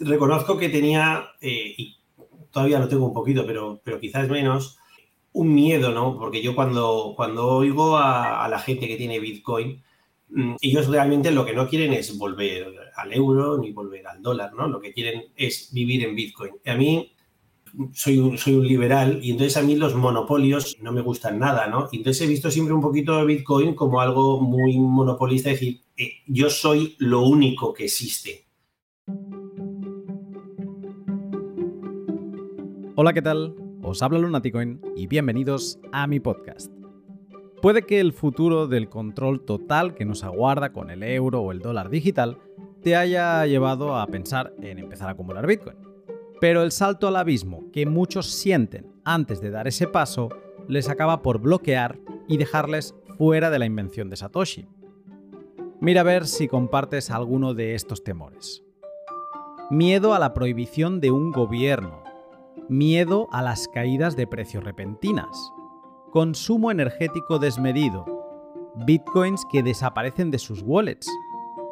reconozco que tenía, eh, y todavía lo tengo un poquito, pero, pero quizás menos, un miedo, ¿no? Porque yo cuando, cuando oigo a, la gente que tiene Bitcoin, mm, ellos realmente lo que no quieren es volver al euro ni volver al dólar, ¿no? Lo que quieren es vivir en Bitcoin. a mí soy un, soy un liberal y entonces a mí los monopolios no me gustan nada, ¿no? Y entonces he visto siempre un poquito de Bitcoin como algo muy monopolista, es decir, eh, yo soy lo único que existe. Hola, ¿qué tal? Os habla Lunaticoin y bienvenidos a mi podcast. Puede que el futuro del control total que nos aguarda con el euro o el dólar digital te haya llevado a pensar en empezar a acumular Bitcoin. Pero el salto al abismo que muchos sienten antes de dar ese paso les acaba por bloquear y dejarles fuera de la invención de Satoshi. Mira a ver si compartes alguno de estos temores. Miedo a la prohibición de un gobierno. Miedo a las caídas de precios repentinas. Consumo energético desmedido. Bitcoins que desaparecen de sus wallets.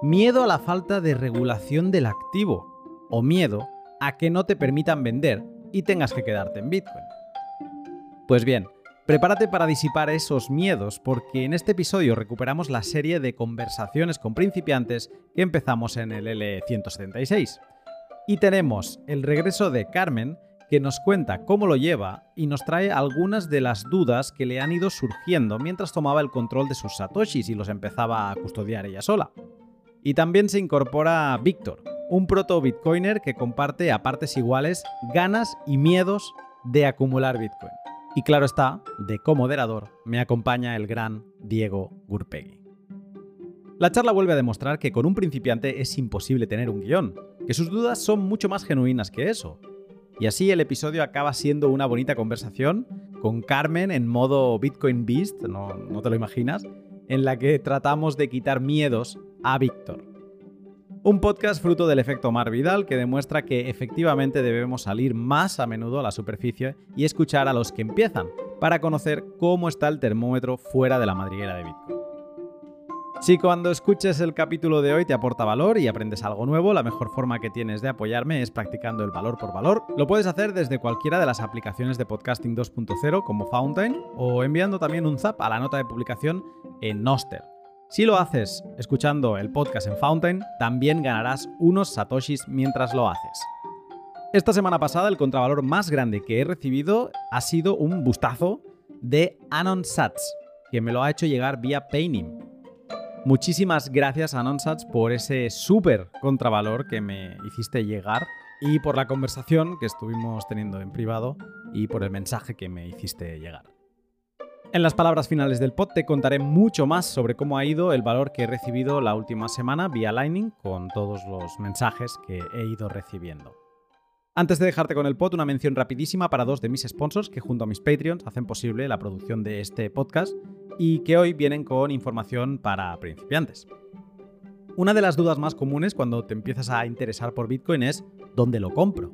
Miedo a la falta de regulación del activo. O miedo a que no te permitan vender y tengas que quedarte en Bitcoin. Pues bien, prepárate para disipar esos miedos porque en este episodio recuperamos la serie de conversaciones con principiantes que empezamos en el L176. Y tenemos el regreso de Carmen, que nos cuenta cómo lo lleva y nos trae algunas de las dudas que le han ido surgiendo mientras tomaba el control de sus satoshis y los empezaba a custodiar ella sola. Y también se incorpora Víctor, un proto-bitcoiner que comparte a partes iguales ganas y miedos de acumular Bitcoin. Y claro está, de co-moderador me acompaña el gran Diego Gurpegui. La charla vuelve a demostrar que con un principiante es imposible tener un guion, que sus dudas son mucho más genuinas que eso. Y así el episodio acaba siendo una bonita conversación con Carmen en modo Bitcoin Beast, no, no te lo imaginas, en la que tratamos de quitar miedos a Víctor. Un podcast fruto del efecto Mar Vidal que demuestra que efectivamente debemos salir más a menudo a la superficie y escuchar a los que empiezan para conocer cómo está el termómetro fuera de la madriguera de Bitcoin. Si cuando escuches el capítulo de hoy te aporta valor y aprendes algo nuevo, la mejor forma que tienes de apoyarme es practicando el valor por valor. Lo puedes hacer desde cualquiera de las aplicaciones de podcasting 2.0 como Fountain o enviando también un zap a la nota de publicación en Noster si lo haces escuchando el podcast en Fountain, también ganarás unos satoshis mientras lo haces. Esta semana pasada el contravalor más grande que he recibido ha sido un bustazo de AnonSats, que me lo ha hecho llegar vía Paynim. Muchísimas gracias AnonSats por ese súper contravalor que me hiciste llegar y por la conversación que estuvimos teniendo en privado y por el mensaje que me hiciste llegar. En las palabras finales del pod te contaré mucho más sobre cómo ha ido el valor que he recibido la última semana vía Lightning con todos los mensajes que he ido recibiendo. Antes de dejarte con el pod, una mención rapidísima para dos de mis sponsors que junto a mis Patreons hacen posible la producción de este podcast y que hoy vienen con información para principiantes. Una de las dudas más comunes cuando te empiezas a interesar por Bitcoin es ¿dónde lo compro?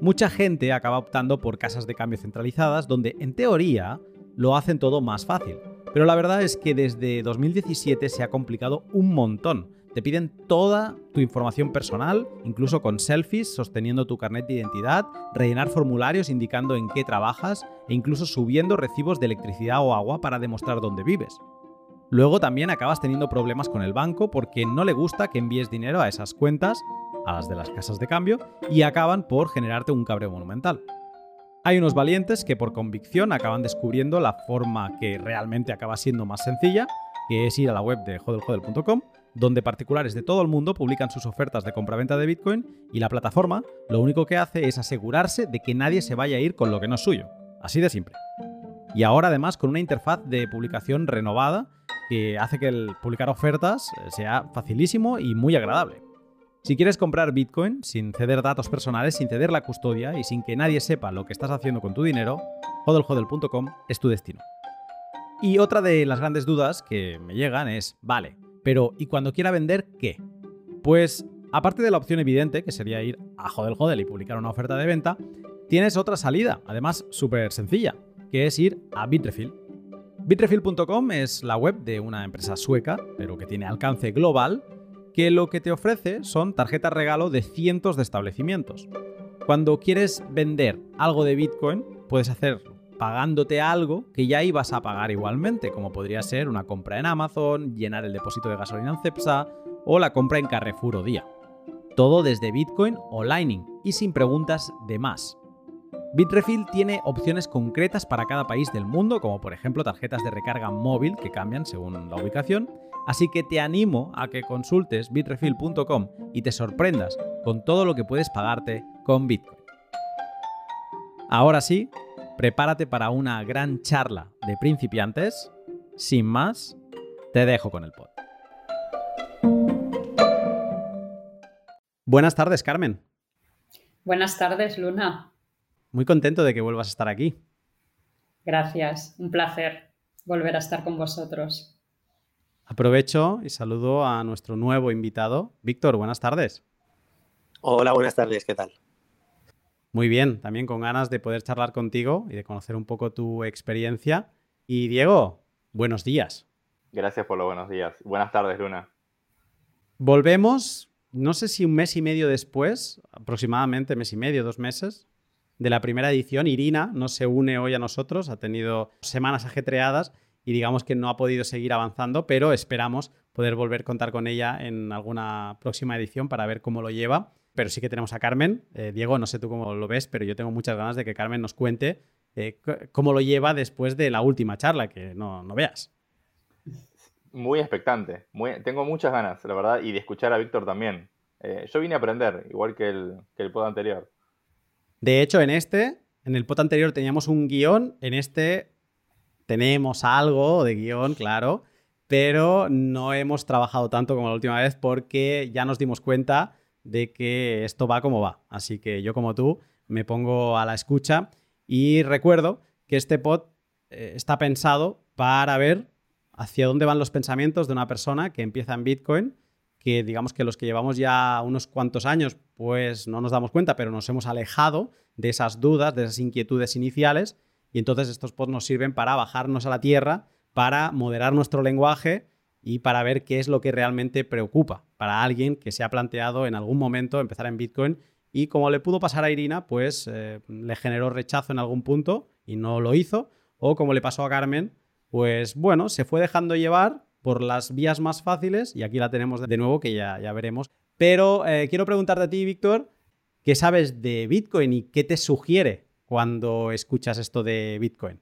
Mucha gente acaba optando por casas de cambio centralizadas donde en teoría lo hacen todo más fácil. Pero la verdad es que desde 2017 se ha complicado un montón. Te piden toda tu información personal, incluso con selfies sosteniendo tu carnet de identidad, rellenar formularios indicando en qué trabajas e incluso subiendo recibos de electricidad o agua para demostrar dónde vives. Luego también acabas teniendo problemas con el banco porque no le gusta que envíes dinero a esas cuentas, a las de las casas de cambio, y acaban por generarte un cabreo monumental. Hay unos valientes que por convicción acaban descubriendo la forma que realmente acaba siendo más sencilla, que es ir a la web de hodelhodel.com, donde particulares de todo el mundo publican sus ofertas de compraventa de Bitcoin y la plataforma lo único que hace es asegurarse de que nadie se vaya a ir con lo que no es suyo. Así de simple. Y ahora además con una interfaz de publicación renovada que hace que el publicar ofertas sea facilísimo y muy agradable. Si quieres comprar Bitcoin sin ceder datos personales, sin ceder la custodia y sin que nadie sepa lo que estás haciendo con tu dinero, hodlhodl.com es tu destino. Y otra de las grandes dudas que me llegan es, vale, pero ¿y cuando quiera vender qué? Pues aparte de la opción evidente, que sería ir a hodl y publicar una oferta de venta, tienes otra salida, además súper sencilla, que es ir a Bitrefill. Bitrefill.com es la web de una empresa sueca, pero que tiene alcance global que lo que te ofrece son tarjetas regalo de cientos de establecimientos. Cuando quieres vender algo de Bitcoin, puedes hacerlo pagándote algo que ya ibas a pagar igualmente, como podría ser una compra en Amazon, llenar el depósito de gasolina en Cepsa o la compra en Carrefour o Día. Todo desde Bitcoin o Lightning y sin preguntas de más. Bitrefill tiene opciones concretas para cada país del mundo, como por ejemplo tarjetas de recarga móvil que cambian según la ubicación, así que te animo a que consultes bitrefill.com y te sorprendas con todo lo que puedes pagarte con Bitcoin. Ahora sí, prepárate para una gran charla de principiantes. Sin más, te dejo con el pod. Buenas tardes, Carmen. Buenas tardes, Luna. Muy contento de que vuelvas a estar aquí. Gracias, un placer volver a estar con vosotros. Aprovecho y saludo a nuestro nuevo invitado. Víctor, buenas tardes. Hola, buenas tardes, ¿qué tal? Muy bien, también con ganas de poder charlar contigo y de conocer un poco tu experiencia. Y Diego, buenos días. Gracias por los buenos días. Buenas tardes, Luna. Volvemos no sé si un mes y medio después, aproximadamente mes y medio, dos meses, de la primera edición, Irina no se une hoy a nosotros, ha tenido semanas ajetreadas y digamos que no ha podido seguir avanzando, pero esperamos poder volver a contar con ella en alguna próxima edición para ver cómo lo lleva. Pero sí que tenemos a Carmen. Eh, Diego, no sé tú cómo lo ves, pero yo tengo muchas ganas de que Carmen nos cuente eh, cómo lo lleva después de la última charla, que no, no veas muy expectante. tengo muchas ganas, la verdad, y de escuchar a Víctor también. Eh, yo vine a aprender, igual que el, que el pod anterior. De hecho, en este, en el pod anterior teníamos un guion, en este tenemos algo de guion, claro, pero no hemos trabajado tanto como la última vez porque ya nos dimos cuenta de que esto va como va. Así que yo como tú me pongo a la escucha y recuerdo que este pod eh, está pensado para ver hacia dónde van los pensamientos de una persona que empieza en Bitcoin, que digamos que los que llevamos ya unos cuantos años, pues no nos damos cuenta, pero nos hemos alejado de esas dudas, de esas inquietudes iniciales, y entonces estos posts nos sirven para bajarnos a la tierra, para moderar nuestro lenguaje y para ver qué es lo que realmente preocupa para alguien que se ha planteado en algún momento empezar en Bitcoin y como le pudo pasar a Irina, pues eh, le generó rechazo en algún punto y no lo hizo, o como le pasó a Carmen, pues bueno, se fue dejando llevar por las vías más fáciles y aquí la tenemos de nuevo que ya, ya veremos. Pero eh, quiero preguntarte a ti, Víctor, ¿qué sabes de Bitcoin y qué te sugiere cuando escuchas esto de Bitcoin?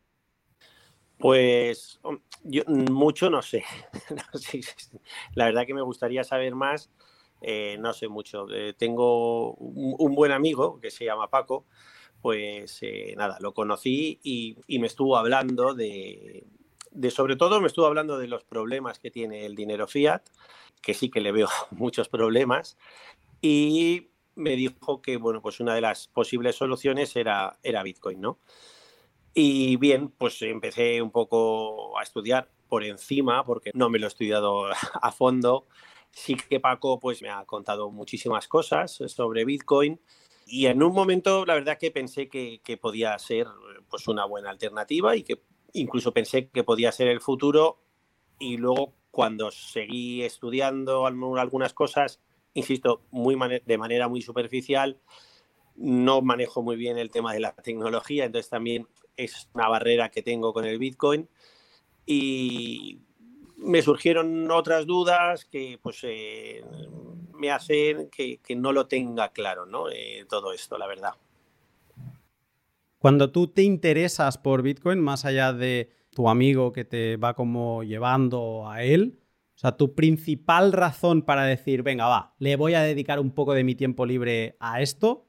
Pues yo mucho no sé. La verdad que me gustaría saber más. Eh, no sé mucho. Eh, tengo un, buen amigo que se llama Paco. Pues nada, lo conocí y me estuvo hablando de, de sobre todo me estuvo hablando de los problemas que tiene el dinero fiat, que sí que le veo muchos problemas, y me dijo que bueno, pues una de las posibles soluciones era, era Bitcoin, ¿no? Y bien, pues empecé un poco a estudiar por encima, porque no me lo he estudiado a fondo. Sí que Paco pues me ha contado muchísimas cosas sobre Bitcoin y en un momento la verdad que pensé que, que podía ser pues una buena alternativa y que incluso pensé que podía ser el futuro y luego cuando seguí estudiando algunas cosas, insisto, muy de manera muy superficial, no manejo muy bien el tema de la tecnología, entonces también es una barrera que tengo con el Bitcoin y me surgieron otras dudas que pues eh, me hacen que, no lo tenga claro, ¿no? Eh, todo esto, la verdad. Cuando tú te interesas por Bitcoin, más allá de tu amigo que te va como llevando a él, o sea, tu principal razón para decir, venga, va, le voy a dedicar un poco de mi tiempo libre a esto,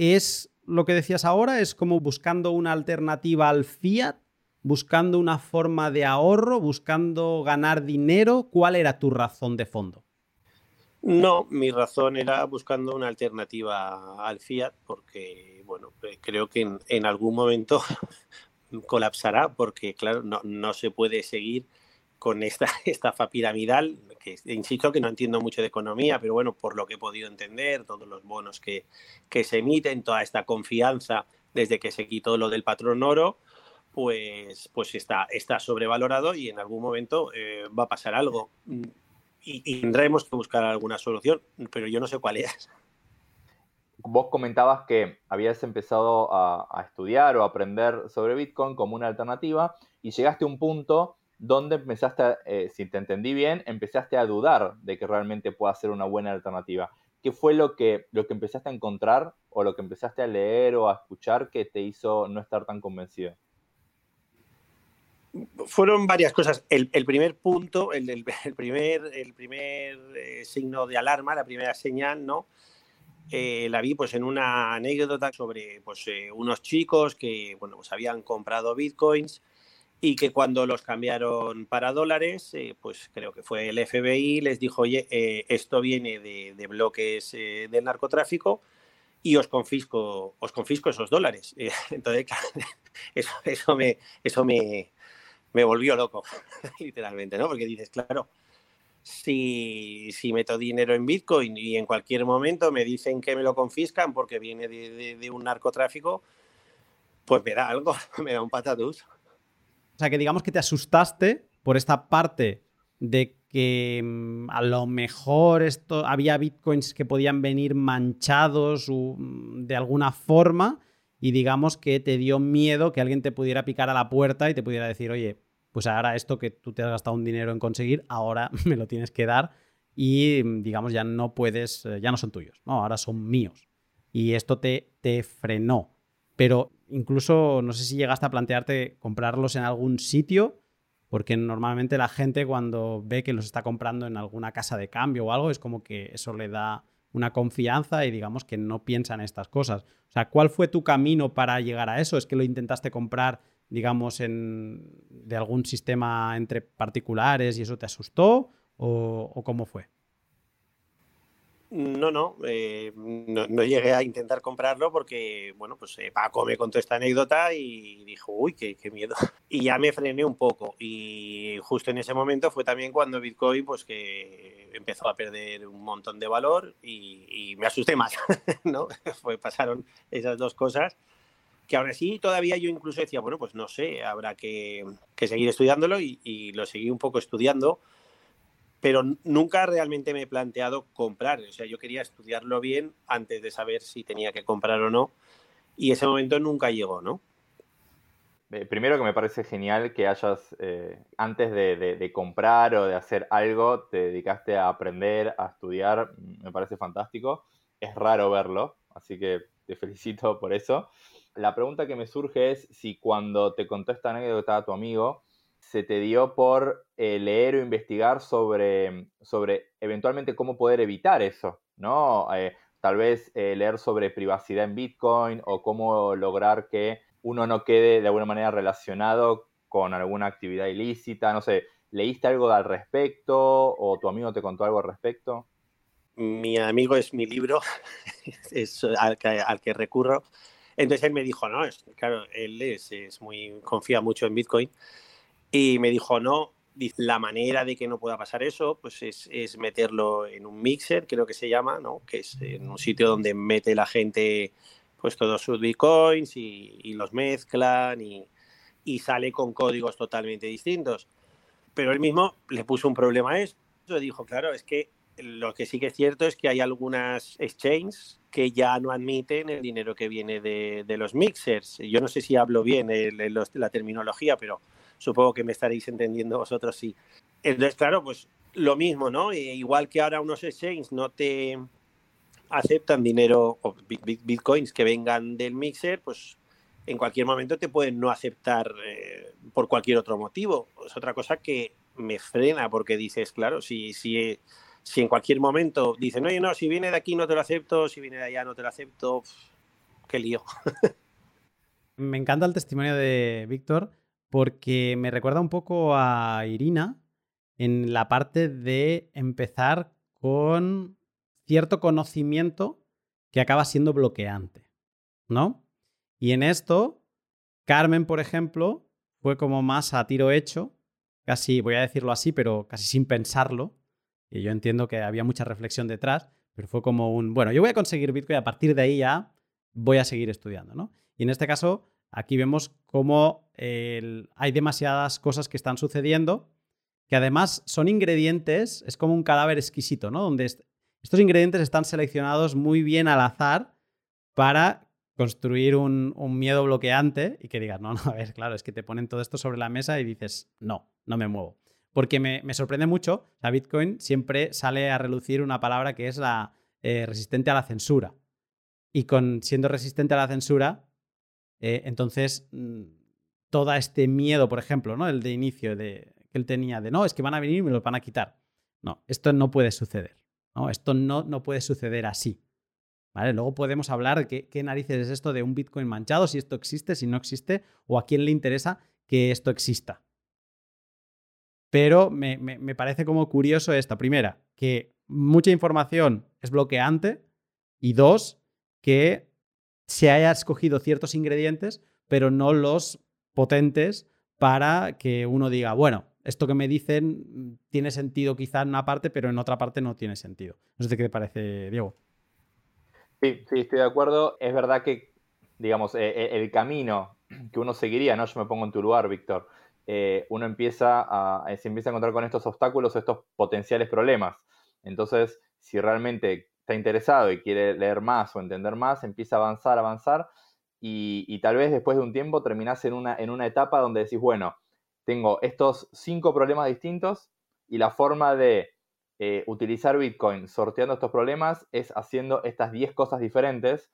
es lo que decías ahora, es como buscando una alternativa al fiat, buscando una forma de ahorro, buscando ganar dinero. ¿Cuál era tu razón de fondo? No, mi razón era buscando una alternativa al Fiat porque, bueno, eh, creo que en, algún momento colapsará porque, claro, no, se puede seguir con esta estafa piramidal, que insisto que no entiendo mucho de economía, pero bueno, por lo que he podido entender, todos los bonos que, se emiten, toda esta confianza desde que se quitó lo del patrón oro, pues, pues está, está sobrevalorado y en algún momento eh, va a pasar algo y, tendremos que buscar alguna solución, pero yo no sé cuál es. Vos comentabas que habías empezado a, estudiar o aprender sobre Bitcoin como una alternativa y llegaste a un punto donde empezaste, eh, si te entendí bien, empezaste a dudar de que realmente pueda ser una buena alternativa. ¿Qué fue lo que, lo que empezaste a encontrar o lo que empezaste a leer o a escuchar que te hizo no estar tan convencido? Fueron varias cosas. El, primer punto, el, primer, el primer eh, signo de alarma, la primera señal, ¿no? Eh, la vi pues en una anécdota sobre pues, unos chicos que bueno, pues habían comprado bitcoins y que cuando los cambiaron para dólares, pues creo que fue el FBI, les dijo, oye, esto viene de, bloques del narcotráfico y os confisco, os confisco esos dólares. Entonces, eso, eso, me, eso me, me volvió loco, literalmente, ¿no? Porque dices, claro, si, si, meto dinero en Bitcoin y en cualquier momento me dicen que me lo confiscan porque viene de, un narcotráfico, pues me da algo, me da un patatús. Sea, que digamos que te asustaste por esta parte de que mm, a lo mejor esto, había bitcoins que podían venir manchados mm, de alguna forma y digamos que te dio miedo que alguien te pudiera picar a la puerta y te pudiera decir, oye, pues ahora esto que tú te has gastado un dinero en conseguir, ahora me lo tienes que dar y digamos ya no puedes, eh, ya no son tuyos, ¿no? ahora son míos. Y esto te, te frenó. Pero incluso no sé si llegaste a plantearte comprarlos en algún sitio, porque normalmente la gente cuando ve que los está comprando en alguna casa de cambio o algo, es como que eso le da una confianza y digamos que no piensa en estas cosas. O sea, ¿cuál fue tu camino para llegar a eso? ¿Es que lo intentaste comprar, digamos, en, de algún sistema entre particulares y eso te asustó? ¿O, cómo fue? No, eh, no, no, llegué a intentar comprarlo porque, bueno, pues eh, Paco me contó esta anécdota y dijo, uy, qué, qué, miedo. Y ya me frené un poco. Y justo en ese momento fue también cuando Bitcoin, pues que empezó a perder un montón de valor y, me asusté más, ¿no? Fue, pasaron esas dos cosas que ahora sí todavía yo incluso decía, bueno, pues no sé, habrá que, seguir estudiándolo y, lo seguí un poco estudiando, pero nunca realmente me he planteado comprar, o sea, yo quería estudiarlo bien antes de saber si tenía que comprar o no, y ese momento nunca llegó, ¿no? Eh, primero que me parece genial que hayas, eh, antes de, comprar o de hacer algo, te dedicaste a aprender, a estudiar, mm, me parece fantástico. Es raro verlo, así que te felicito por eso. La pregunta que me surge es si cuando te contó esta anécdota tu amigo, se te dio por eh, leer o investigar sobre, sobre eventualmente cómo poder evitar eso, ¿no? tal vez leer sobre privacidad en Bitcoin o cómo lograr que uno no quede de alguna manera relacionado con alguna actividad ilícita. No sé, ¿leíste algo al respecto o tu amigo te contó algo al respecto? Mi amigo es mi libro, es al que, recurro. Entonces él me dijo, no, es, claro, él es, muy, confía mucho en Bitcoin. Y me dijo, no, la manera de que no pueda pasar eso, pues es, meterlo en un mixer, creo que se llama, ¿no? Que es en un sitio donde mete la gente pues todos sus bitcoins y, los mezclan y, sale con códigos totalmente distintos. Pero él mismo le puso un problema a eso. Dijo, claro, es que lo que sí que es cierto es que hay algunas exchanges que ya no admiten el dinero que viene de, los mixers. Yo no sé si hablo bien la terminología, pero supongo que me estaréis entendiendo vosotros sí. Entonces, claro, pues lo mismo, ¿no? E igual que ahora unos exchanges no te, aceptan dinero o bitcoins que vengan del mixer, pues en cualquier momento te pueden no aceptar eh, por cualquier otro motivo. Es otra cosa que me frena porque dices, claro, si, si, si en cualquier momento dicen, oye, no, si viene de aquí no te lo acepto, si viene de allá no te lo acepto, qué lío. me encanta el testimonio de Víctor porque me recuerda un poco a Irina en la parte de empezar con cierto conocimiento que acaba siendo bloqueante, ¿no? Y en esto, Carmen, por ejemplo, fue como más a tiro hecho, casi, voy a decirlo así, pero casi sin pensarlo. Y yo entiendo que había mucha reflexión detrás, pero fue como un, bueno, yo voy a conseguir Bitcoin y a partir de ahí ya voy a seguir estudiando, ¿no? Y en este caso, aquí vemos cómo hay demasiadas cosas que están sucediendo que además son ingredientes, es como un cadáver exquisito, ¿no? Donde estos ingredientes están seleccionados muy bien al azar para construir un, miedo bloqueante y que digas, no, no, a ver, claro, es que te ponen todo esto sobre la mesa y dices, no, no me muevo. Porque me, sorprende mucho, la Bitcoin siempre sale a relucir una palabra que es la eh, resistente a la censura. Y con siendo resistente a la censura, eh, entonces mm, todo este miedo, por ejemplo, ¿no? El de inicio que él tenía de no, es que van a venir y me lo van a quitar. No, esto no puede suceder. ¿no? Esto no, no puede suceder así. ¿Vale? Luego podemos hablar de qué, narices es esto de un Bitcoin manchado, si esto existe, si no existe, o a quién le interesa que esto exista. Pero me, me parece como curioso esta. Primera, que mucha información es bloqueante. Y dos, que se haya escogido ciertos ingredientes, pero no los potentes para que uno diga, bueno, esto que me dicen tiene sentido quizá en una parte, pero en otra parte no tiene sentido. No sé qué te parece, Diego. Sí, sí, estoy de acuerdo. Es verdad que, digamos, eh, eh, el camino que uno seguiría, ¿no? Yo me pongo en tu lugar, Víctor. Eh, uno empieza a, empieza a encontrar con estos obstáculos, estos potenciales problemas. Entonces, si realmente está interesado y quiere leer más o entender más, empieza a avanzar, avanzar, y, tal vez después de un tiempo terminás en una, en una etapa donde decís, bueno, tengo estos cinco problemas distintos y la forma de eh, utilizar Bitcoin sorteando estos problemas es haciendo estas 10 cosas diferentes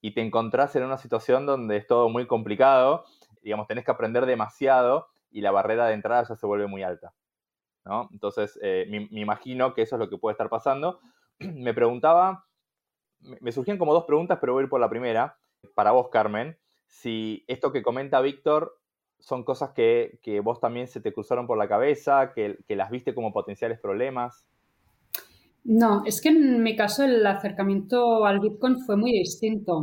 y te encontrás en una situación donde es todo muy complicado, digamos, tenés que aprender demasiado y la barrera de entrada ya se vuelve muy alta. ¿no? Entonces, eh, me, imagino que eso es lo que puede estar pasando. me preguntaba, me surgían como dos preguntas, pero voy a ir por la primera, para vos, Carmen, si esto que comenta Víctor son cosas que, vos también se te cruzaron por la cabeza, que, las viste como potenciales problemas. No, es que en mi caso el acercamiento al Bitcoin fue muy distinto.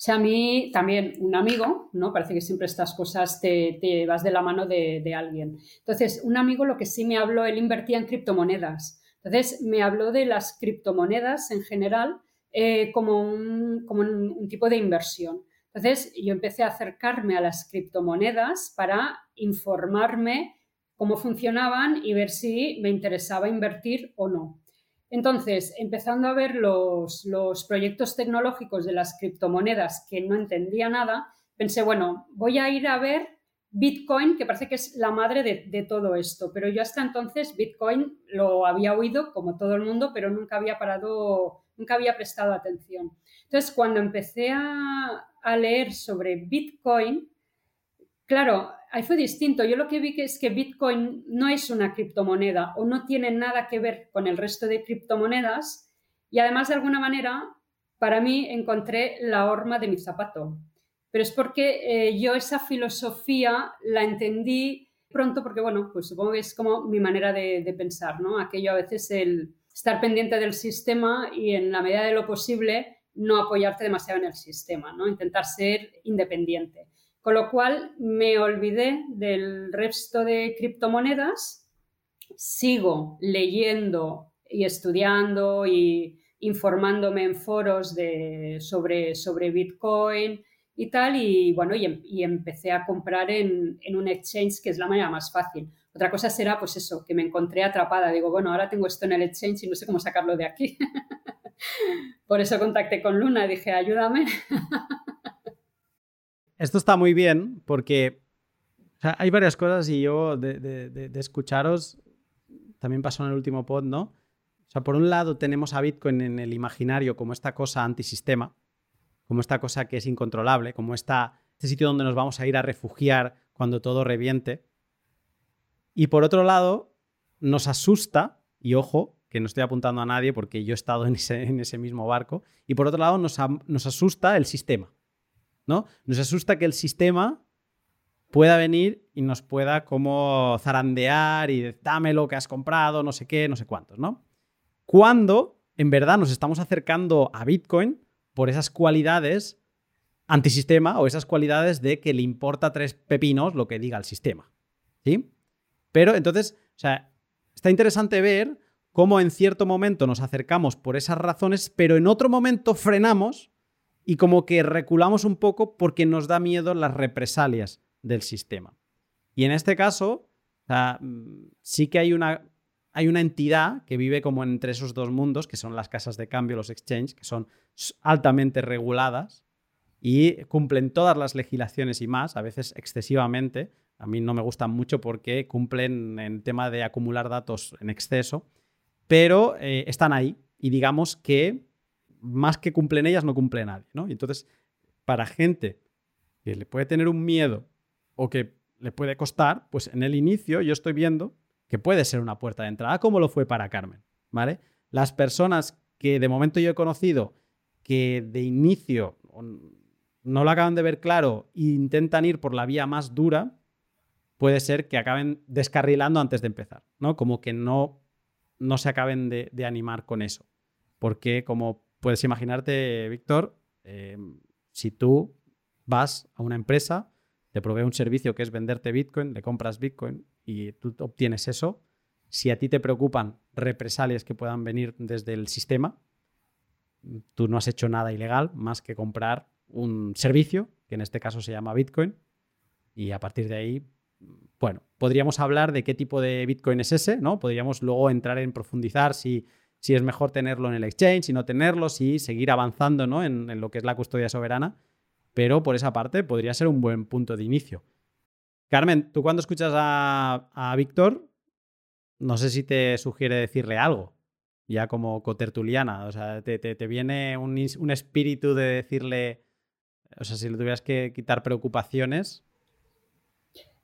O sea, a mí también un amigo, ¿no? Parece que siempre estas cosas te, te vas de la mano de, alguien. Entonces, un amigo lo que sí me habló, él invertía en criptomonedas. Entonces, me habló de las criptomonedas en general eh, como, un, como un tipo de inversión. Entonces yo empecé a acercarme a las criptomonedas para informarme cómo funcionaban y ver si me interesaba invertir o no. Entonces, empezando a ver los, proyectos tecnológicos de las criptomonedas que no entendía nada, pensé, bueno, voy a ir a ver Bitcoin, que parece que es la madre de, todo esto, pero yo hasta entonces Bitcoin lo había oído como todo el mundo, pero nunca había parado, nunca había prestado atención. Entonces, cuando empecé a, leer sobre Bitcoin, claro, ahí fue distinto. Yo lo que vi que es que Bitcoin no es una criptomoneda o no tiene nada que ver con el resto de criptomonedas y además de alguna manera para mí encontré la horma de mi zapato. Pero es porque eh, yo esa filosofía la entendí pronto porque, bueno, pues supongo que es como mi manera de, de pensar, ¿no? Aquello a veces el estar pendiente del sistema y en la medida de lo posible no apoyarte demasiado en el sistema, ¿no? Intentar ser independiente. Con lo cual me olvidé del resto de criptomonedas, sigo leyendo y estudiando y informándome en foros de, sobre, sobre Bitcoin y tal, y bueno, y, em, empecé a comprar en, en, un exchange que es la manera más fácil. Otra cosa será, pues eso, que me encontré atrapada. Digo, bueno, ahora tengo esto en el exchange y no sé cómo sacarlo de aquí. Por eso contacté con Luna y dije, ayúdame. Esto está muy bien porque hay varias cosas y yo de, escucharos, también pasó en el último pod, ¿no? O sea, por un lado tenemos a Bitcoin en el imaginario como esta cosa antisistema, como esta cosa que es incontrolable, como esta, este sitio donde nos vamos a ir a refugiar cuando todo reviente. Y por otro lado, nos asusta, y ojo, que no estoy apuntando a nadie porque yo he estado en ese, mismo barco. Y por otro lado, nos, asusta el sistema. ¿no? Nos asusta que el sistema pueda venir y nos pueda como zarandear y dame lo que has comprado, no sé qué, no sé cuántos, ¿no? Cuando en verdad nos estamos acercando a Bitcoin por esas cualidades antisistema o esas cualidades de que le importa tres pepinos lo que diga el sistema. ¿Sí? Pero entonces, o sea, está interesante ver cómo en cierto momento nos acercamos por esas razones, pero en otro momento frenamos y como que reculamos un poco porque nos da miedo las represalias del sistema. Y en este caso, mm, sí que hay una, hay una entidad que vive como entre esos dos mundos, que son las casas de cambio, los exchanges, que son altamente reguladas y cumplen todas las legislaciones y más, a veces excesivamente. A mí no me gustan mucho porque cumplen en tema de acumular datos en exceso, pero eh, están ahí y digamos que más que cumplen ellas, no cumple nadie. ¿no? Y entonces, para gente que le puede tener un miedo o que le puede costar, pues en el inicio yo estoy viendo que puede ser una puerta de entrada, como lo fue para Carmen. ¿vale? Las personas que de momento yo he conocido que de inicio no lo acaban de ver claro e intentan ir por la vía más dura, puede ser que acaben descarrilando antes de empezar, ¿no? Como que no, no se acaben de, animar con eso. Porque como puedes imaginarte, Víctor, eh, si tú vas a una empresa, te provee un servicio que es venderte Bitcoin, le compras Bitcoin y tú obtienes eso, si a ti te preocupan represalias que puedan venir desde el sistema, tú no has hecho nada ilegal más que comprar un servicio, que en este caso se llama Bitcoin, y a partir de ahí, bueno, podríamos hablar de qué tipo de Bitcoin es ese, ¿no? Podríamos luego entrar en profundizar si, si es mejor tenerlo en el exchange, si no tenerlo, si seguir avanzando ¿no? en, lo que es la custodia soberana, pero por esa parte podría ser un buen punto de inicio. Carmen, tú cuando escuchas a, a Víctor, no sé si te sugiere decirle algo ya como cotertuliana. O sea, te, te, viene un, un, espíritu de decirle, o sea, si le tuvieras que quitar preocupaciones.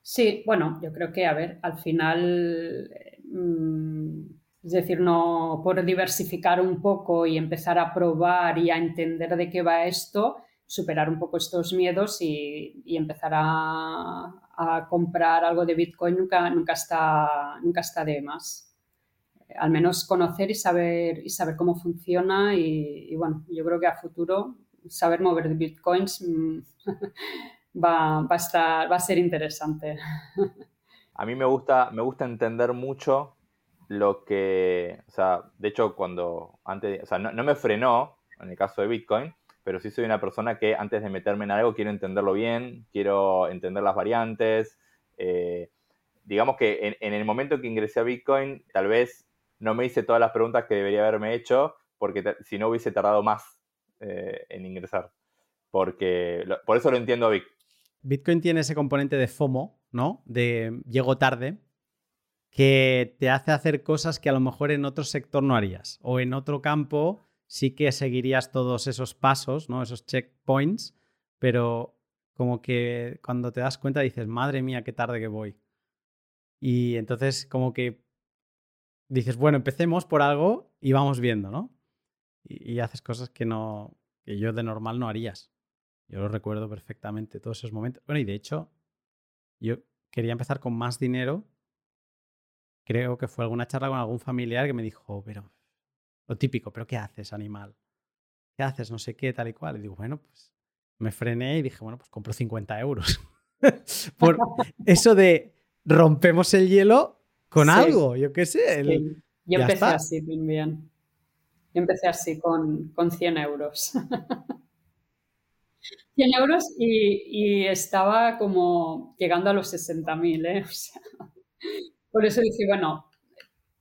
Sí, bueno, yo creo que, a ver, al final, mm, es decir, no por diversificar un poco y empezar a probar y a entender de qué va esto, superar un poco estos miedos y, y empezar a, a, comprar algo de Bitcoin nunca, nunca, está, nunca está de más al menos conocer y saber, y saber cómo funciona y, bueno, yo creo que a futuro saber mover bitcoins mm, va, va, a estar, va a ser interesante. A mí me gusta, me gusta entender mucho lo que, o sea, de hecho cuando antes, o sea, no, me frenó en el caso de Bitcoin, pero sí soy una persona que antes de meterme en algo quiero entenderlo bien, quiero entender las variantes. Eh, digamos que en, el momento que ingresé a Bitcoin, tal vez no me hice todas las preguntas que debería haberme hecho, porque si no hubiese tardado más eh, en ingresar. Porque por eso lo entiendo Vic. Bitcoin tiene ese componente de FOMO, ¿no? De llego tarde, que te hace hacer cosas que a lo mejor en otro sector no harías. O en otro campo sí que seguirías todos esos pasos, ¿no? Esos checkpoints, pero como que cuando te das cuenta dices, madre mía, qué tarde que voy. Y entonces como que dices, bueno, empecemos por algo y vamos viendo, ¿no? Y, haces cosas que no, que yo de normal no harías. Yo lo recuerdo perfectamente, todos esos momentos. Bueno, y de hecho, yo quería empezar con más dinero. Creo que fue alguna charla con algún familiar que me dijo, pero, lo típico, pero ¿qué haces, animal? ¿Qué haces? No sé qué, tal y cual. Y digo, bueno, pues me frené y dije, bueno, pues compro 50 euros. Por eso de rompemos el hielo con algo, yo qué sé. Yo empecé así también. Yo empecé así con, con 100 euros. 100 euros y, estaba como llegando a los 60.000, ¿eh? por eso dije, bueno,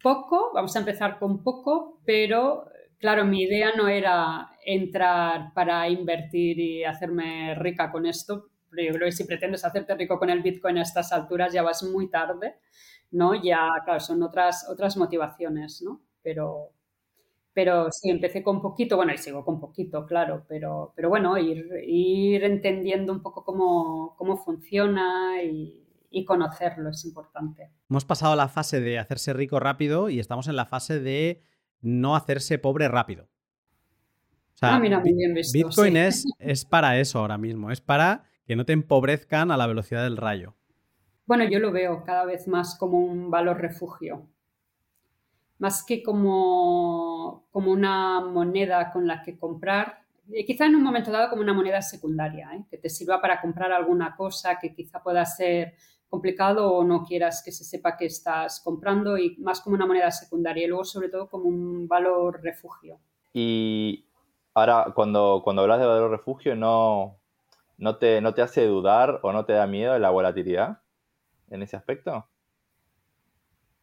poco, vamos a empezar con poco, pero claro, mi idea no era entrar para invertir y hacerme rica con esto, pero yo creo que si pretendes hacerte rico con el Bitcoin a estas alturas ya vas muy tarde. ¿no? Ya, claro, son otras, otras motivaciones, ¿no? Pero, pero sí, empecé con poquito, bueno, y sigo con poquito, claro, pero, pero bueno, ir, ir entendiendo un poco cómo, cómo funciona y, conocerlo es importante. Hemos pasado la fase de hacerse rico rápido y estamos en la fase de no hacerse pobre rápido. ah, mira, muy bien visto, Bitcoin es, es para eso ahora mismo, es para que no te empobrezcan a la velocidad del rayo. Bueno, yo lo veo cada vez más como un valor refugio, más que como, como una moneda con la que comprar, eh, quizá en un momento dado como una moneda secundaria, ¿eh? que te sirva para comprar alguna cosa que quizá pueda ser complicado o no quieras que se sepa que estás comprando y más como una moneda secundaria y luego sobre todo como un valor refugio. Y ahora cuando, cuando hablas de valor refugio, ¿no, no, te, ¿no te hace dudar o no te da miedo la volatilidad? en ese aspecto?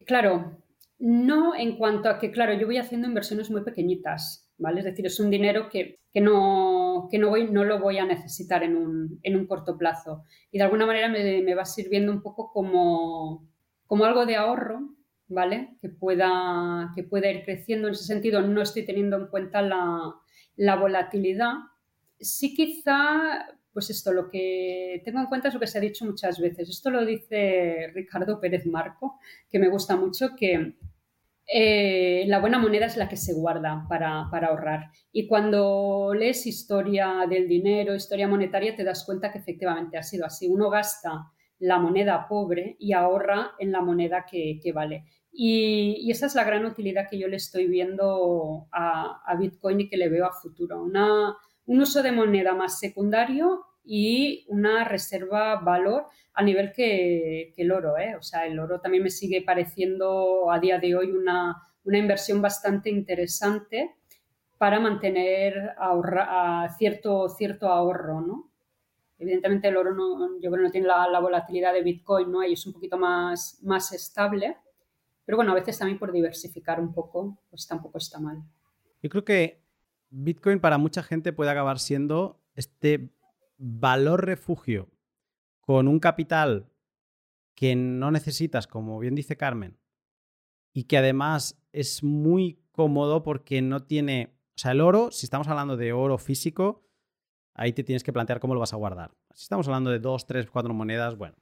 Claro, no en cuanto a que, claro, yo voy haciendo inversiones muy pequeñitas, ¿vale? Es decir, es un dinero que, no, no, voy, no lo voy a necesitar en un, corto plazo. Y de alguna manera me, va sirviendo un poco como, como algo de ahorro, ¿vale? Que pueda, que pueda ir creciendo. En ese sentido, no estoy teniendo en cuenta la, la volatilidad. Sí quizá pues esto, lo que tengo en cuenta es lo que se ha dicho muchas veces. Esto lo dice Ricardo Pérez Marco, que me gusta mucho, que eh, la buena moneda es la que se guarda para, ahorrar. Y cuando lees historia del dinero, historia monetaria, te das cuenta que efectivamente ha sido así. Uno gasta la moneda pobre y ahorra en la moneda que, vale. Y, esa es la gran utilidad que yo le estoy viendo a, a Bitcoin y que le veo a futuro. Una, un uso de moneda más secundario y una reserva valor a nivel que, el oro. ¿eh? O sea, el oro también me sigue pareciendo a día de hoy una, inversión bastante interesante para mantener cierto, cierto ahorro, ¿no? Evidentemente el oro no, yo creo no tiene la, volatilidad de Bitcoin, ¿no? Y es un poquito más, más estable. Pero bueno, a veces también por diversificar un poco, pues tampoco está mal. Yo creo que Bitcoin para mucha gente puede acabar siendo este valor refugio con un capital que no necesitas, como bien dice Carmen, y que además es muy cómodo porque no tiene, o sea, el oro, si estamos hablando de oro físico, ahí te tienes que plantear cómo lo vas a guardar. Si estamos hablando de dos, tres, cuatro monedas, bueno,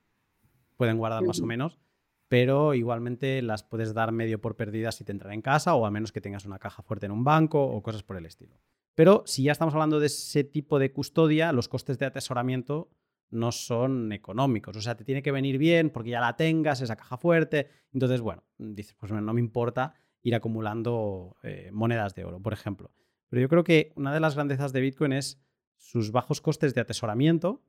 pueden guardar más o menos, pero igualmente las puedes dar medio por perdidas si te entran en casa o a menos que tengas una caja fuerte en un banco o cosas por el estilo. Pero si ya estamos hablando de ese tipo de custodia, los costes de atesoramiento no son económicos. O sea, te tiene que venir bien porque ya la tengas, esa caja fuerte. Entonces, bueno, dices, pues no me importa ir acumulando eh, monedas de oro, por ejemplo. Pero yo creo que una de las grandezas de Bitcoin es sus bajos costes de atesoramiento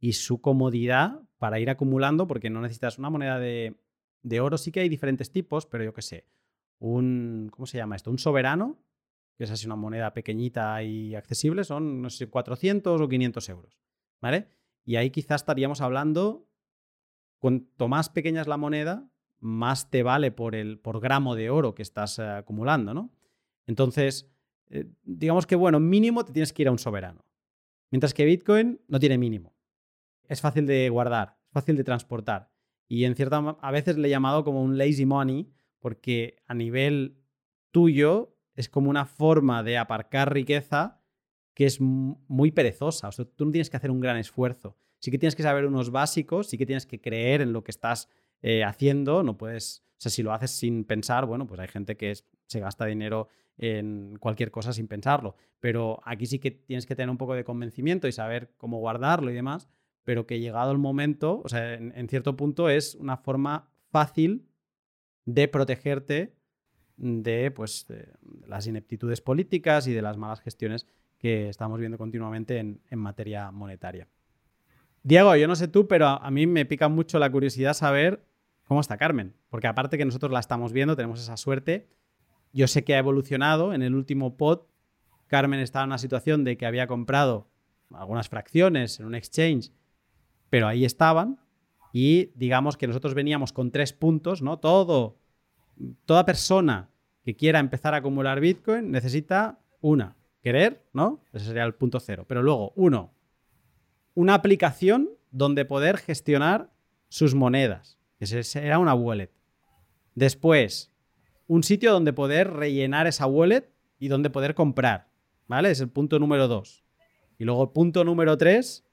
y su comodidad para ir acumulando, porque no necesitas una moneda de de oro sí que hay diferentes tipos, pero yo qué sé, un, ¿cómo se llama esto? Un soberano, que es así una moneda pequeñita y accesible, son, no sé, 400 o 500 euros, ¿vale? Y ahí quizás estaríamos hablando, cuanto más pequeña es la moneda, más te vale por, el, por gramo de oro que estás eh, acumulando, ¿no? Entonces, eh, digamos que, bueno, mínimo te tienes que ir a un soberano. Mientras que Bitcoin no tiene mínimo. Es fácil de guardar, es fácil de transportar. Y en cierta, a veces le he llamado como un lazy money, porque a nivel tuyo es como una forma de aparcar riqueza que es muy perezosa. O sea, tú no tienes que hacer un gran esfuerzo. Sí que tienes que saber unos básicos, sí que tienes que creer en lo que estás eh, haciendo. No puedes, o sea, si lo haces sin pensar, bueno, pues hay gente que se gasta dinero en cualquier cosa sin pensarlo. Pero aquí sí que tienes que tener un poco de convencimiento y saber cómo guardarlo y demás pero que llegado el momento, o sea, en, cierto punto es una forma fácil de protegerte de, pues, las ineptitudes políticas y de las malas gestiones que estamos viendo continuamente en, materia monetaria. Diego, yo no sé tú, pero a, mí me pica mucho la curiosidad saber cómo está Carmen, porque aparte que nosotros la estamos viendo, tenemos esa suerte. Yo sé que ha evolucionado. En el último pod, Carmen estaba en una situación de que había comprado algunas fracciones en un exchange pero ahí estaban y digamos que nosotros veníamos con tres puntos, ¿no? Todo, toda persona que quiera empezar a acumular Bitcoin necesita una, querer, ¿no? Ese sería el punto cero. Pero luego, uno, una aplicación donde poder gestionar sus monedas, que será una wallet. Después, un sitio donde poder rellenar esa wallet y donde poder comprar, ¿vale? Es el punto número dos. Y luego, punto número tres,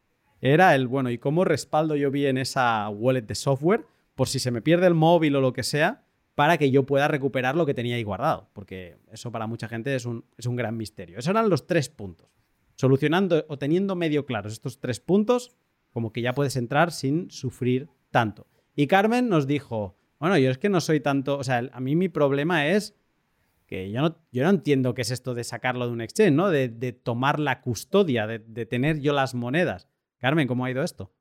era el, bueno, ¿y cómo respaldo yo bien esa wallet de software por si se me pierde el móvil o lo que sea, para que yo pueda recuperar lo que tenía ahí guardado? Porque eso para mucha gente es un, es un gran misterio. Esos eran los tres puntos. Solucionando o teniendo medio claros estos tres puntos, como que ya puedes entrar sin sufrir tanto. Y Carmen nos dijo, bueno, yo es que no soy tanto, o sea, a mí mi problema es que yo no, yo no entiendo qué es esto de sacarlo de un exchange, ¿no? De, tomar la custodia, de, de, tener yo las monedas. Carmen, ¿cómo ha ido esto?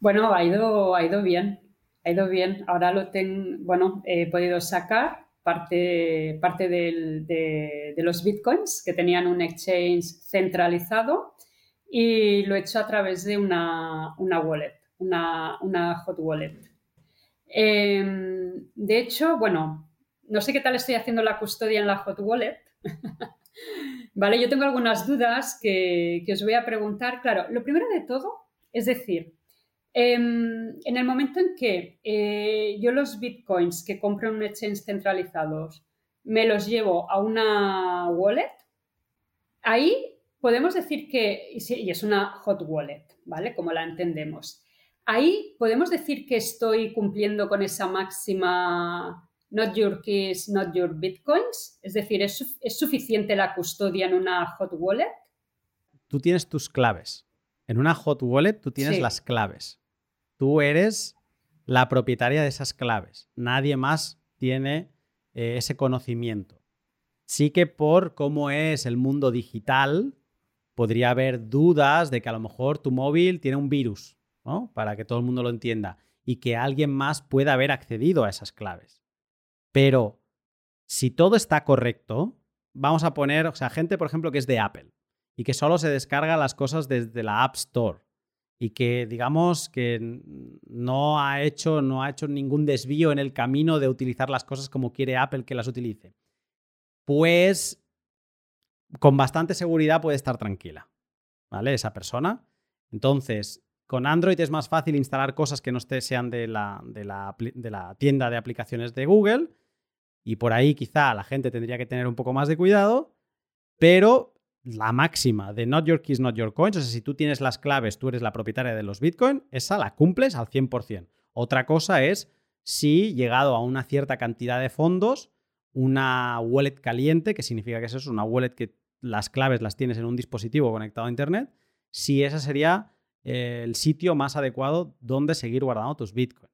Bueno, ha ido, ha ido bien, ha ido bien. Ahora lo tengo, bueno, he podido sacar parte, parte de, los bitcoins que tenían un exchange centralizado y lo he hecho a través de una, wallet, una, hot wallet. Em, de hecho, bueno, no sé qué tal estoy haciendo la custodia en la Hot Wallet. vale, yo tengo algunas dudas que, os voy a preguntar. Claro, lo primero de todo, es decir, em, en el momento en que eh, yo los bitcoins que compro en un exchange centralizados me los llevo a una wallet, ahí podemos decir que, y es una hot wallet, ¿vale? Como la entendemos. Ahí podemos decir que estoy cumpliendo con esa máxima not your keys, not your bitcoins. Es decir, ¿es, suficiente la custodia en una hot wallet? Tú tienes tus claves. En una hot wallet tú tienes las claves. Tú eres la propietaria de esas claves. Nadie más tiene eh, ese conocimiento. Sí que por cómo es el mundo digital, podría haber dudas de que a lo mejor tu móvil tiene un virus, ¿no? Para que todo el mundo lo entienda y que alguien más pueda haber accedido a esas claves. Pero si todo está correcto, vamos a poner, o sea, gente, por ejemplo, que es de Apple y que solo se descarga las cosas desde la App Store y que digamos que no ha hecho, no ha hecho ningún desvío en el camino de utilizar las cosas como quiere Apple que las utilice, pues con bastante seguridad puede estar tranquila, ¿vale? Esa persona. Entonces, con Android es más fácil instalar cosas que no sean de la, de la, de la tienda de aplicaciones de Google y por ahí quizá la gente tendría que tener un poco más de cuidado, pero la máxima de not your keys, not your coins, o sea, si tú tienes las claves, tú eres la propietaria de los Bitcoin, esa la cumples al 100%. Otra cosa es si llegado a una cierta cantidad de fondos, una wallet caliente, que significa que eso es una wallet que las claves las tienes en un dispositivo conectado a Internet, si ese sería eh, el sitio más adecuado donde seguir guardando tus Bitcoin.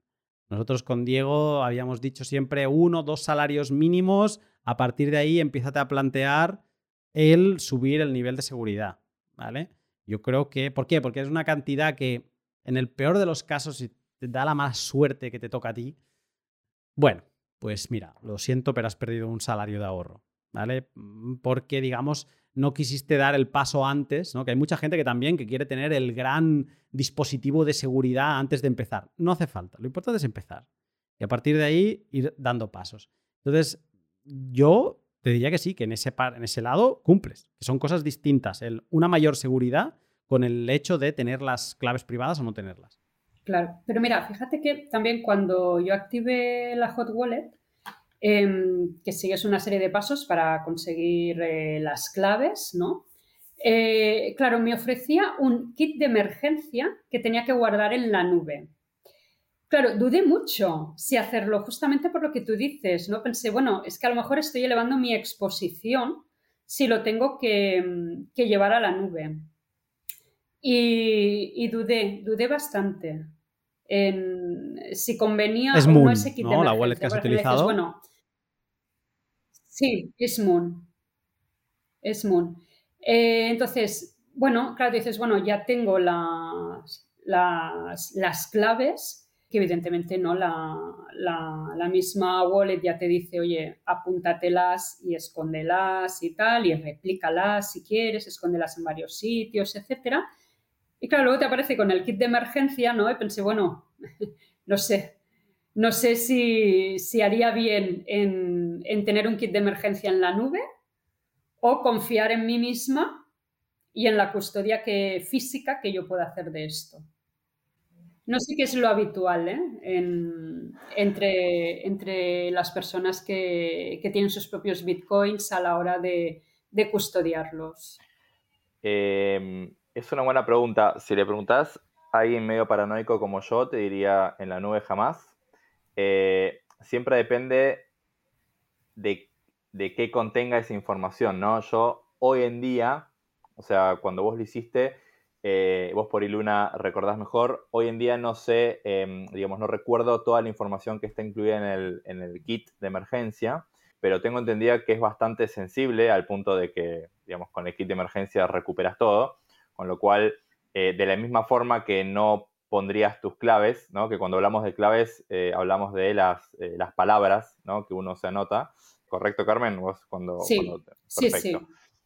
Nosotros con Diego habíamos dicho siempre uno, dos salarios mínimos, a partir de ahí empiezate a plantear el subir el nivel de seguridad, ¿vale? Yo creo que, ¿por qué? Porque es una cantidad que en el peor de los casos, si te da la mala suerte que te toca a ti, bueno, pues mira, lo siento, pero has perdido un salario de ahorro, ¿vale? Mm, porque, digamos, no quisiste dar el paso antes, ¿no? Que hay mucha gente que también que quiere tener el gran dispositivo de seguridad antes de empezar. No hace falta, lo importante es empezar. Y a partir de ahí ir dando pasos. Entonces, yo te diría que sí, que en ese, en ese lado cumples, que son cosas distintas. El, una mayor seguridad con el hecho de tener las claves privadas o no tenerlas. Claro, pero mira, fíjate que también cuando yo activé la Hot Wallet, em, que sigues una serie de pasos para conseguir eh, las claves, ¿no? Eh, claro, me ofrecía un kit de emergencia que tenía que guardar en la nube. Claro, dudé mucho si hacerlo, justamente por lo que tú dices, ¿no? Pensé, bueno, es que a lo mejor estoy elevando mi exposición si lo tengo que, llevar a la nube. Y, dudé, dudé bastante en si convenía es o no ese kit ¿no? La wallet que has utilizado. bueno, sí, es Moon. Es Moon. Eh, entonces, bueno, claro, dices, bueno, ya tengo las, las, las claves que evidentemente no la, misma wallet ya te dice, oye, apúntatelas y escóndelas y tal, y replícalas si quieres, escóndelas en varios sitios, etcétera. Y claro, luego te aparece con el kit de emergencia, ¿no? Y pensé, bueno, no sé, no sé si, haría bien en, en tener un kit de emergencia en la nube o confiar en mí misma y en la custodia que, física que yo pueda hacer de esto. No sé qué es lo habitual ¿eh? entre, entre, las personas que, tienen sus propios bitcoins a la hora de, custodiarlos. Em, es una buena pregunta. Si le preguntas a alguien medio paranoico como yo, te diría en la nube jamás. Eh, siempre depende de, de, qué contenga esa información, ¿no? Yo hoy en día, o sea, cuando vos lo hiciste, eh, vos por Iluna recordás mejor. Hoy en día no sé, em, digamos, no recuerdo toda la información que está incluida en el, en el, kit de emergencia, pero tengo entendido que es bastante sensible al punto de que, digamos, con el kit de emergencia recuperas todo, con lo cual, eh, de la misma forma que no pondrías tus claves, ¿no? que cuando hablamos de claves eh, hablamos de las, las palabras ¿no? que uno se anota. ¿Correcto, Carmen? Vos cuando... Sí, sí, sí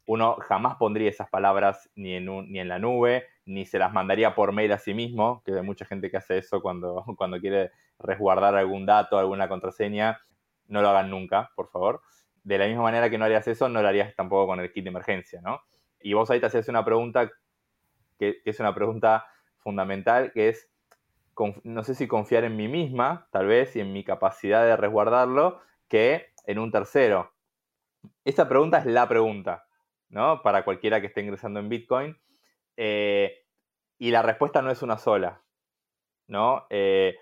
uno jamás pondría esas palabras ni en, ni en la nube, ni se las mandaría por mail a sí mismo, que hay mucha gente que hace eso cuando, cuando quiere resguardar algún dato, alguna contraseña. No lo hagan nunca, por favor. De la misma manera que no harías eso, no lo harías tampoco con el kit de emergencia, ¿no? Y vos ahí te haces una pregunta que, es una pregunta fundamental, que es, no sé si confiar en mí misma, tal vez, y en mi capacidad de resguardarlo, que en un tercero. Esta pregunta es la pregunta, ¿no? Para cualquiera que esté ingresando en Bitcoin. Eh, y la respuesta no es una sola, ¿no? Eh,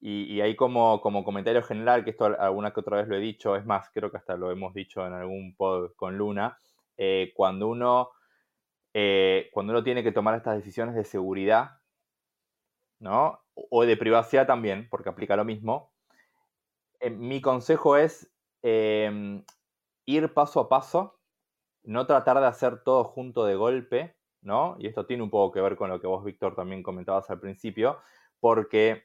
y, ahí como, como comentario general, que esto alguna que otra vez lo he dicho, es más, creo que hasta lo hemos dicho en algún pod con Luna, eh, cuando, uno, cuando uno tiene que tomar estas decisiones de seguridad, ¿no? O de privacidad también, porque aplica lo mismo, mi consejo es em, ir paso a paso, no tratar de hacer todo junto de golpe, ¿no? Y esto tiene un poco que ver con lo que vos, Víctor, también comentabas al principio, porque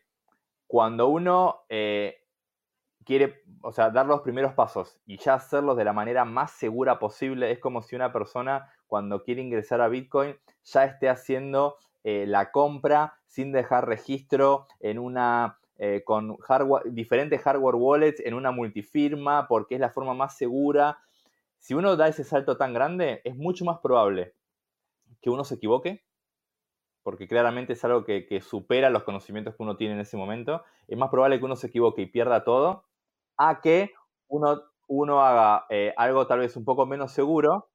cuando uno eh, quiere, o sea, dar los primeros pasos y ya hacerlos de la manera más segura posible, es como si una persona cuando quiere ingresar a Bitcoin ya esté haciendo eh, la compra sin dejar registro en una eh, con diferentes hardware wallets en una multifirma porque es la forma más segura. Si uno da ese salto tan grande, es mucho más probable que uno se equivoque, porque claramente es algo que, supera los conocimientos que uno tiene en ese momento. Es más probable que uno se equivoque y pierda todo, a que uno, haga eh, algo tal vez un poco menos seguro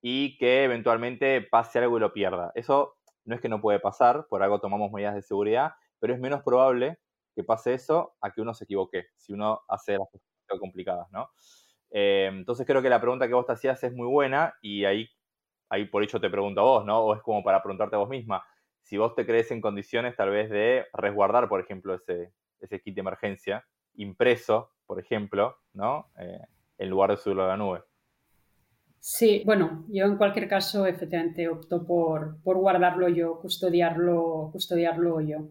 y que eventualmente pase algo y lo pierda. Eso no es que no puede pasar, por algo tomamos medidas de seguridad, pero es menos probable que pase eso a que uno se equivoque, si uno hace las cosas complicadas, ¿no? Eh, entonces creo que la pregunta que vos te hacías es muy buena y ahí ahí por hecho te pregunto a vos, ¿no? O es como para preguntarte a vos misma, si vos te crees en condiciones tal vez de resguardar, por ejemplo, ese, ese kit de emergencia impreso, por ejemplo, ¿no? Eh, en lugar de subirlo a la nube. Sí, bueno, yo en cualquier caso efectivamente opto por, por guardarlo yo, custodiarlo, custodiarlo yo.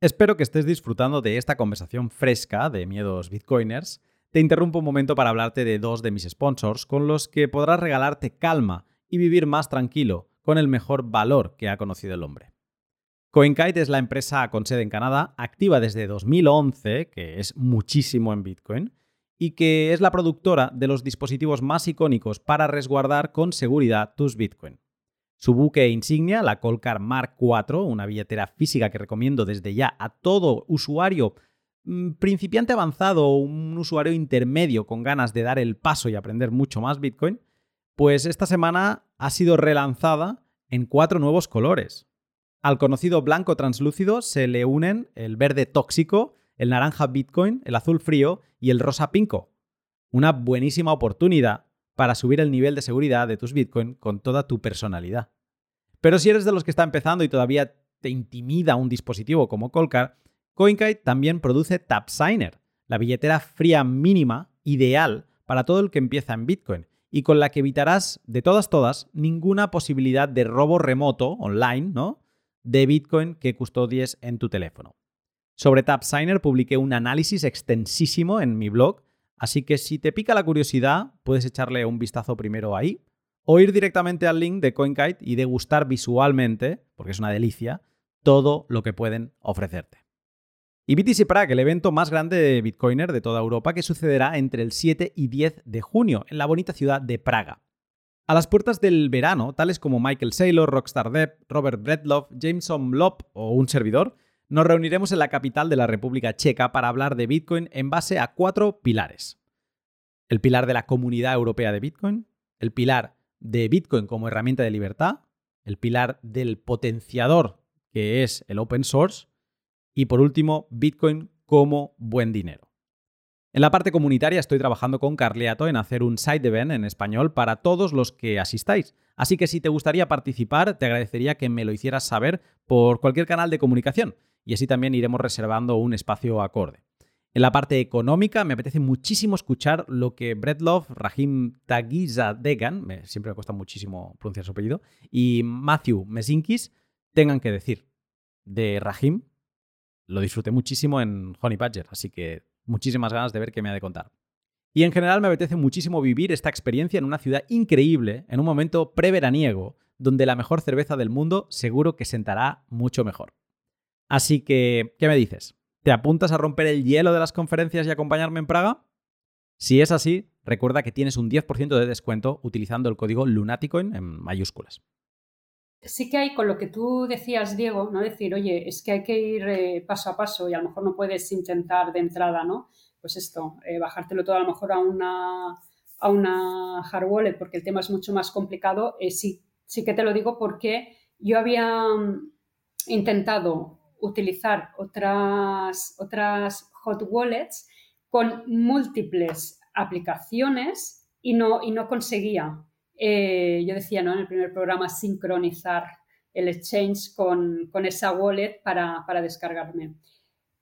Espero que estés disfrutando de esta conversación fresca de Miedos Bitcoiners. Te interrumpo un momento para hablarte de dos de mis sponsors con los que podrás regalarte calma y vivir más tranquilo con el mejor valor que ha conocido el hombre. CoinKite es la empresa con sede en Canadá, activa desde 2011, que es muchísimo en Bitcoin, y que es la productora de los dispositivos más icónicos para resguardar con seguridad tus Bitcoin. Su buque insignia, la Colcar Mark IV, una billetera física que recomiendo desde ya a todo usuario principiante avanzado o un usuario intermedio con ganas de dar el paso y aprender mucho más Bitcoin, pues esta semana ha sido relanzada en cuatro nuevos colores. Al conocido blanco translúcido se le unen el verde tóxico, el naranja Bitcoin, el azul frío y el rosa pinco. Una buenísima oportunidad para subir el nivel de seguridad de tus Bitcoin con toda tu personalidad. Pero si eres de los que está empezando y todavía te intimida un dispositivo como Colcar, CoinKite también produce TapSigner, la billetera fría mínima ideal para todo el que empieza en Bitcoin y con la que evitarás de todas todas ninguna posibilidad de robo remoto online, ¿no? de Bitcoin que custodies en tu teléfono. Sobre TapSigner publiqué un análisis extensísimo en mi blog, así que si te pica la curiosidad, puedes echarle un vistazo primero ahí o ir directamente al link de CoinKite y degustar visualmente, porque es una delicia, todo lo que pueden ofrecerte. Y BTC Prague, el evento más grande de Bitcoiner de toda Europa, que sucederá entre el 7 y 10 de junio en la bonita ciudad de Praga. A las puertas del verano, tales como Michael Saylor, Rockstar Depp, Robert Bredlov, Jameson Lop o un servidor, nos reuniremos en la capital de la República Checa para hablar de Bitcoin en base a cuatro pilares. El pilar de la comunidad europea de Bitcoin, el pilar de Bitcoin como herramienta de libertad, el pilar del potenciador que es el open source y por último, Bitcoin como buen dinero. En la parte comunitaria estoy trabajando con Carleato en hacer un side event en español para todos los que asistáis. Así que si te gustaría participar, te agradecería que me lo hicieras saber por cualquier canal de comunicación y así también iremos reservando un espacio acorde. En la parte económica me apetece muchísimo escuchar lo que Bredlov, Rahim Tagizadegan, me, siempre me cuesta muchísimo pronunciar su apellido, y Matthew Mesinkis tengan que decir. De Rahim, lo disfruté muchísimo en Honey Badger, así que muchísimas ganas de ver qué me ha de contar. Y en general me apetece muchísimo vivir esta experiencia en una ciudad increíble, en un momento preveraniego, donde la mejor cerveza del mundo seguro que sentará mucho mejor. Así que, ¿qué me dices? ¿Te apuntas a romper el hielo de las conferencias y acompañarme en Praga? Si es así, recuerda que tienes un 10% de descuento utilizando el código Lunaticoin en mayúsculas. Sí que hay con lo que tú decías, Diego, ¿no? Decir, oye, es que hay que ir eh, paso a paso y a lo mejor no puedes intentar de entrada, ¿no? Pues esto, eh, bajártelo todo a lo mejor a una, a una hard wallet porque el tema es mucho más complicado. Eh, sí, sí que te lo digo porque yo había mm, intentado utilizar otras, otras hot wallets con múltiples aplicaciones y no, y no conseguía. Eh, yo decía ¿no? en el primer programa sincronizar el exchange con, esa wallet para, para, descargarme.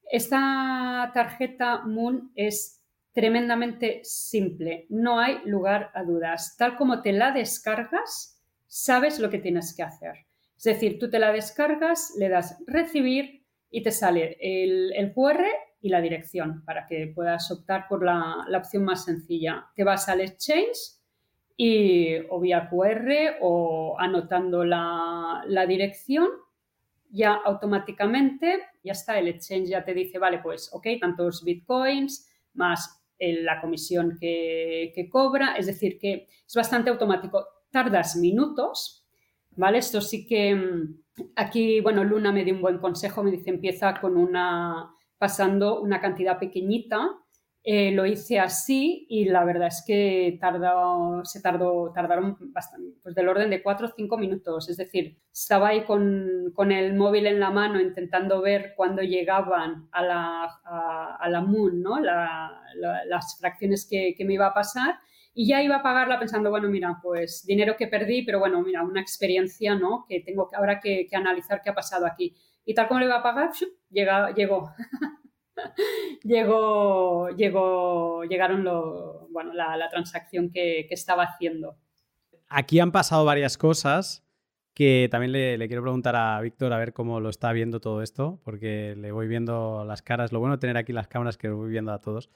Esta tarjeta Moon es tremendamente simple, no hay lugar a dudas. Tal como te la descargas, sabes lo que tienes que hacer. Es decir, tú te la descargas, le das recibir y te sale el, QR y la dirección para que puedas optar por la, opción más sencilla. Te vas al exchange y o vía QR o anotando la, dirección, ya automáticamente ya está, el exchange ya te dice, vale, pues ok, tantos bitcoins más la comisión que, que cobra, es decir, que es bastante automático. Tardas minutos, ¿vale? Esto sí que mm, aquí, bueno, Luna me dio un buen consejo, me dice empieza con una, pasando una cantidad pequeñita. Eh, lo hice así y la verdad es que tardó, se tardó, tardaron bastante, pues del orden de 4 o 5 minutos. Es decir, estaba ahí con, el móvil en la mano intentando ver cuándo llegaban a la, a, la Moon, ¿no? las fracciones que, que me iba a pasar y ya iba a pagarla pensando, bueno, mira, pues dinero que perdí, pero bueno, mira, una experiencia, ¿no? Que tengo que, ahora que, analizar qué ha pasado aquí. Y tal como le iba a pagar, llega, llegó. llegó, llegó, llegaron la, transacción que, estaba haciendo. Aquí han pasado varias cosas que también le, le, quiero preguntar a Víctor a ver cómo lo está viendo todo esto, porque le voy viendo las caras. Lo bueno de tener aquí las cámaras que lo voy viendo a todos.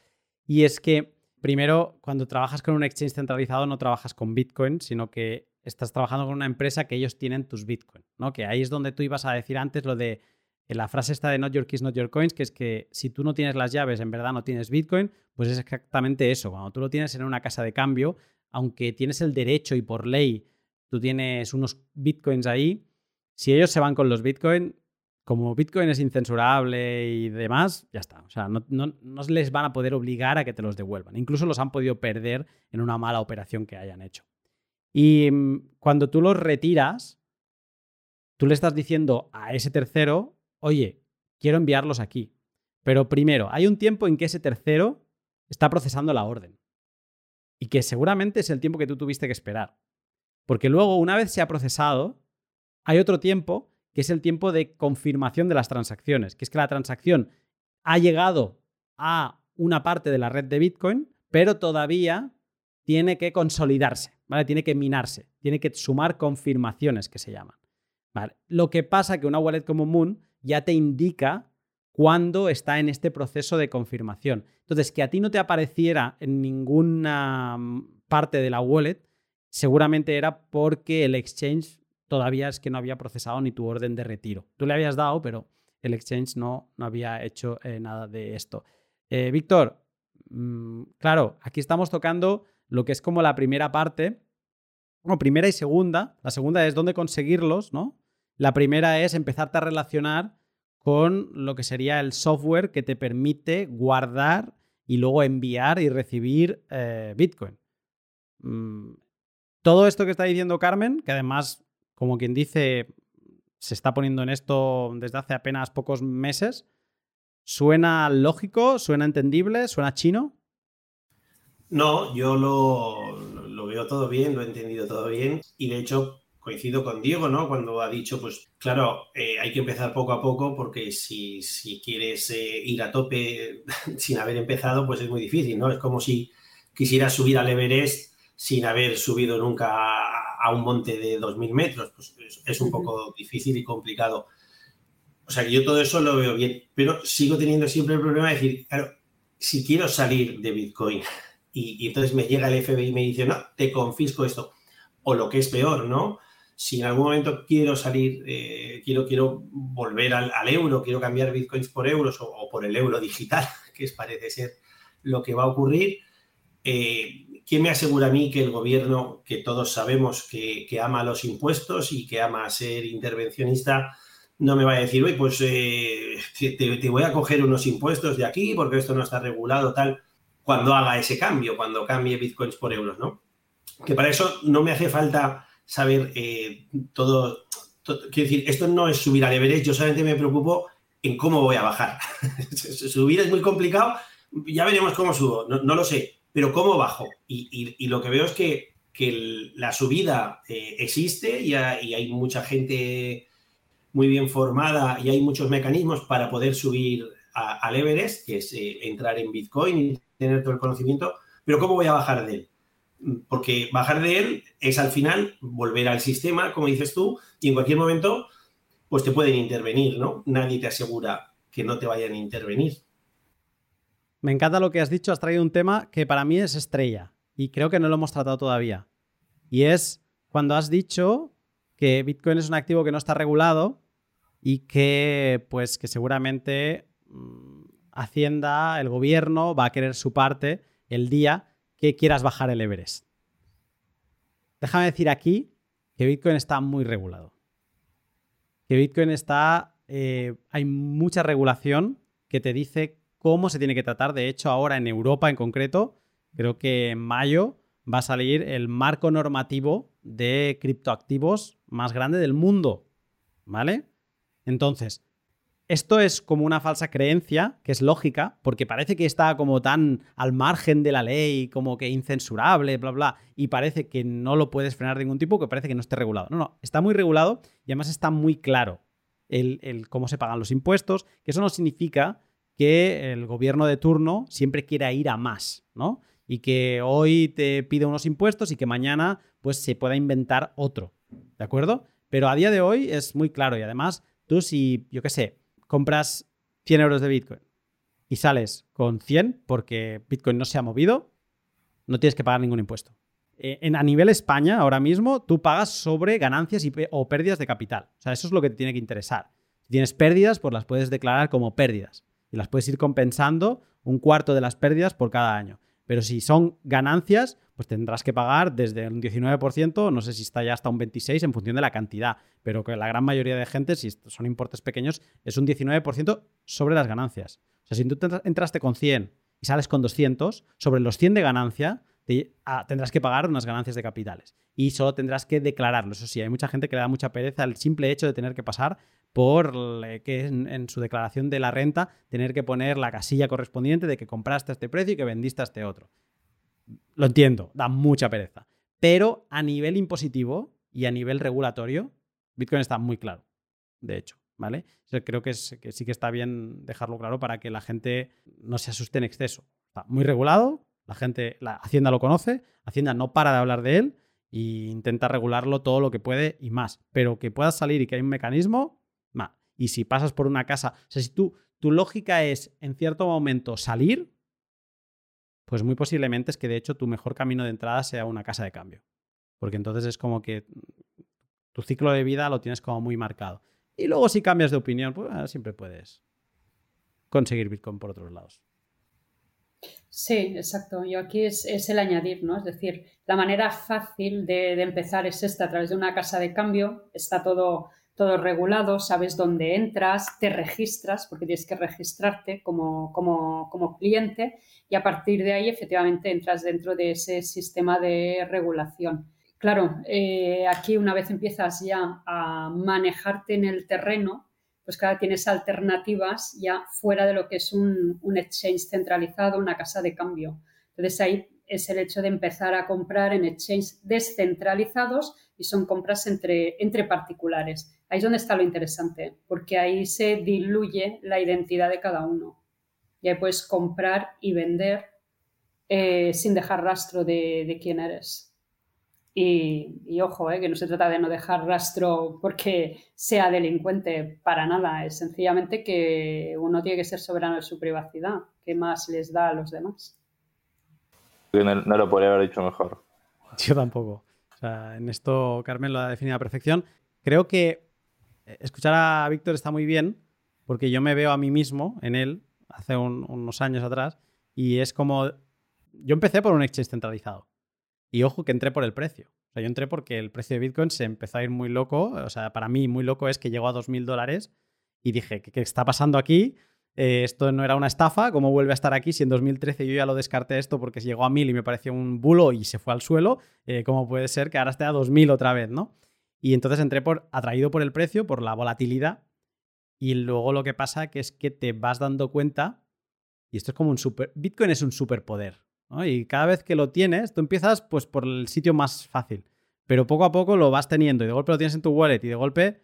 Y es que primero, cuando trabajas con un exchange centralizado, no trabajas con Bitcoin, sino que estás trabajando con una empresa que ellos tienen tus Bitcoin, ¿no? Que ahí es donde tú ibas a decir antes lo de la frase esta de not your keys, not your coins, que es que si tú no tienes las llaves, en verdad no tienes Bitcoin, pues es exactamente eso. Cuando tú lo tienes en una casa de cambio, aunque tienes el derecho y por ley tú tienes unos Bitcoins ahí, si ellos se van con los Bitcoin, como Bitcoin es incensurable y demás, ya está. O sea, no, les van a poder obligar a que te los devuelvan. Incluso los han podido perder en una mala operación que hayan hecho. Y mm, cuando tú los retiras, tú le estás diciendo a ese tercero, oye, quiero enviarlos aquí. Pero primero, hay un tiempo en que ese tercero está procesando la orden. Y que seguramente es el tiempo que tú tuviste que esperar. Porque luego, una vez se ha procesado, hay otro tiempo que es el tiempo de confirmación de las transacciones, que es que la transacción ha llegado a una parte de la red de Bitcoin, pero todavía tiene que consolidarse, ¿vale? Tiene que minarse, tiene que sumar confirmaciones que se llaman. Lo que pasa que una wallet como Moon ya te indica cuándo está en este proceso de confirmación. Entonces, que a ti no te apareciera en ninguna mm, parte de la wallet, seguramente era porque el exchange todavía es que no había procesado ni tu orden de retiro. Tú le habías dado, pero el exchange no, no había hecho eh, nada de esto. Eh, Víctor, mm, claro, aquí estamos tocando lo que es como la primera parte, bueno, primera y segunda. La segunda es dónde conseguirlos, ¿no? La primera es empezarte a relacionar con lo que sería el software que te permite guardar y luego enviar y recibir eh, Bitcoin. Mm, todo esto que está diciendo Carmen, que además como quien dice, se está poniendo en esto desde hace apenas pocos meses. ¿Suena lógico? ¿Suena entendible? ¿Suena chino? No, yo lo, veo todo bien, lo he entendido todo bien y de hecho coincido con Diego, ¿no? Cuando ha dicho, pues claro, eh, hay que empezar poco a poco porque si, quieres eh, ir a tope sin haber empezado, pues es muy difícil, ¿no? Es como si quisieras subir al Everest sin haber subido nunca a un monte de 2.000 metros, pues es, un poco difícil y complicado. O sea que yo todo eso lo veo bien, pero sigo teniendo siempre el problema de decir, claro, si quiero salir de Bitcoin y, entonces me llega el FBI y me dice, no, te confisco esto, o lo que es peor, ¿no? Si en algún momento quiero salir, eh, quiero, quiero volver al, euro, quiero cambiar bitcoins por euros o, por el euro digital, que parece ser lo que va a ocurrir, eh, ¿quién me asegura a mí que el gobierno, que todos sabemos que, ama los impuestos y que ama ser intervencionista, no me va a decir, oye, pues eh, te, voy a coger unos impuestos de aquí porque esto no está regulado, tal, cuando haga ese cambio, cuando cambie bitcoins por euros, ¿no? Que para eso no me hace falta saber eh, todo, Quiero decir, esto no es subir al Everest, yo solamente me preocupo en cómo voy a bajar. subir es muy complicado, ya veremos cómo subo, no, lo sé, pero cómo bajo. Y, lo que veo es que, la subida eh, existe y, hay mucha gente muy bien formada y hay muchos mecanismos para poder subir al Everest, que es eh, entrar en Bitcoin y tener todo el conocimiento, pero ¿cómo voy a bajar de él? Porque bajar de él es al final volver al sistema, como dices tú, y en cualquier momento pues te pueden intervenir, ¿no? Nadie te asegura que no te vayan a intervenir. Me encanta lo que has dicho, has traído un tema que para mí es estrella y creo que no lo hemos tratado todavía. Y es cuando has dicho que Bitcoin es un activo que no está regulado y que pues que seguramente mm, Hacienda, el gobierno va a querer su parte el día que quieras bajar el Everest. Déjame decir aquí que Bitcoin está muy regulado. Que Bitcoin está... Eh, hay mucha regulación que te dice cómo se tiene que tratar. De hecho, ahora en Europa en concreto, creo que en mayo va a salir el marco normativo de criptoactivos más grande del mundo. ¿Vale? Entonces, esto es como una falsa creencia, que es lógica, porque parece que está como tan al margen de la ley, como que incensurable, bla, bla, y parece que no lo puedes frenar de ningún tipo, que parece que no esté regulado. No, no, está muy regulado y además está muy claro el, cómo se pagan los impuestos, que eso no significa que el gobierno de turno siempre quiera ir a más, ¿no? Y que hoy te pide unos impuestos y que mañana pues se pueda inventar otro, ¿de acuerdo? Pero a día de hoy es muy claro y además tú si, yo qué sé, compras 100 euros de Bitcoin y sales con 100 porque Bitcoin no se ha movido, no tienes que pagar ningún impuesto. Eh, en, a nivel España, ahora mismo, tú pagas sobre ganancias o pérdidas de capital. O sea, eso es lo que te tiene que interesar. Si tienes pérdidas, pues las puedes declarar como pérdidas y las puedes ir compensando un cuarto de las pérdidas por cada año. Pero si son ganancias, pues tendrás que pagar desde un 19%, no sé si está ya hasta un 26% en función de la cantidad, pero que la gran mayoría de gente, si son importes pequeños, es un 19% sobre las ganancias. O sea, si tú entraste con 100 y sales con 200, sobre los 100 de ganancia ah, tendrás que pagar unas ganancias de capitales y solo tendrás que declararlo. Eso sí, hay mucha gente que le da mucha pereza el simple hecho de tener que pasar por que en, su declaración de la renta tener que poner la casilla correspondiente de que compraste este precio y que vendiste a este otro. Lo entiendo, da mucha pereza. Pero a nivel impositivo y a nivel regulatorio, Bitcoin está muy claro, de hecho. ¿Vale? creo que, sí que está bien dejarlo claro para que la gente no se asuste en exceso. Está muy regulado, la gente, la Hacienda lo conoce, Hacienda no para de hablar de él e intenta regularlo todo lo que puede y más. Pero que puedas salir y que hay un mecanismo, y si pasas por una casa, o sea, si tú, tu lógica es en cierto momento salir, pues muy posiblemente es que de hecho tu mejor camino de entrada sea una casa de cambio. Porque entonces es como que tu ciclo de vida lo tienes como muy marcado. Y luego si cambias de opinión, pues ah, siempre puedes conseguir Bitcoin por otros lados. Sí, exacto. Yo aquí es, el añadir, ¿no? Es decir, la manera fácil de, de, empezar es esta, a través de una casa de cambio. Está todo todo regulado, sabes dónde entras, te registras, porque tienes que registrarte como, como, cliente y a partir de ahí efectivamente entras dentro de ese sistema de regulación. Claro, eh, aquí una vez empiezas ya a manejarte en el terreno, pues cada tienes alternativas ya fuera de lo que es un, un exchange centralizado, una casa de cambio. Entonces ahí es el hecho de empezar a comprar en exchanges descentralizados y son compras entre, entre particulares. Ahí es donde está lo interesante, porque ahí se diluye la identidad de cada uno. Y ahí puedes comprar y vender eh, sin dejar rastro de, quién eres. Y, ojo, eh, que no se trata de no dejar rastro porque sea delincuente para nada, es sencillamente que uno tiene que ser soberano de su privacidad, ¿qué más les da a los demás? No, no, lo podría haber dicho mejor. Yo tampoco. sea, en esto Carmen lo ha definido a perfección. Creo que eh, escuchar a Víctor está muy bien porque yo me veo a mí mismo en él hace unos años atrás y es como... Yo empecé por un exchange centralizado y ojo que entré por el precio. O sea, yo entré porque el precio de Bitcoin se empezó a ir muy loco. O sea, para mí muy loco es que llegó a 2.000 dólares y dije, ¿qué, está pasando aquí? Eh, esto no era una estafa, ¿cómo vuelve a estar aquí? Si en 2013 yo ya lo descarté esto porque llegó a 1000 y me pareció un bulo y se fue al suelo, eh, ¿cómo puede ser que ahora esté a 2000 otra vez, no? Y entonces entré por, atraído por el precio, por la volatilidad, y luego lo que pasa que es que te vas dando cuenta, y esto es como un super, Bitcoin es un superpoder, Y cada vez que lo tienes, tú empiezas pues por el sitio más fácil, pero poco a poco lo vas teniendo y de golpe lo tienes en tu wallet y de golpe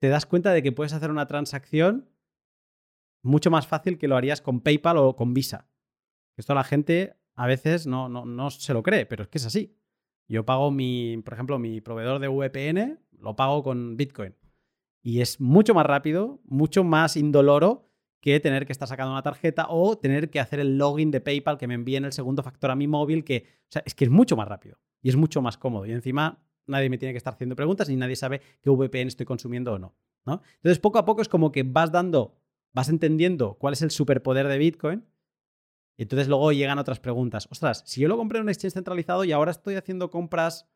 te das cuenta de que puedes hacer una transacción mucho más fácil que lo harías con PayPal o con Visa. Esto la gente a veces no, no, no se lo cree, pero es que es así. Yo pago mi, por ejemplo, mi proveedor de VPN, lo pago con Bitcoin. Y es mucho más rápido, mucho más indoloro que tener que estar sacando una tarjeta o tener que hacer el login de PayPal que me envíen el segundo factor a mi móvil, que, o sea, es que es mucho más rápido y es mucho más cómodo. Y encima nadie me tiene que estar haciendo preguntas ni nadie sabe qué VPN estoy consumiendo o no. ¿no? Entonces, poco a poco es como que vas dando vas entendiendo cuál es el superpoder de Bitcoin. Y entonces luego llegan otras preguntas. Ostras, si yo lo compré en un exchange centralizado y ahora estoy haciendo compras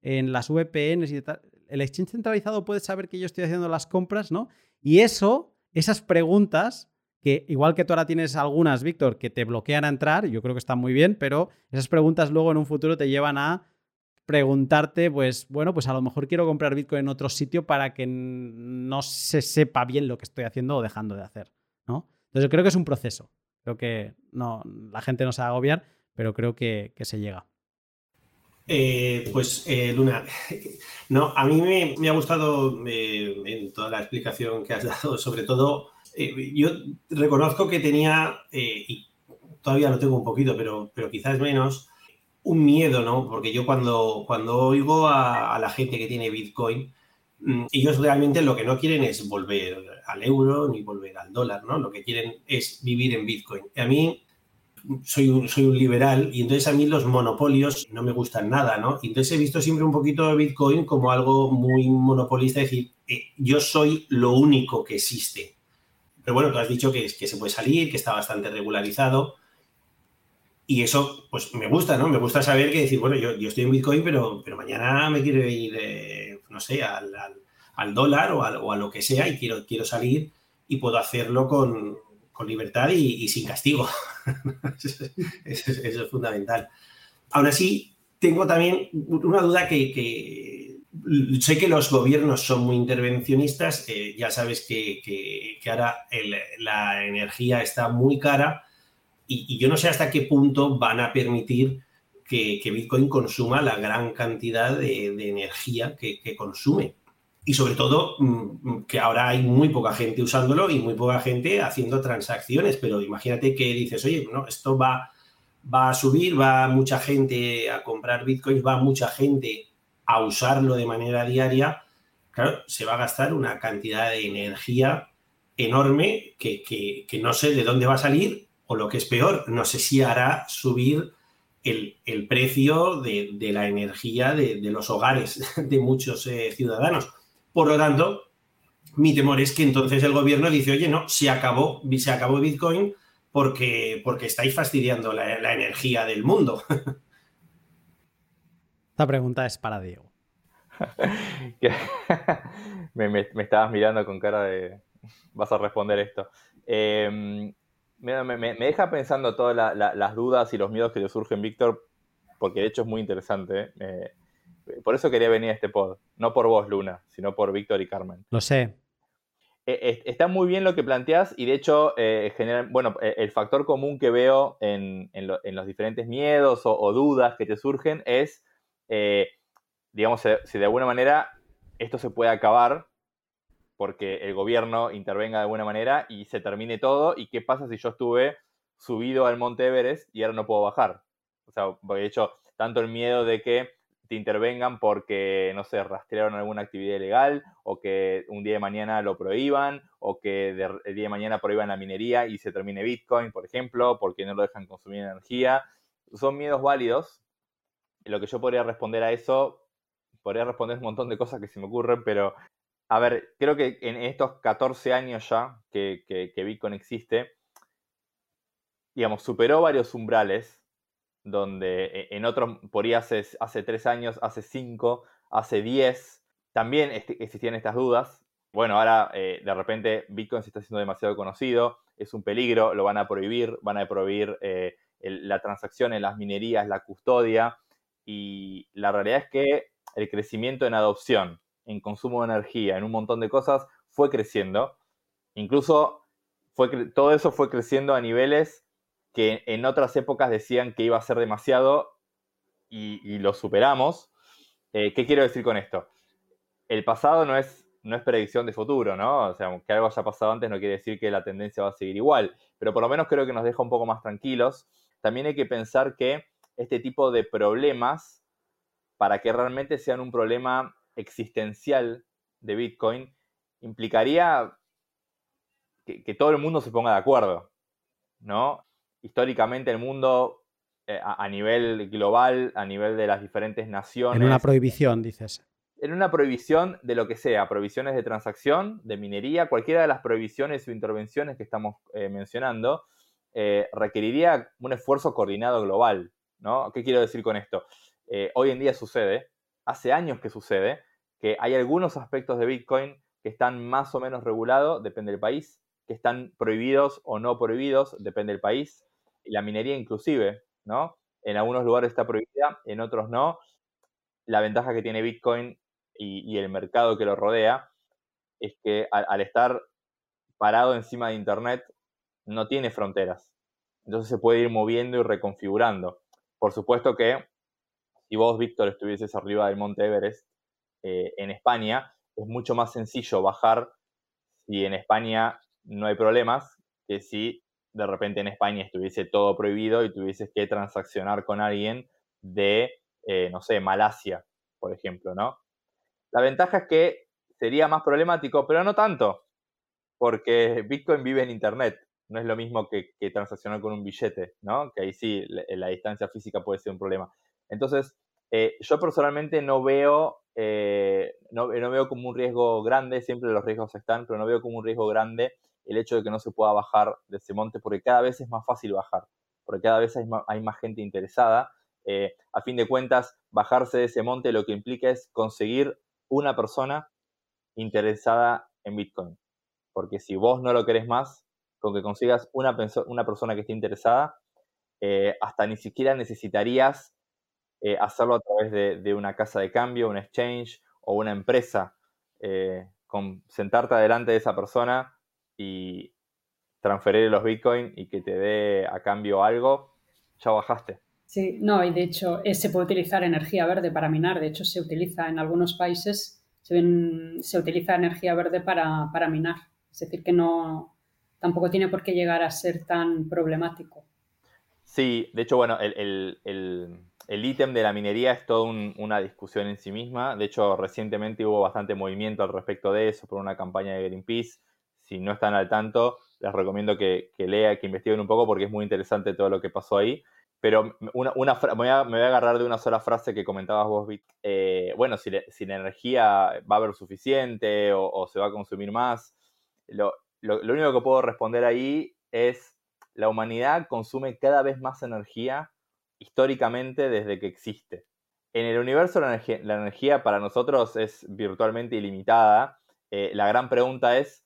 en las VPNs y tal, el exchange centralizado puede saber que yo estoy haciendo las compras, ¿no? Y eso, esas preguntas, que igual que tú ahora tienes algunas, Víctor, que te bloquean a entrar, yo creo que están muy bien, pero esas preguntas luego en un futuro te llevan a preguntarte, pues bueno, pues a lo mejor quiero comprar Bitcoin en otro sitio para que no se sepa bien lo que estoy haciendo o dejando de hacer, ¿no? Entonces creo que es un proceso. Creo que no, la gente no se va a agobiar, pero creo que, se llega. Eh, pues, eh, Luna, no, a mí me, ha gustado eh, toda la explicación que has dado, sobre todo, yo reconozco que tenía, y todavía lo tengo un poquito, pero, pero quizás menos, un miedo, ¿no? Porque yo cuando, cuando oigo a, la gente que tiene Bitcoin, mm, ellos realmente lo que no quieren es volver al euro ni volver al dólar, ¿no? Lo que quieren es vivir en Bitcoin. A mí soy un, soy un liberal y entonces a mí los monopolios no me gustan nada, ¿no? Y entonces he visto siempre un poquito de Bitcoin como algo muy monopolista, es decir, eh, yo soy lo único que existe. Pero bueno, tú has dicho que, se puede salir, que está bastante regularizado. Y eso, pues me gusta, ¿no? Me gusta saber que decir, bueno, yo, yo estoy en Bitcoin, pero, pero mañana me quiero ir, eh, no sé, al, al, dólar o, a lo que sea y quiero, quiero salir y puedo hacerlo con, con libertad y, sin castigo. eso, es, fundamental. Aún así, tengo también una duda que, que sé que los gobiernos son muy intervencionistas, eh, ya sabes que, ahora la energía está muy cara y, yo no sé hasta qué punto van a permitir que, Bitcoin consuma la gran cantidad de, energía que, consume. Y sobre todo mm, que ahora hay muy poca gente usándolo y muy poca gente haciendo transacciones, pero imagínate que dices, oye, no, esto va, va a subir, va mucha gente a comprar Bitcoin, va mucha gente a usarlo de manera diaria, claro, se va a gastar una cantidad de energía enorme que, que, no sé de dónde va a salir o lo que es peor, no sé si hará subir el, precio de, la energía de, los hogares de muchos eh, ciudadanos. Por lo tanto, mi temor es que entonces el gobierno dice, oye, no, se acabó, se acabó Bitcoin porque, porque estáis fastidiando la, energía del mundo. Esta pregunta es para Diego. me, estabas mirando con cara de, vas a responder esto. Eh, me, deja pensando todas las dudas y los miedos que te surgen, Víctor, porque de hecho es muy interesante. ¿eh? por eso quería venir a este pod. No por vos, Luna, sino por Víctor y Carmen. Lo sé. E, está muy bien lo que planteas y de hecho, eh, bueno, e, el factor común que veo en, los diferentes miedos o, dudas que te surgen es, eh, digamos, si de alguna manera esto se puede acabar porque el gobierno intervenga de alguna manera y se termine todo. ¿Y qué pasa si yo estuve subido al Monte Everest y ahora no puedo bajar? O sea, de hecho, tanto el miedo de que te intervengan porque, no sé, rastrearon alguna actividad ilegal o que un día de mañana lo prohíban o que el día de mañana prohíban la minería y se termine Bitcoin, por ejemplo, porque no lo dejan consumir energía. Son miedos válidos, lo que yo podría responder a eso, podría responder un montón de cosas que se me ocurren, pero a ver, creo que en estos 14 años ya que, que, Bitcoin existe, digamos, superó varios umbrales donde e, en otros, por ahí hace, hace 3 años, hace 5, hace 10, también existían estas dudas. Bueno, ahora eh, de repente Bitcoin se está haciendo demasiado conocido, es un peligro, lo van a prohibir, van a prohibir eh, la transacción en las minerías, la custodia, y la realidad es que el crecimiento en adopción en consumo de energía, en un montón de cosas, fue creciendo. Incluso fue, todo eso fue creciendo a niveles que en otras épocas decían que iba a ser demasiado y, lo superamos. Eh, ¿Qué quiero decir con esto? El pasado no es, no es predicción de futuro, ¿no? O sea, que algo haya pasado antes no quiere decir que la tendencia va a seguir igual, pero por lo menos creo que nos deja un poco más tranquilos. También hay que pensar que este tipo de problemas, para que realmente sean un problema existencial de Bitcoin implicaría que, todo el mundo se ponga de acuerdo, ¿no? Históricamente el mundo eh, a, nivel global, a nivel de las diferentes naciones... En una prohibición, dices. En una prohibición de lo que sea, prohibiciones de transacción, de minería, cualquiera de las prohibiciones o intervenciones que estamos eh, mencionando, eh, requeriría un esfuerzo coordinado global, ¿no? ¿Qué quiero decir con esto? hoy en día sucede, hace años que sucede, que hay algunos aspectos de Bitcoin que están más o menos regulados, depende del país, que están prohibidos o no prohibidos, depende del país, y la minería inclusive, ¿no? En algunos lugares está prohibida, en otros no. La ventaja que tiene Bitcoin y, el mercado que lo rodea es que al, estar parado encima de Internet no tiene fronteras. Entonces se puede ir moviendo y reconfigurando. Por supuesto que si vos, Víctor, estuvieses arriba del Monte Everest eh, en España, es mucho más sencillo bajar si en España no hay problemas que si de repente en España estuviese todo prohibido y tuvieses que transaccionar con alguien de, eh, no sé, Malasia, por ejemplo, ¿no? La ventaja es que sería más problemático, pero no tanto, porque Bitcoin vive en Internet. No es lo mismo que, transaccionar con un billete, ¿no? Que ahí sí, la distancia física puede ser un problema. Entonces, eh, yo personalmente no veo, eh, no, veo como un riesgo grande, siempre los riesgos están, pero no veo como un riesgo grande el hecho de que no se pueda bajar de ese monte, porque cada vez es más fácil bajar, porque cada vez hay más, gente interesada. Eh, a fin de cuentas, bajarse de ese monte lo que implica es conseguir una persona interesada en Bitcoin. Porque si vos no lo querés más, con que consigas una, persona que esté interesada, hasta ni siquiera necesitarías eh, hacerlo a través de, una casa de cambio, un exchange o una empresa. Eh, con sentarte adelante de esa persona y transferir los bitcoins y que te dé a cambio algo, ya bajaste. Sí, no, y de hecho eh, se puede utilizar energía verde para minar. De hecho, se utiliza en algunos países, se, se utiliza energía verde para, para, minar. Es decir, que no tampoco tiene por qué llegar a ser tan problemático. Sí, de hecho, bueno, el el ítem de la minería es toda una discusión en sí misma. De hecho, recientemente hubo bastante movimiento al respecto de eso por una campaña de Greenpeace. Si no están al tanto, les recomiendo que, que lean, que investiguen un poco porque es muy interesante todo lo que pasó ahí. Pero una, me, voy a, agarrar de una sola frase que comentabas vos, Vic. Eh, bueno, si, la energía va a haber suficiente o, se va a consumir más, lo único que puedo responder ahí es la humanidad consume cada vez más energía históricamente desde que existe. En el universo la energía, para nosotros es virtualmente ilimitada. Eh, la gran pregunta es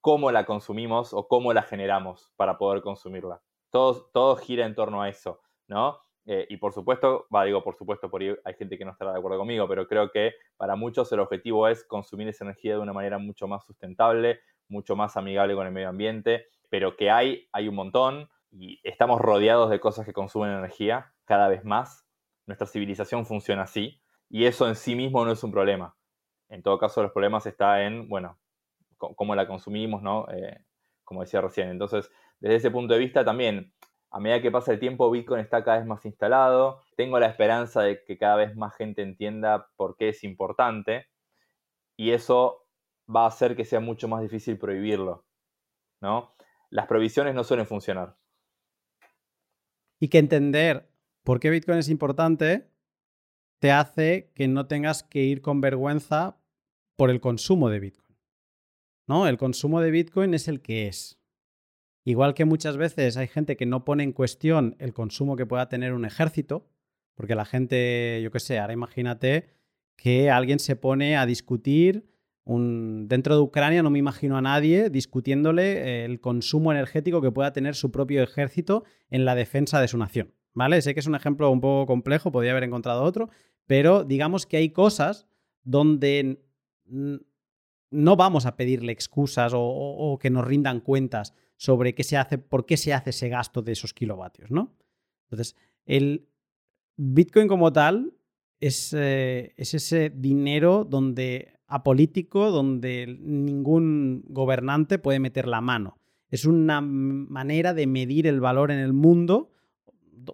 cómo la consumimos o cómo la generamos para poder consumirla. Todo, todo gira en torno a eso, ¿no? Eh, y por supuesto, va, digo por supuesto, por hay gente que no estará de acuerdo conmigo, pero creo que para muchos el objetivo es consumir esa energía de una manera mucho más sustentable, mucho más amigable con el medio ambiente, pero que hay, hay un montón y estamos rodeados de cosas que consumen energía cada vez más. Nuestra civilización funciona así y eso en sí mismo no es un problema. En todo caso, los problemas están en, bueno, cómo la consumimos, ¿no? Eh, como decía recién. Entonces, desde ese punto de vista también, a medida que pasa el tiempo, Bitcoin está cada vez más instalado. Tengo la esperanza de que cada vez más gente entienda por qué es importante y eso va a hacer que sea mucho más difícil prohibirlo, ¿no? Las prohibiciones no suelen funcionar y que entender por qué Bitcoin es importante te hace que no tengas que ir con vergüenza por el consumo de Bitcoin. ¿No? El consumo de Bitcoin es el que es. Igual que muchas veces hay gente que no pone en cuestión el consumo que pueda tener un ejército, porque la gente, yo qué sé, ahora imagínate que alguien se pone a discutir dentro de Ucrania, no me imagino a nadie discutiéndole el consumo energético que pueda tener su propio ejército en la defensa de su nación. ¿Vale? Sé que es un ejemplo un poco complejo, podría haber encontrado otro, pero digamos que hay cosas donde no vamos a pedirle excusas o, que nos rindan cuentas sobre qué se hace, por qué se hace ese gasto de esos kilovatios, ¿no? Entonces, el Bitcoin como tal es, eh, es ese dinero donde apolítico, donde ningún gobernante puede meter la mano. Es una manera de medir el valor en el mundo,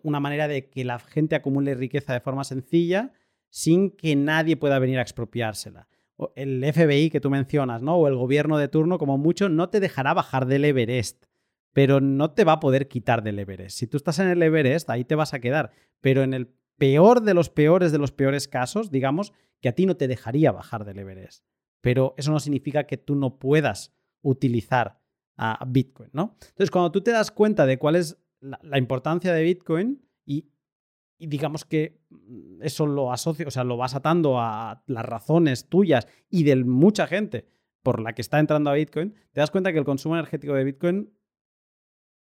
una manera de que la gente acumule riqueza de forma sencilla sin que nadie pueda venir a expropiársela el FBI que tú mencionas, ¿no? O el gobierno de turno, como mucho, no te dejará bajar del Everest, pero no te va a poder quitar del Everest. Si tú estás en el Everest, ahí te vas a quedar. Pero en el peor de los peores de los peores casos, digamos, que a ti no te dejaría bajar del Everest. Pero eso no significa que tú no puedas utilizar a Bitcoin, ¿no? Entonces, cuando tú te das cuenta de cuál es la importancia de Bitcoin y digamos que mm, eso lo asocio, o sea, lo vas atando a las razones tuyas y de mucha gente por la que está entrando a Bitcoin, te das cuenta que el consumo energético de Bitcoin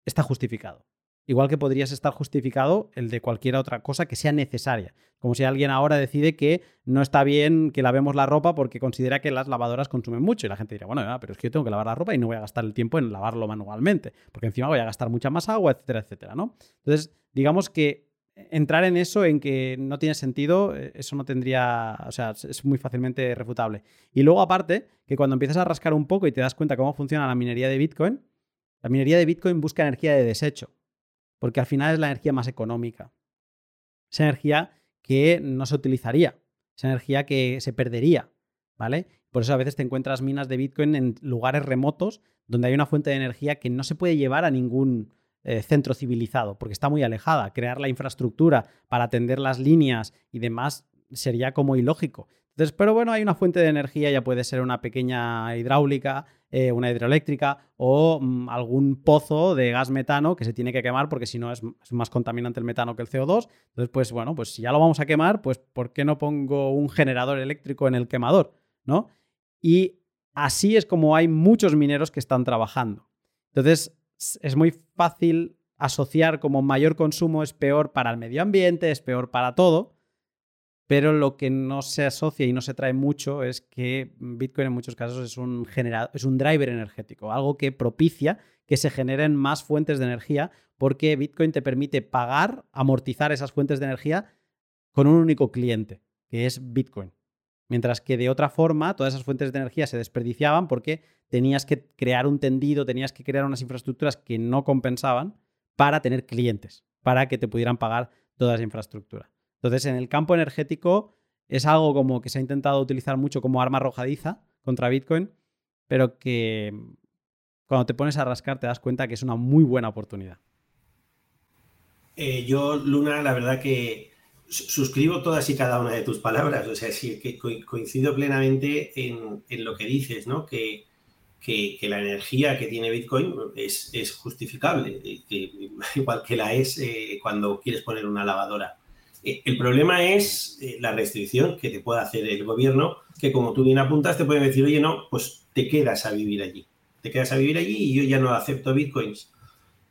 está justificado. Igual que podrías estar justificado el de cualquier otra cosa que sea necesaria. Como si alguien ahora decide que no está bien que lavemos la ropa porque considera que las lavadoras consumen mucho. Y la gente dirá, bueno, pero es que yo tengo que lavar la ropa y no voy a gastar el tiempo en lavarlo manualmente. Porque encima voy a gastar mucha más agua, etcétera, etcétera, ¿no? Entonces, digamos que entrar en eso, en que no tiene sentido, eh, eso no tendría, o sea, es muy fácilmente refutable. Y luego aparte, que cuando empiezas a rascar un poco y te das cuenta cómo funciona la minería de Bitcoin, la minería de Bitcoin busca energía de desecho, porque al final es la energía más económica. Esa energía que no se utilizaría, esa energía que se perdería, ¿vale? Por eso a veces te encuentras minas de Bitcoin en lugares remotos donde hay una fuente de energía que no se puede llevar a ningún eh, centro civilizado, porque está muy alejada. Crear la infraestructura para atender las líneas y demás sería como ilógico. Pero bueno, hay una fuente de energía, ya puede ser una pequeña hidráulica, eh, una hidroeléctrica o mm, algún pozo de gas metano que se tiene que quemar porque si no es, es, más contaminante el metano que el CO2. Entonces, pues bueno, pues si ya lo vamos a quemar, pues ¿por qué no pongo un generador eléctrico en el quemador? ¿No? Y así es como hay muchos mineros que están trabajando. Entonces, es muy fácil asociar como mayor consumo es peor para el medio ambiente, es peor para todo, pero lo que no se asocia y no se trae mucho es que Bitcoin en muchos casos es un, es un driver energético, algo que propicia que se generen más fuentes de energía porque Bitcoin te permite pagar, amortizar esas fuentes de energía con un único cliente, que es Bitcoin. Mientras que de otra forma, todas esas fuentes de energía se desperdiciaban porque tenías que crear un tendido, tenías que crear unas infraestructuras que no compensaban para tener clientes, para que te pudieran pagar toda esa infraestructura. Entonces, en el campo energético es algo como que se ha intentado utilizar mucho como arma arrojadiza contra Bitcoin, pero que cuando te pones a rascar te das cuenta que es una muy buena oportunidad. Eh, yo, Luna, la verdad que suscribo todas y cada una de tus palabras, o sea, sí, que coincido plenamente en, lo que dices, ¿no? Que, que, la energía que tiene Bitcoin es, es justificable, igual que la es eh, cuando quieres poner una lavadora. Eh, el problema es eh, la restricción que te puede hacer el gobierno, que como tú bien apuntas, te pueden decir, oye, no, pues te quedas a vivir allí. Te quedas a vivir allí y yo ya no acepto bitcoins.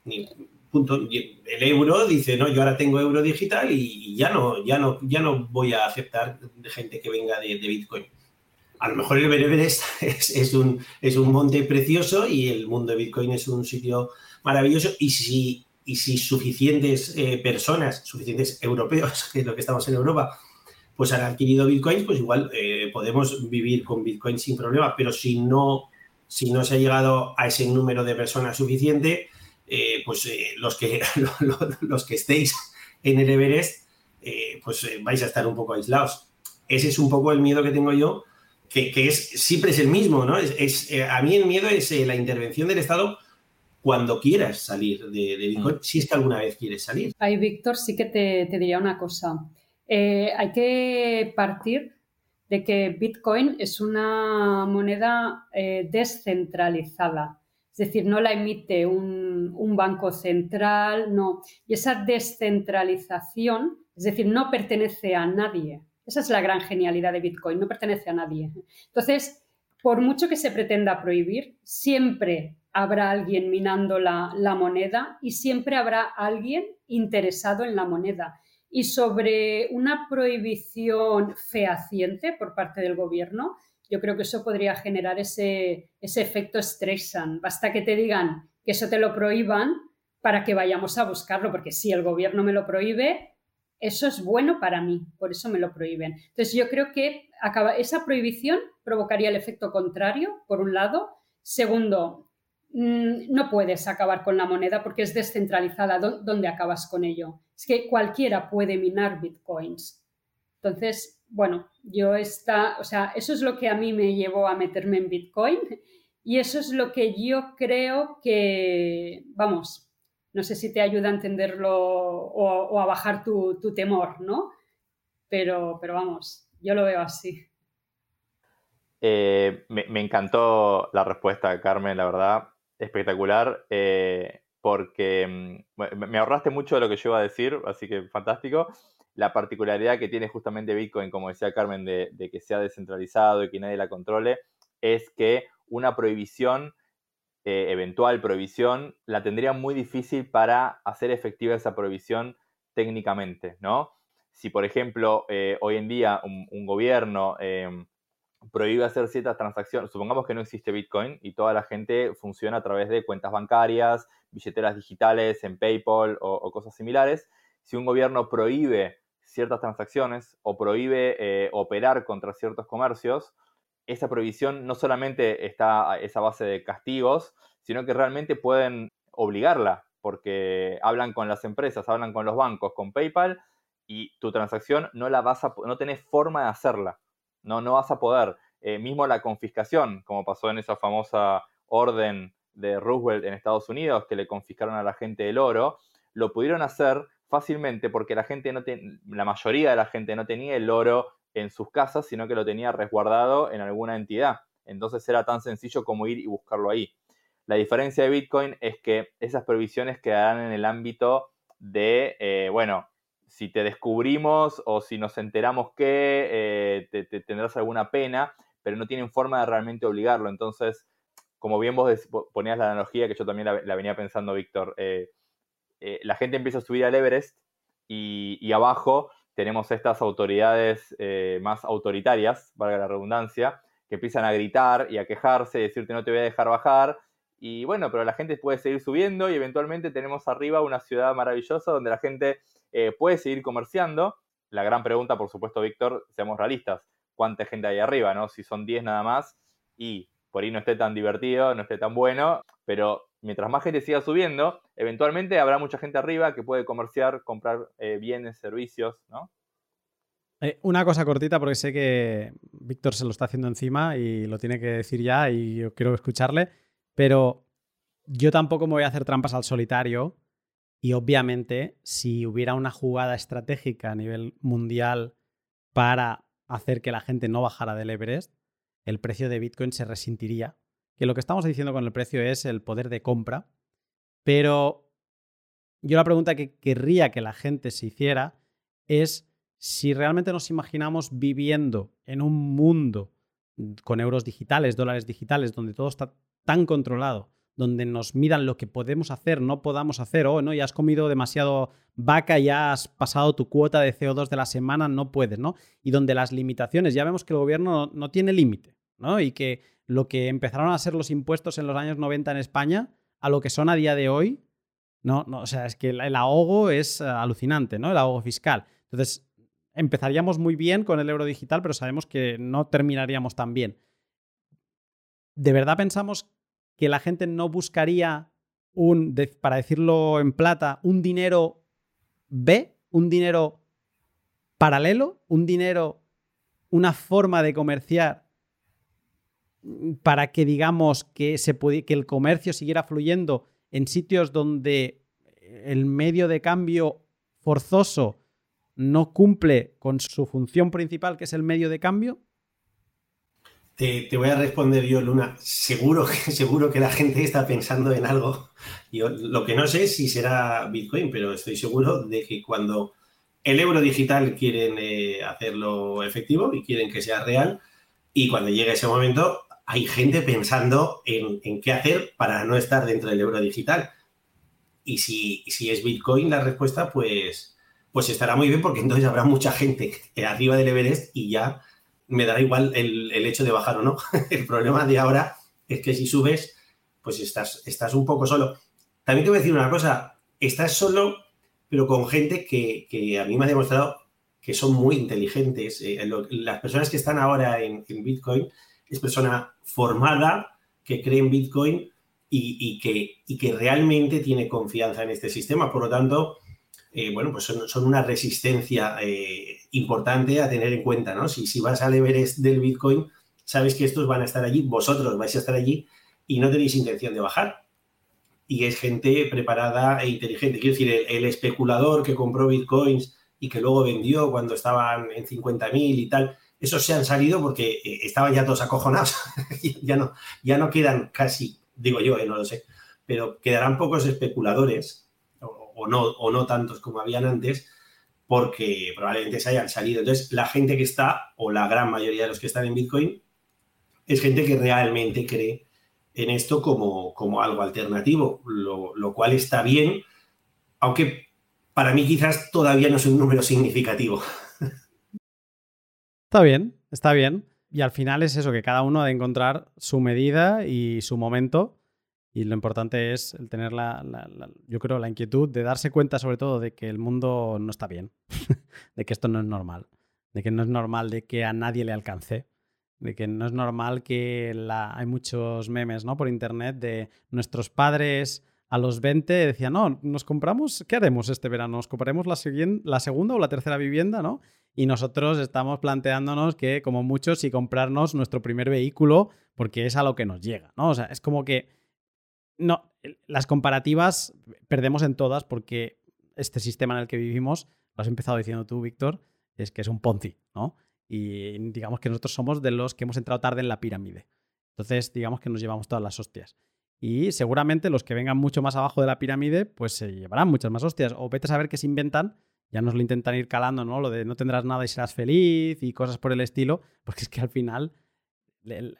Ni, punto, el euro dice, no, yo ahora tengo euro digital y ya no, ya no, ya no voy a aceptar gente que venga de, Bitcoin. A lo mejor el Everest es, un, es un monte precioso y el mundo de Bitcoin es un sitio maravilloso y si, y si suficientes eh, personas, suficientes europeos, que es lo que estamos en Europa, pues han adquirido bitcoins, pues igual eh, podemos vivir con bitcoin sin problema, pero si no, si no se ha llegado a ese número de personas suficiente, eh, pues eh, los, que, los que estéis en el Everest, eh, pues vais a estar un poco aislados. Ese es un poco el miedo que tengo yo, que, es siempre es el mismo, ¿no? Es, a mí el miedo es la intervención del Estado cuando quieras salir de, Bitcoin, mm. si es que alguna vez quieres salir. Ahí, Víctor, sí que te, te diría una cosa. Eh, hay que partir de que Bitcoin es una moneda eh, descentralizada. Es decir, no la emite un, un, banco central, no. Y esa descentralización, es decir, no pertenece a nadie. Esa es la gran genialidad de Bitcoin, no pertenece a nadie. Entonces, por mucho que se pretenda prohibir, siempre habrá alguien minando la, moneda y siempre habrá alguien interesado en la moneda. Y sobre una prohibición fehaciente por parte del gobierno, yo creo que eso podría generar ese, ese efecto Streisand. Basta que te digan que eso te lo prohíban para que vayamos a buscarlo, porque si el gobierno me lo prohíbe, eso es bueno para mí, por eso me lo prohíben. Entonces yo creo que acaba, esa prohibición provocaría el efecto contrario, por un lado. Segundo, no puedes acabar con la moneda porque es descentralizada. ¿Dónde acabas con ello? Es que cualquiera puede minar bitcoins. Entonces, bueno, yo está, o sea, eso es lo que a mí me llevó a meterme en bitcoin y eso es lo que yo creo que, vamos, no sé si te ayuda a entenderlo o, a bajar tu, temor, ¿no? Pero, pero vamos, yo lo veo así. Eh, me, me, encantó la respuesta, Carmen, la verdad espectacular, eh, porque mm, me ahorraste mucho de lo que yo iba a decir, así que fantástico. La particularidad que tiene justamente Bitcoin, como decía Carmen, de, que sea descentralizado y que nadie la controle, es que una prohibición, eh, eventual prohibición, la tendría muy difícil para hacer efectiva esa prohibición técnicamente, ¿no? Si, por ejemplo, eh, hoy en día un, gobierno em, prohíbe hacer ciertas transacciones, supongamos que no existe Bitcoin y toda la gente funciona a través de cuentas bancarias, billeteras digitales, en PayPal o, cosas similares, si un gobierno prohíbe ciertas transacciones o prohíbe eh, operar contra ciertos comercios, esa prohibición no solamente está a esa base de castigos, sino que realmente pueden obligarla, porque hablan con las empresas, hablan con los bancos, con PayPal, y tu transacción no la vas a, no tenés forma de hacerla. No, no vas a poder. Eh, mismo la confiscación, como pasó en esa famosa orden de Roosevelt en Estados Unidos, que le confiscaron a la gente el oro, lo pudieron hacer fácilmente porque la gente no la mayoría de la gente no tenía el oro en sus casas, sino que lo tenía resguardado en alguna entidad. Entonces era tan sencillo como ir y buscarlo ahí. La diferencia de Bitcoin es que esas previsiones quedarán en el ámbito de, eh, bueno, si te descubrimos o si nos enteramos que eh, te, tendrás alguna pena, pero no tienen forma de realmente obligarlo. Entonces, como bien vos ponías la analogía, que yo también la, venía pensando, Víctor, eh, eh, la gente empieza a subir al Everest y, abajo tenemos estas autoridades más autoritarias, valga la redundancia, que empiezan a gritar y a quejarse, decirte no te voy a dejar bajar. Y bueno, pero la gente puede seguir subiendo y eventualmente tenemos arriba una ciudad maravillosa donde la gente eh, puede seguir comerciando. La gran pregunta, por supuesto, Víctor, seamos realistas, ¿cuánta gente hay arriba? ¿no? Si son 10 nada más y por ahí no esté tan divertido, no esté tan bueno, pero mientras más gente siga subiendo, eventualmente habrá mucha gente arriba que puede comerciar, comprar eh, bienes, servicios, ¿no? Eh, una cosa cortita, porque sé que Víctor se lo está haciendo encima y lo tiene que decir ya y yo quiero escucharle, pero yo tampoco me voy a hacer trampas al solitario y obviamente, si hubiera una jugada estratégica a nivel mundial para hacer que la gente no bajara del Everest, el precio de Bitcoin se resentiría. Que lo que estamos diciendo con el precio es el poder de compra, pero yo la pregunta que querría que la gente se hiciera es si realmente nos imaginamos viviendo en un mundo con euros digitales, dólares digitales, donde todo está tan controlado, donde nos midan lo que podemos hacer, no podamos hacer, o oh, no, ya has comido demasiado vaca, ya has pasado tu cuota de CO2 de la semana, no puedes, ¿no? Y donde las limitaciones, ya vemos que el gobierno no, tiene límite, ¿no? Y que lo que empezaron a ser los impuestos en los años 90 en España, a lo que son a día de hoy, no, no o sea, es que el, ahogo es eh, alucinante, ¿no? El ahogo fiscal. Entonces, empezaríamos muy bien con el euro digital, pero sabemos que no terminaríamos tan bien. ¿De verdad pensamos que la gente no buscaría un, para decirlo en plata, un dinero B, un dinero paralelo, un dinero, una forma de comerciar para que digamos que, se que el comercio siguiera fluyendo en sitios donde el medio de cambio forzoso no cumple con su función principal, que es el medio de cambio? Te, voy a responder yo, Luna. Seguro que, seguro que la gente está pensando en algo. Yo lo que no sé es si será Bitcoin, pero estoy seguro de que cuando el euro digital quieren eh, hacerlo efectivo y quieren que sea real, y cuando llegue ese momento, hay gente pensando en, qué hacer para no estar dentro del euro digital. Y si, es Bitcoin la respuesta, pues, pues estará muy bien porque entonces habrá mucha gente arriba del Everest y ya me dará igual el, hecho de bajar o no. el problema de ahora es que si subes, pues estás, estás un poco solo. También te voy a decir una cosa, estás solo, pero con gente que, a mí me ha demostrado que son muy inteligentes. Eh, las personas que están ahora en, Bitcoin es persona formada que cree en Bitcoin y, que, y que realmente tiene confianza en este sistema. Por lo tanto, eh, bueno, pues son, una resistencia eh, importante a tener en cuenta, ¿no? Si, si vas al Everest del Bitcoin, sabes que estos van a estar allí, vosotros vais a estar allí y no tenéis intención de bajar. Y es gente preparada e inteligente. Quiero decir, el, especulador que compró Bitcoins y que luego vendió cuando estaban en 50.000 y tal, esos se han salido porque eh, estaban ya todos acojonados. ya, no, ya no quedan casi, digo yo, no lo sé, pero quedarán pocos especuladores o no, o no tantos como habían antes, porque probablemente se hayan salido. Entonces, la gente que está, o la gran mayoría de los que están en Bitcoin, es gente que realmente cree en esto como, como algo alternativo, lo, cual está bien, aunque para mí quizás todavía no es un número significativo. Está bien, está bien. Y al final es eso, que cada uno ha de encontrar su medida y su momento y lo importante es el tener la, yo creo, la inquietud de darse cuenta sobre todo de que el mundo no está bien, de que esto no es normal, de que no es normal de que a nadie le alcance, de que no es normal que la, hay muchos memes ¿no? por internet de nuestros padres a los 20 decían, no, nos compramos, ¿qué haremos este verano? ¿Nos compraremos la, la segunda o la tercera vivienda? ¿no? Y nosotros estamos planteándonos que como muchos si comprarnos nuestro primer vehículo porque es a lo que nos llega, ¿no? O sea, es como que no, las comparativas perdemos en todas porque este sistema en el que vivimos, lo has empezado diciendo tú, Víctor, es que es un Ponzi, ¿no? Y digamos que nosotros somos de los que hemos entrado tarde en la pirámide. Entonces, digamos que nos llevamos todas las hostias. Y seguramente los que vengan mucho más abajo de la pirámide, pues se llevarán muchas más hostias. O vete a saber qué se inventan, ya nos lo intentan ir calando, ¿no? Lo de no tendrás nada y serás feliz y cosas por el estilo, porque es que al final el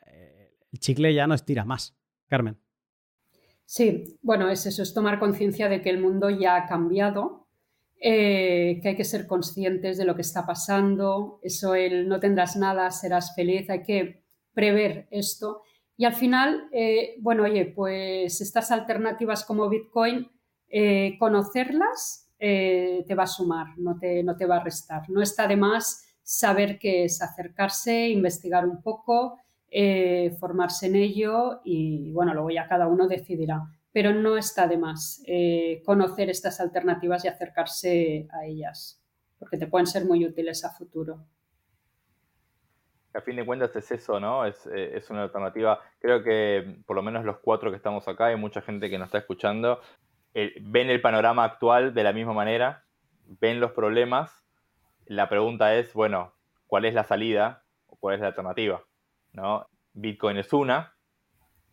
chicle ya no estira más. Carmen. Sí, bueno, es eso, es tomar conciencia de que el mundo ya ha cambiado, eh, que hay que ser conscientes de lo que está pasando, eso el no tendrás nada, serás feliz, hay que prever esto. Y al final, eh, bueno, oye, pues estas alternativas como Bitcoin, eh, conocerlas te va a sumar, no te, no te va a restar. No está de más saber qué es acercarse, investigar un poco, eh, formarse en ello y bueno, luego ya cada uno decidirá. Pero no está de más eh, conocer estas alternativas y acercarse a ellas, porque te pueden ser muy útiles a futuro. A fin de cuentas es eso, ¿no? Es, eh, una alternativa. Creo que por lo menos los cuatro que estamos acá, hay mucha gente que nos está escuchando, ven el panorama actual de la misma manera, ven los problemas. La pregunta es, bueno, ¿cuál es la salida o cuál es la alternativa? ¿No? Bitcoin es una,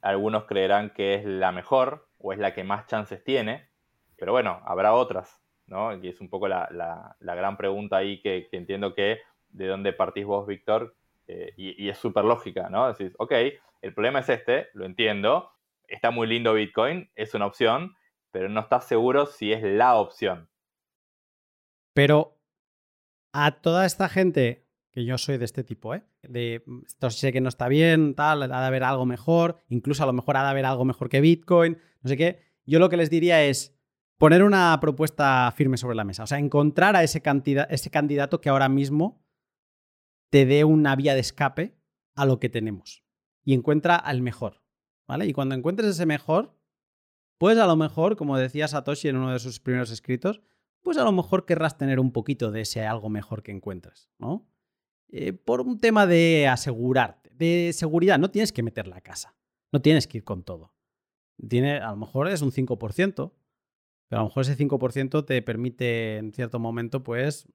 algunos creerán que es la mejor o es la que más chances tiene, pero bueno, habrá otras, ¿no? Y es un poco la, gran pregunta ahí que, entiendo que de dónde partís vos, Víctor, eh, y, es súper lógica, ¿no? Decís, ok, el problema es este, lo entiendo, está muy lindo Bitcoin, es una opción, pero no estás seguro si es la opción. Pero a toda esta gente que yo soy de este tipo, ¿eh? De mm, esto sé que no está bien, tal, ha de haber algo mejor, incluso a lo mejor ha de haber algo mejor que Bitcoin, no sé qué. Yo lo que les diría es poner una propuesta firme sobre la mesa, o sea, encontrar a ese, ese candidato que ahora mismo te dé una vía de escape a lo que tenemos y encuentra al mejor, ¿vale? Y cuando encuentres ese mejor, pues a lo mejor, como decía Satoshi en uno de sus primeros escritos, pues a lo mejor querrás tener un poquito de ese algo mejor que encuentres, ¿no? Eh, por un tema de asegurarte, de seguridad. No tienes que meter la casa, no tienes que ir con todo. Tiene, a lo mejor es un 5%, pero a lo mejor ese 5% te permite en cierto momento, pues,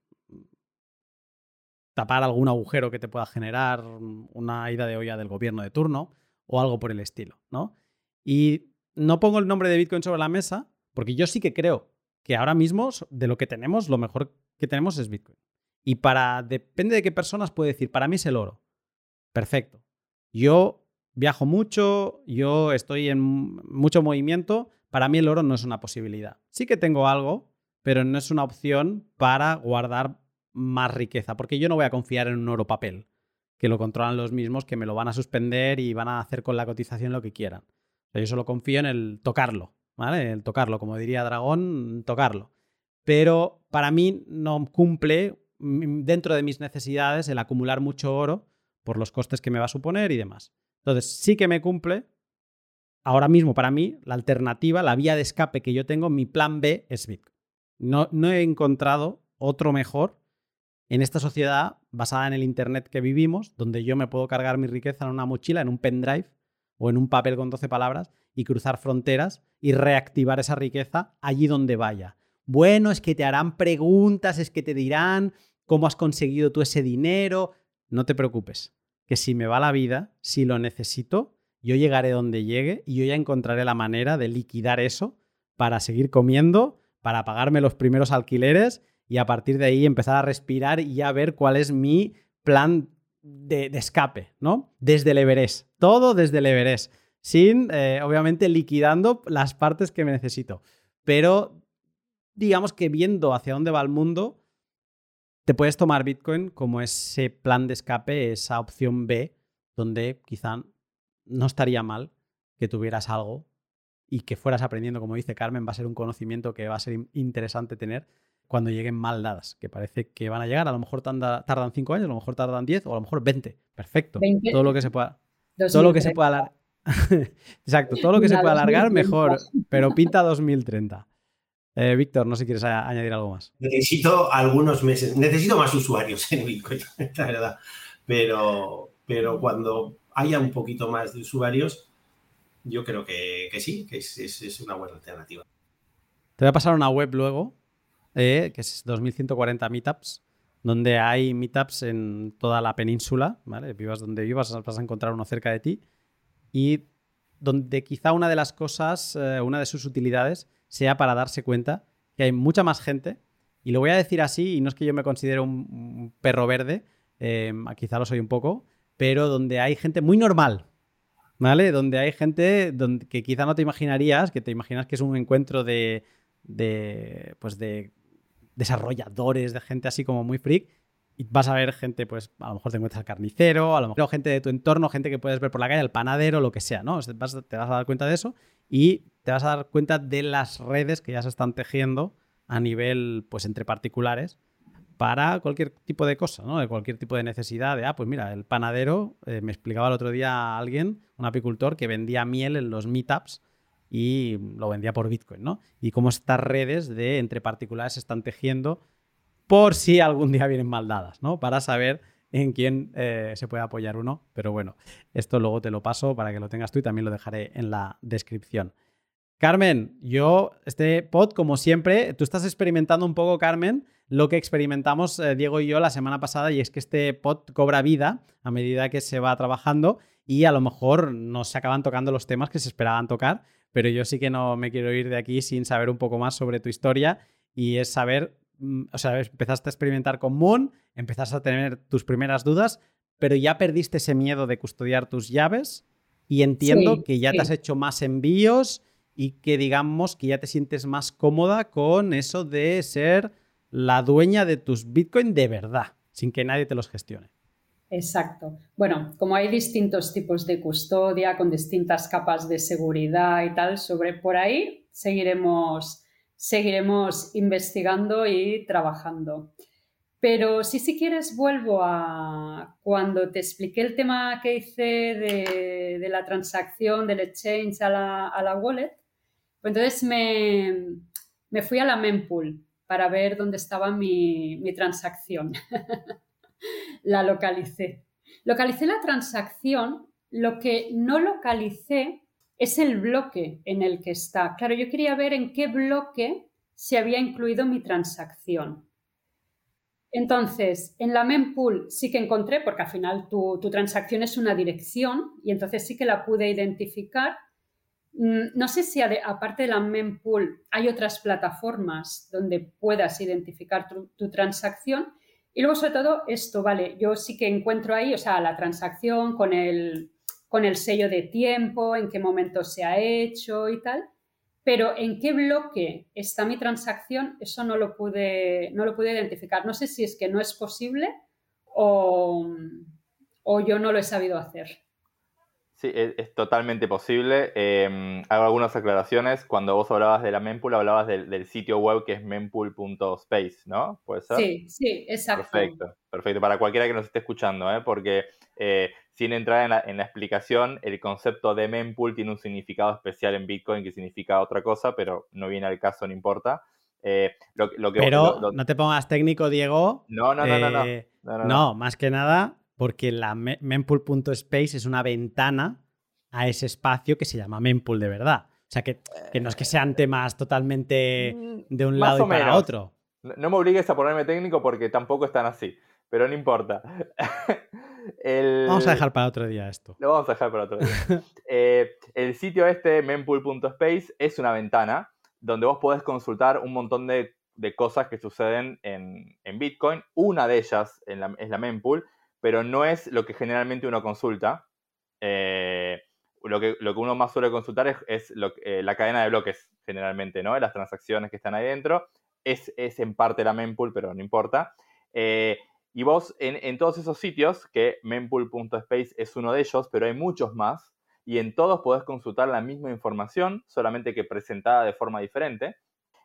tapar algún agujero que te pueda generar una ida de olla del gobierno de turno o algo por el estilo, ¿no? Y no pongo el nombre de Bitcoin sobre la mesa porque yo sí que creo que ahora mismo de lo que tenemos, lo mejor que tenemos es Bitcoin. Y para, depende de qué personas puede decir, para mí es el oro. Perfecto. Yo viajo mucho, yo estoy en mucho movimiento, para mí el oro no es una posibilidad. Sí que tengo algo, pero no es una opción para guardar más riqueza, porque yo no voy a confiar en un oro papel, que lo controlan los mismos, que me lo van a suspender y van a hacer con la cotización lo que quieran. yo solo confío en el tocarlo, ¿vale? El tocarlo, como diría Dragón, tocarlo. Pero para mí no cumple dentro de mis necesidades el acumular mucho oro por los costes que me va a suponer y demás. Entonces, sí que me cumple. Ahora mismo, para mí, la alternativa, la vía de escape que yo tengo, mi plan B es Bitcoin. No, no he encontrado otro mejor en esta sociedad basada en el Internet que vivimos, donde yo me puedo cargar mi riqueza en una mochila, en un pendrive o en un papel con 12 palabras y cruzar fronteras y reactivar esa riqueza allí donde vaya. Bueno, es que te harán preguntas, es que te dirán cómo has conseguido tú ese dinero. No te preocupes, que si me va la vida, si lo necesito, yo llegaré donde llegue y yo ya encontraré la manera de liquidar eso para seguir comiendo, para pagarme los primeros alquileres y a partir de ahí empezar a respirar y ya ver cuál es mi plan de, escape, ¿no? Desde el Everest, todo desde el Everest, sin, eh, obviamente, liquidando las partes que me necesito. Pero digamos que viendo hacia dónde va el mundo, te puedes tomar Bitcoin como ese plan de escape, esa opción B, donde quizá no estaría mal que tuvieras algo y que fueras aprendiendo, como dice Carmen, va a ser un conocimiento que va a ser interesante tener cuando lleguen mal dadas, que parece que van a llegar, a lo mejor tardan 5 años, a lo mejor tardan 10 o a lo mejor 20. Perfecto. Todo lo que se pueda. Todo lo que se pueda alargar. Exacto, todo lo que se pueda alargar, mejor, pero pinta 2030. Eh, Víctor, no sé si quieres añadir algo más. Necesito algunos meses, necesito más usuarios en Bitcoin, la verdad. Pero, pero cuando haya un poquito más de usuarios, yo creo que, sí, que es, una buena alternativa. Te voy a pasar una web luego, eh, que es 2140 Meetups, donde hay meetups en toda la península, ¿vale? Vivas donde vivas, vas a encontrar uno cerca de ti. Y donde quizá una de las cosas, eh, una de sus utilidades, sea para darse cuenta que hay mucha más gente, y lo voy a decir así, y no es que yo me considere un, perro verde, eh, quizá lo soy un poco, pero donde hay gente muy normal, ¿vale? Donde hay gente donde, que quizá no te imaginarías, que te imaginas que es un encuentro de, de, pues de desarrolladores, de gente así como muy freak, y vas a ver gente, pues a lo mejor te encuentras al carnicero, a lo mejor gente de tu entorno, gente que puedes ver por la calle, el panadero, lo que sea, ¿no? te vas a dar cuenta de eso y te vas a dar cuenta de las redes que ya se están tejiendo a nivel, pues entre particulares, para cualquier tipo de cosa, ¿no? De cualquier tipo de necesidad. De, ah, pues mira, el panadero, eh, me explicaba el otro día alguien, un apicultor, que vendía miel en los meetups y lo vendía por Bitcoin, ¿no? Y cómo estas redes de entre particulares se están tejiendo por si algún día vienen mal dadas, ¿no? Para saber en quién eh, se puede apoyar uno. Pero bueno, esto luego te lo paso para que lo tengas tú y también lo dejaré en la descripción. Carmen, yo, este pod, como siempre, tú estás experimentando un poco, Carmen, lo que experimentamos eh, Diego y yo la semana pasada, y es que este pod cobra vida a medida que se va trabajando y a lo mejor no se acaban tocando los temas que se esperaban tocar, pero yo sí que no me quiero ir de aquí sin saber un poco más sobre tu historia y es saber, mm, o sea, empezaste a experimentar con Moon, empezaste a tener tus primeras dudas, pero ya perdiste ese miedo de custodiar tus llaves y entiendo que ya te has hecho más envíos y que digamos que ya te sientes más cómoda con eso de ser la dueña de tus Bitcoin de verdad, sin que nadie te los gestione. Exacto. Bueno, como hay distintos tipos de custodia con distintas capas de seguridad y tal, sobre por ahí seguiremos, seguiremos investigando y trabajando. Pero si si quieres vuelvo a cuando te expliqué el tema que hice de, la transacción del exchange a la, a la wallet, entonces me, me, fui a la mempool para ver dónde estaba mi, mi transacción. la localicé. Localicé la transacción, lo que no localicé es el bloque en el que está. Claro, yo quería ver en qué bloque se había incluido mi transacción. Entonces, en la mempool sí que encontré, porque al final tu, transacción es una dirección y entonces sí que la pude identificar. Mm, no sé si aparte de la mempool hay otras plataformas donde puedas identificar tu, transacción. Y luego, sobre todo, esto, vale, yo sí que encuentro ahí, o sea, la transacción con el, con el sello de tiempo, en qué momento se ha hecho y tal. Pero en qué bloque está mi transacción, eso no lo pude, no lo pude identificar. No sé si es que no es posible o, yo no lo he sabido hacer. Sí, es, totalmente posible. Em, hago algunas aclaraciones. Cuando vos hablabas de la mempool, hablabas del, sitio web que es mempool.space, ¿no? ¿Puede ser? Sí, sí, exacto. Perfecto, perfecto. Para cualquiera que nos esté escuchando, ¿eh? porque eh, sin entrar en la, explicación, el concepto de mempool tiene un significado especial en Bitcoin que significa otra cosa, pero no viene al caso, no importa. Eh, pero no te pongas técnico, Diego. No, no, no, no, eh, no, no, más que nada porque la mempool.space es una ventana a ese espacio que se llama mempool de verdad. O sea, que, no es que sean temas totalmente mm, de un lado y para otro. No me obligues a ponerme técnico porque tampoco están así, pero no importa. Vamos a dejar para otro día esto. Lo vamos a dejar para otro día. Eh, el sitio este, mempool.space, es una ventana donde vos podés consultar un montón de, cosas que suceden en, Bitcoin. Una de ellas es la mempool, pero no es lo que generalmente uno consulta. Eh, lo, que, lo que uno más suele consultar es, eh, la cadena de bloques, generalmente, ¿no? Las transacciones que están ahí dentro. Es, es en parte la mempool, pero no importa. Y vos en, todos esos sitios, que mempool.space es uno de ellos, pero hay muchos más, y en todos podés consultar la misma información, solamente que presentada de forma diferente.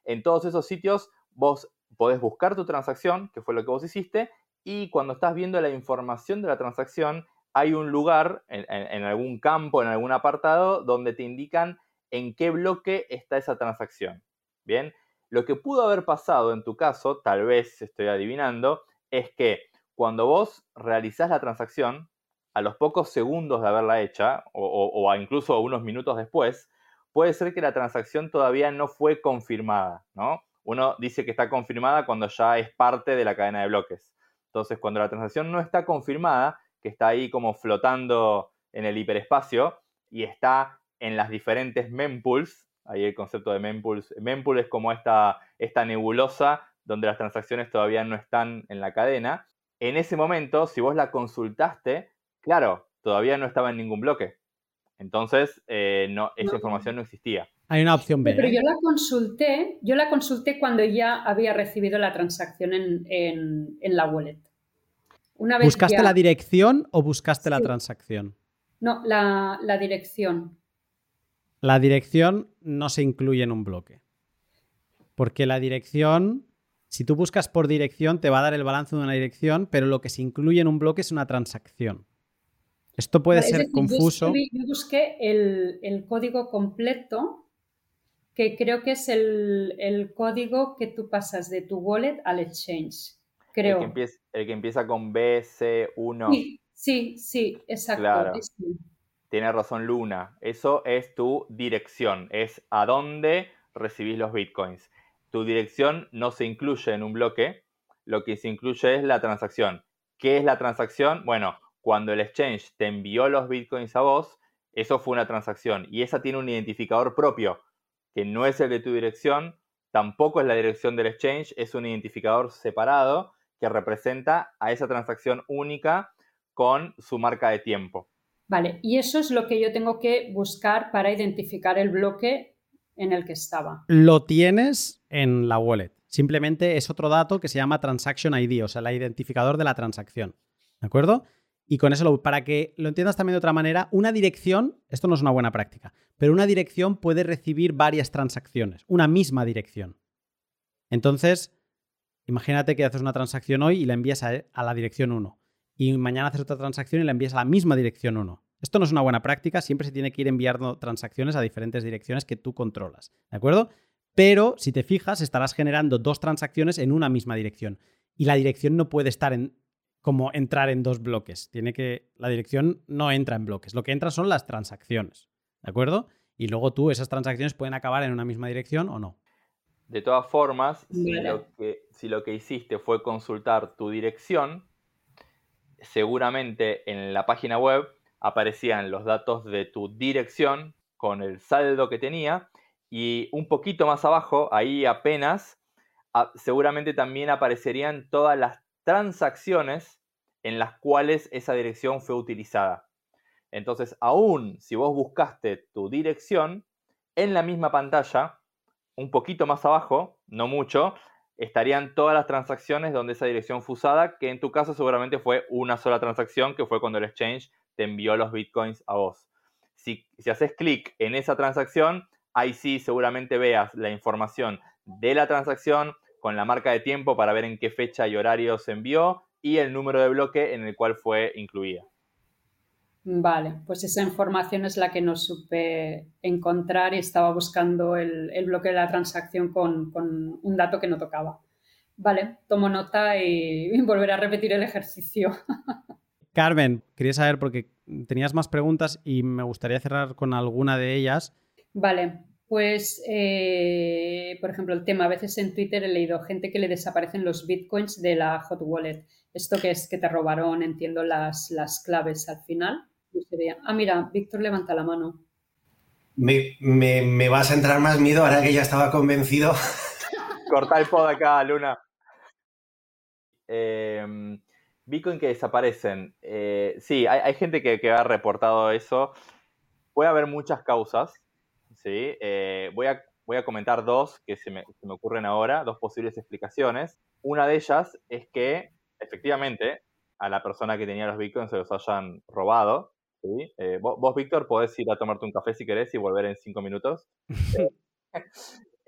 En todos esos sitios vos podés buscar tu transacción, que fue lo que vos hiciste, y cuando estás viendo la información de la transacción, hay un lugar en, algún campo, en algún apartado, donde te indican en qué bloque está esa transacción. Bien, lo que pudo haber pasado en tu caso, tal vez estoy adivinando, es que cuando vos realizás la transacción, a los pocos segundos de haberla hecha, o, incluso unos minutos después, puede ser que la transacción todavía no fue confirmada, ¿no? Uno dice que está confirmada cuando ya es parte de la cadena de bloques. Entonces, cuando la transacción no está confirmada, que está ahí como flotando en el hiperespacio y está en las diferentes mempools, ahí el concepto de mempools, mempool es como esta, esta nebulosa donde las transacciones todavía no están en la cadena, en ese momento, si vos la consultaste, claro, todavía no estaba en ningún bloque. Entonces, eh, no, esa información no existía. Hay una opción B. Pero ¿eh? yo la consulté, yo la consulté cuando ya había recibido la transacción en, la wallet. Una vez ¿Buscaste la dirección o buscaste la transacción? No, la, la dirección. La dirección no se incluye en un bloque. Porque la dirección si tú buscas por dirección, te va a dar el balance de una dirección, pero lo que se incluye en un bloque es una transacción. Esto puede ser confuso. Yo, busqué el, código completo, que creo que es el, código que tú pasas de tu wallet al exchange. Creo. El que empieza, con BC1. Sí, sí, sí exacto. Tiene razón Luna. Eso es tu dirección, es a dónde recibís los bitcoins tu dirección no se incluye en un bloque, lo que se incluye es la transacción. ¿Qué es la transacción? Bueno, cuando el exchange te envió los bitcoins a vos, eso fue una transacción y esa tiene un identificador propio, que no es el de tu dirección, tampoco es la dirección del exchange, es un identificador separado que representa a esa transacción única con su marca de tiempo. Vale, y eso es lo que yo tengo que buscar para identificar el bloque en el que estaba. Lo tienes en la wallet. Simplemente es otro dato que se llama Transaction ID, o sea, el identificador de la transacción. ¿De acuerdo? Y con eso, para que lo entiendas también de otra manera, una dirección, esto no es una buena práctica, pero una dirección puede recibir varias transacciones, una misma dirección. Entonces, imagínate que haces una transacción hoy y la envías a, a la dirección 1. Y mañana haces otra transacción y la envías a la misma dirección 1. Esto no es una buena práctica, siempre se tiene que ir enviando transacciones a diferentes direcciones que tú controlas, ¿de acuerdo? Pero si te fijas, estarás generando dos transacciones en una misma dirección y la dirección no puede estar en como entrar en dos bloques. Tiene que la dirección no entra en bloques, lo que entra son las transacciones, ¿de acuerdo? Y luego tú esas transacciones pueden acabar en una misma dirección o no. De todas formas, si lo, que, si lo que hiciste fue consultar tu dirección, seguramente en la página web aparecían los datos de tu dirección con el saldo que tenía y un poquito más abajo, ahí apenas, seguramente también aparecerían todas las transacciones en las cuales esa dirección fue utilizada. Entonces, aún si vos buscaste tu dirección, en la misma pantalla, un poquito más abajo, no mucho, estarían todas las transacciones donde esa dirección fue usada, que en tu caso seguramente fue una sola transacción, que fue cuando el exchange te envió los bitcoins a vos. Si, si haces clic en esa transacción, ahí sí seguramente veas la información de la transacción con la marca de tiempo para ver en qué fecha y horario se envió y el número de bloque en el cual fue incluida. Vale, pues esa información es la que no supe encontrar y estaba buscando el, bloque de la transacción con, un dato que no tocaba. Vale, tomo nota y, y volveré a repetir el ejercicio. Carmen, quería saber porque tenías más preguntas y me gustaría cerrar con alguna de ellas. Vale, pues, eh, por ejemplo, el tema, a veces en Twitter he leído gente que le desaparecen los bitcoins de la hot wallet. ¿Esto que es que te robaron, entiendo, las, las claves al final? Ah, mira, Víctor levanta la mano. Me, vas a entrar más miedo ahora que ya estaba convencido. Corta el pod acá, Luna. Eh, Bitcoin que desaparecen. Eh, sí, hay, gente que, ha reportado eso. Puede haber muchas causas. ¿Sí? Eh, voy, a, voy a comentar dos que se me, me ocurren ahora, dos posibles explicaciones. Una de ellas es que, efectivamente, a la persona que tenía los bitcoins se los hayan robado. Eh, vos, Víctor, podés ir a tomarte un café si querés y volver en cinco minutos.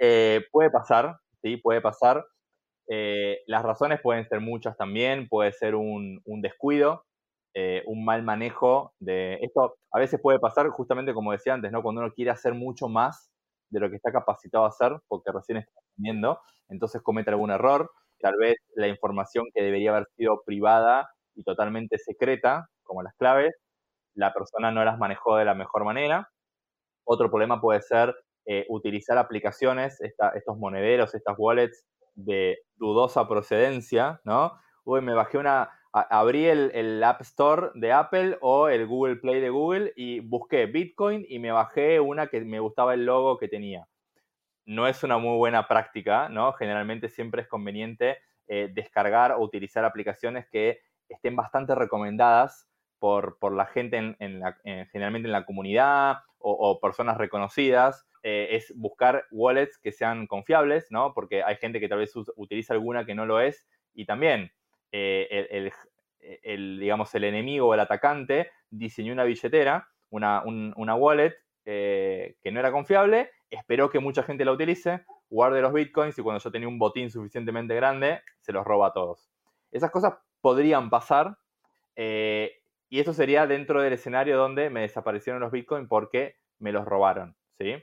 Eh, puede pasar, ¿sí? Puede pasar. Eh, las razones pueden ser muchas también, puede ser un, descuido, un mal manejo de esto. A veces puede pasar, justamente como decía antes, ¿no? Cuando uno quiere hacer mucho más de lo que está capacitado a hacer, porque recién está aprendiendo, entonces comete algún error. Tal vez la información que debería haber sido privada y totalmente secreta, como las claves, la persona no las manejó de la mejor manera. Otro problema puede ser eh, utilizar aplicaciones, estos monederos, estas wallets de dudosa procedencia, ¿no? Uy, me bajé una, abrí el, App Store de Apple o el Google Play de Google y busqué Bitcoin y me bajé una que me gustaba el logo que tenía. No es una muy buena práctica, ¿no? Generalmente siempre es conveniente eh, descargar o utilizar aplicaciones que estén bastante recomendadas por, la gente en, la, generalmente en la comunidad o, personas reconocidas, eh, es buscar wallets que sean confiables, ¿no? Porque hay gente que tal vez utiliza alguna que no lo es y también eh, el, digamos, el enemigo o el atacante diseñó una billetera, una, una wallet eh, que no era confiable, esperó que mucha gente la utilice, guarde los bitcoins y cuando yo tenía un botín suficientemente grande, se los roba a todos. Esas cosas podrían pasar y eso sería dentro del escenario donde me desaparecieron los Bitcoin porque me los robaron. ¿sí?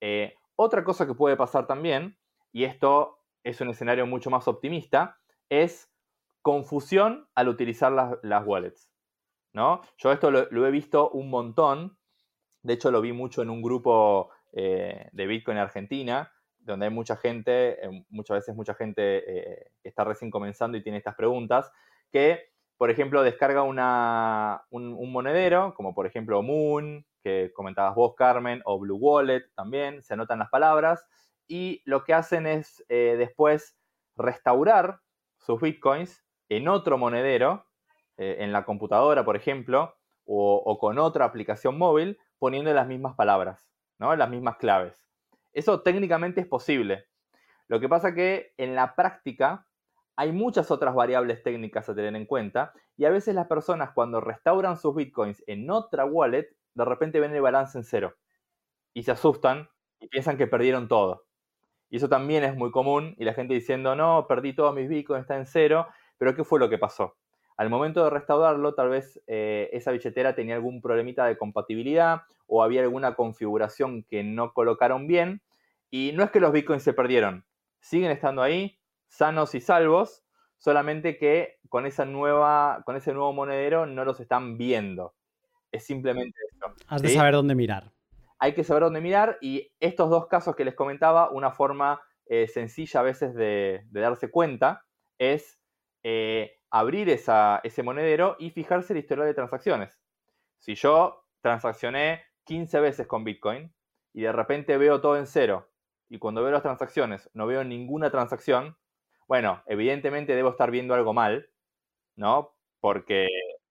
Eh, otra cosa que puede pasar también, y esto es un escenario mucho más optimista, es confusión al utilizar las, wallets. ¿no? Yo esto lo, he visto un montón. De hecho, lo vi mucho en un grupo eh, de Bitcoin Argentina, donde hay mucha gente, eh, muchas veces mucha gente que está recién comenzando y tiene estas preguntas, que por ejemplo, descarga un, monedero, como por ejemplo Moon, que comentabas vos, Carmen, o Blue Wallet también, se anotan las palabras, y lo que hacen es eh, después restaurar sus bitcoins en otro monedero, eh, en la computadora, por ejemplo, o, con otra aplicación móvil, poniendo las mismas palabras, ¿no? las mismas claves. Eso técnicamente es posible. Lo que pasa que en la práctica hay muchas otras variables técnicas a tener en cuenta y a veces las personas cuando restauran sus bitcoins en otra wallet, de repente ven el balance en cero y se asustan y piensan que perdieron todo. Y eso también es muy común y la gente diciendo, no, perdí todos mis bitcoins, está en cero, pero ¿qué fue lo que pasó? Al momento de restaurarlo, tal vez eh, esa billetera tenía algún problemita de compatibilidad o había alguna configuración que no colocaron bien. Y no es que los bitcoins se perdieron, siguen estando ahí, sanos y salvos, solamente que con, esa nueva, con ese nuevo monedero no los están viendo. Es simplemente eso. Has de saber dónde mirar. Hay que saber dónde mirar y estos dos casos que les comentaba, una forma eh, sencilla a veces de, darse cuenta es eh, abrir ese monedero y fijarse la historial de transacciones. Si yo transaccioné 15 veces con Bitcoin y de repente veo todo en cero y cuando veo las transacciones no veo ninguna transacción, bueno, evidentemente debo estar viendo algo mal, ¿no? Porque,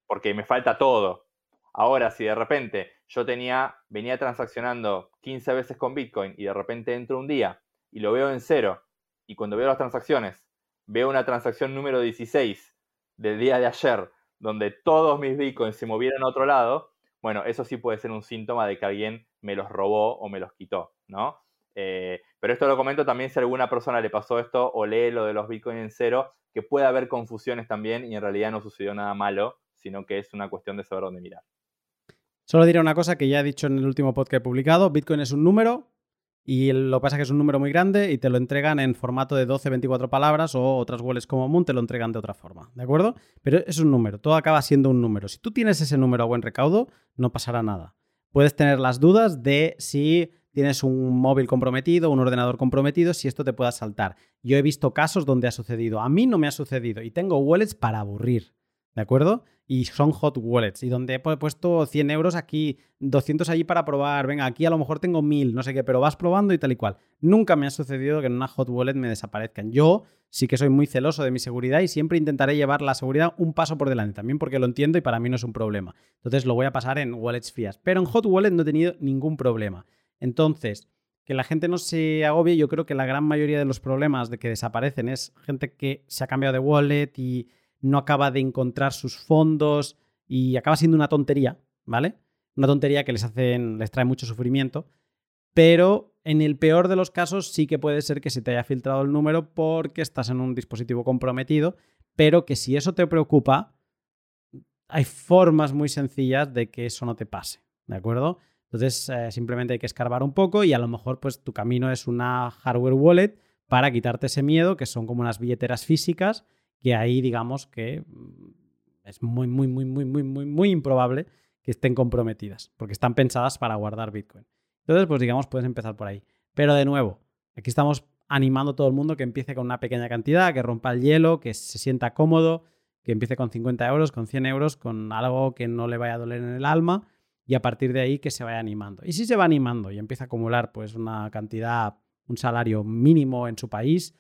porque me falta todo. Ahora, si de repente yo tenía, venía transaccionando 15 veces con Bitcoin y de repente entro un día y lo veo en cero, y cuando veo las transacciones, veo una transacción número 16 del día de ayer, donde todos mis Bitcoins se movieron a otro lado, bueno, eso sí puede ser un síntoma de que alguien me los robó o me los quitó, ¿no? Eh, pero esto lo comento también si a alguna persona le pasó esto o lee lo de los Bitcoin en cero, que puede haber confusiones también y en realidad no sucedió nada malo, sino que es una cuestión de saber dónde mirar. Solo diré una cosa que ya he dicho en el último podcast publicado. Bitcoin es un número y lo que pasa es que es un número muy grande y te lo entregan en formato de 12, 24 palabras o otras wallets como Moon te lo entregan de otra forma, ¿de acuerdo? Pero es un número, todo acaba siendo un número. Si tú tienes ese número a buen recaudo, no pasará nada. Puedes tener las dudas de si tienes un móvil comprometido, un ordenador comprometido, si esto te pueda saltar. Yo he visto casos donde ha sucedido. A mí no me ha sucedido y tengo wallets para aburrir. ¿De acuerdo? Y son hot wallets. Y donde he puesto 100 euros aquí, 200 allí para probar. Venga, aquí a lo mejor tengo 1000, no sé qué, pero vas probando y tal y cual. Nunca me ha sucedido que en una hot wallet me desaparezcan. Yo sí que soy muy celoso de mi seguridad y siempre intentaré llevar la seguridad un paso por delante. También porque lo entiendo y para mí no es un problema. Entonces lo voy a pasar en wallets frías. Pero en hot wallet no he tenido ningún problema. Entonces, que la gente no se agobie, yo creo que la gran mayoría de los problemas de que desaparecen es gente que se ha cambiado de wallet y no acaba de encontrar sus fondos y acaba siendo una tontería, ¿vale? Una tontería que les, hacen, les trae mucho sufrimiento, pero en el peor de los casos sí que puede ser que se te haya filtrado el número porque estás en un dispositivo comprometido, pero que si eso te preocupa, hay formas muy sencillas de que eso no te pase, ¿de acuerdo? Entonces eh, simplemente hay que escarbar un poco y a lo mejor pues tu camino es una hardware wallet para quitarte ese miedo, que son como unas billeteras físicas que ahí digamos que mm, es muy, muy, muy, muy, muy, muy, muy improbable que estén comprometidas, porque están pensadas para guardar Bitcoin. Entonces, pues digamos, puedes empezar por ahí. Pero de nuevo, aquí estamos animando a todo el mundo que empiece con una pequeña cantidad, que rompa el hielo, que se sienta cómodo, que empiece con 50 euros, con 100 euros, con algo que no le vaya a doler en el alma y a partir de ahí que se vaya animando. Y si se va animando y empieza a acumular pues una cantidad, un salario mínimo en su país,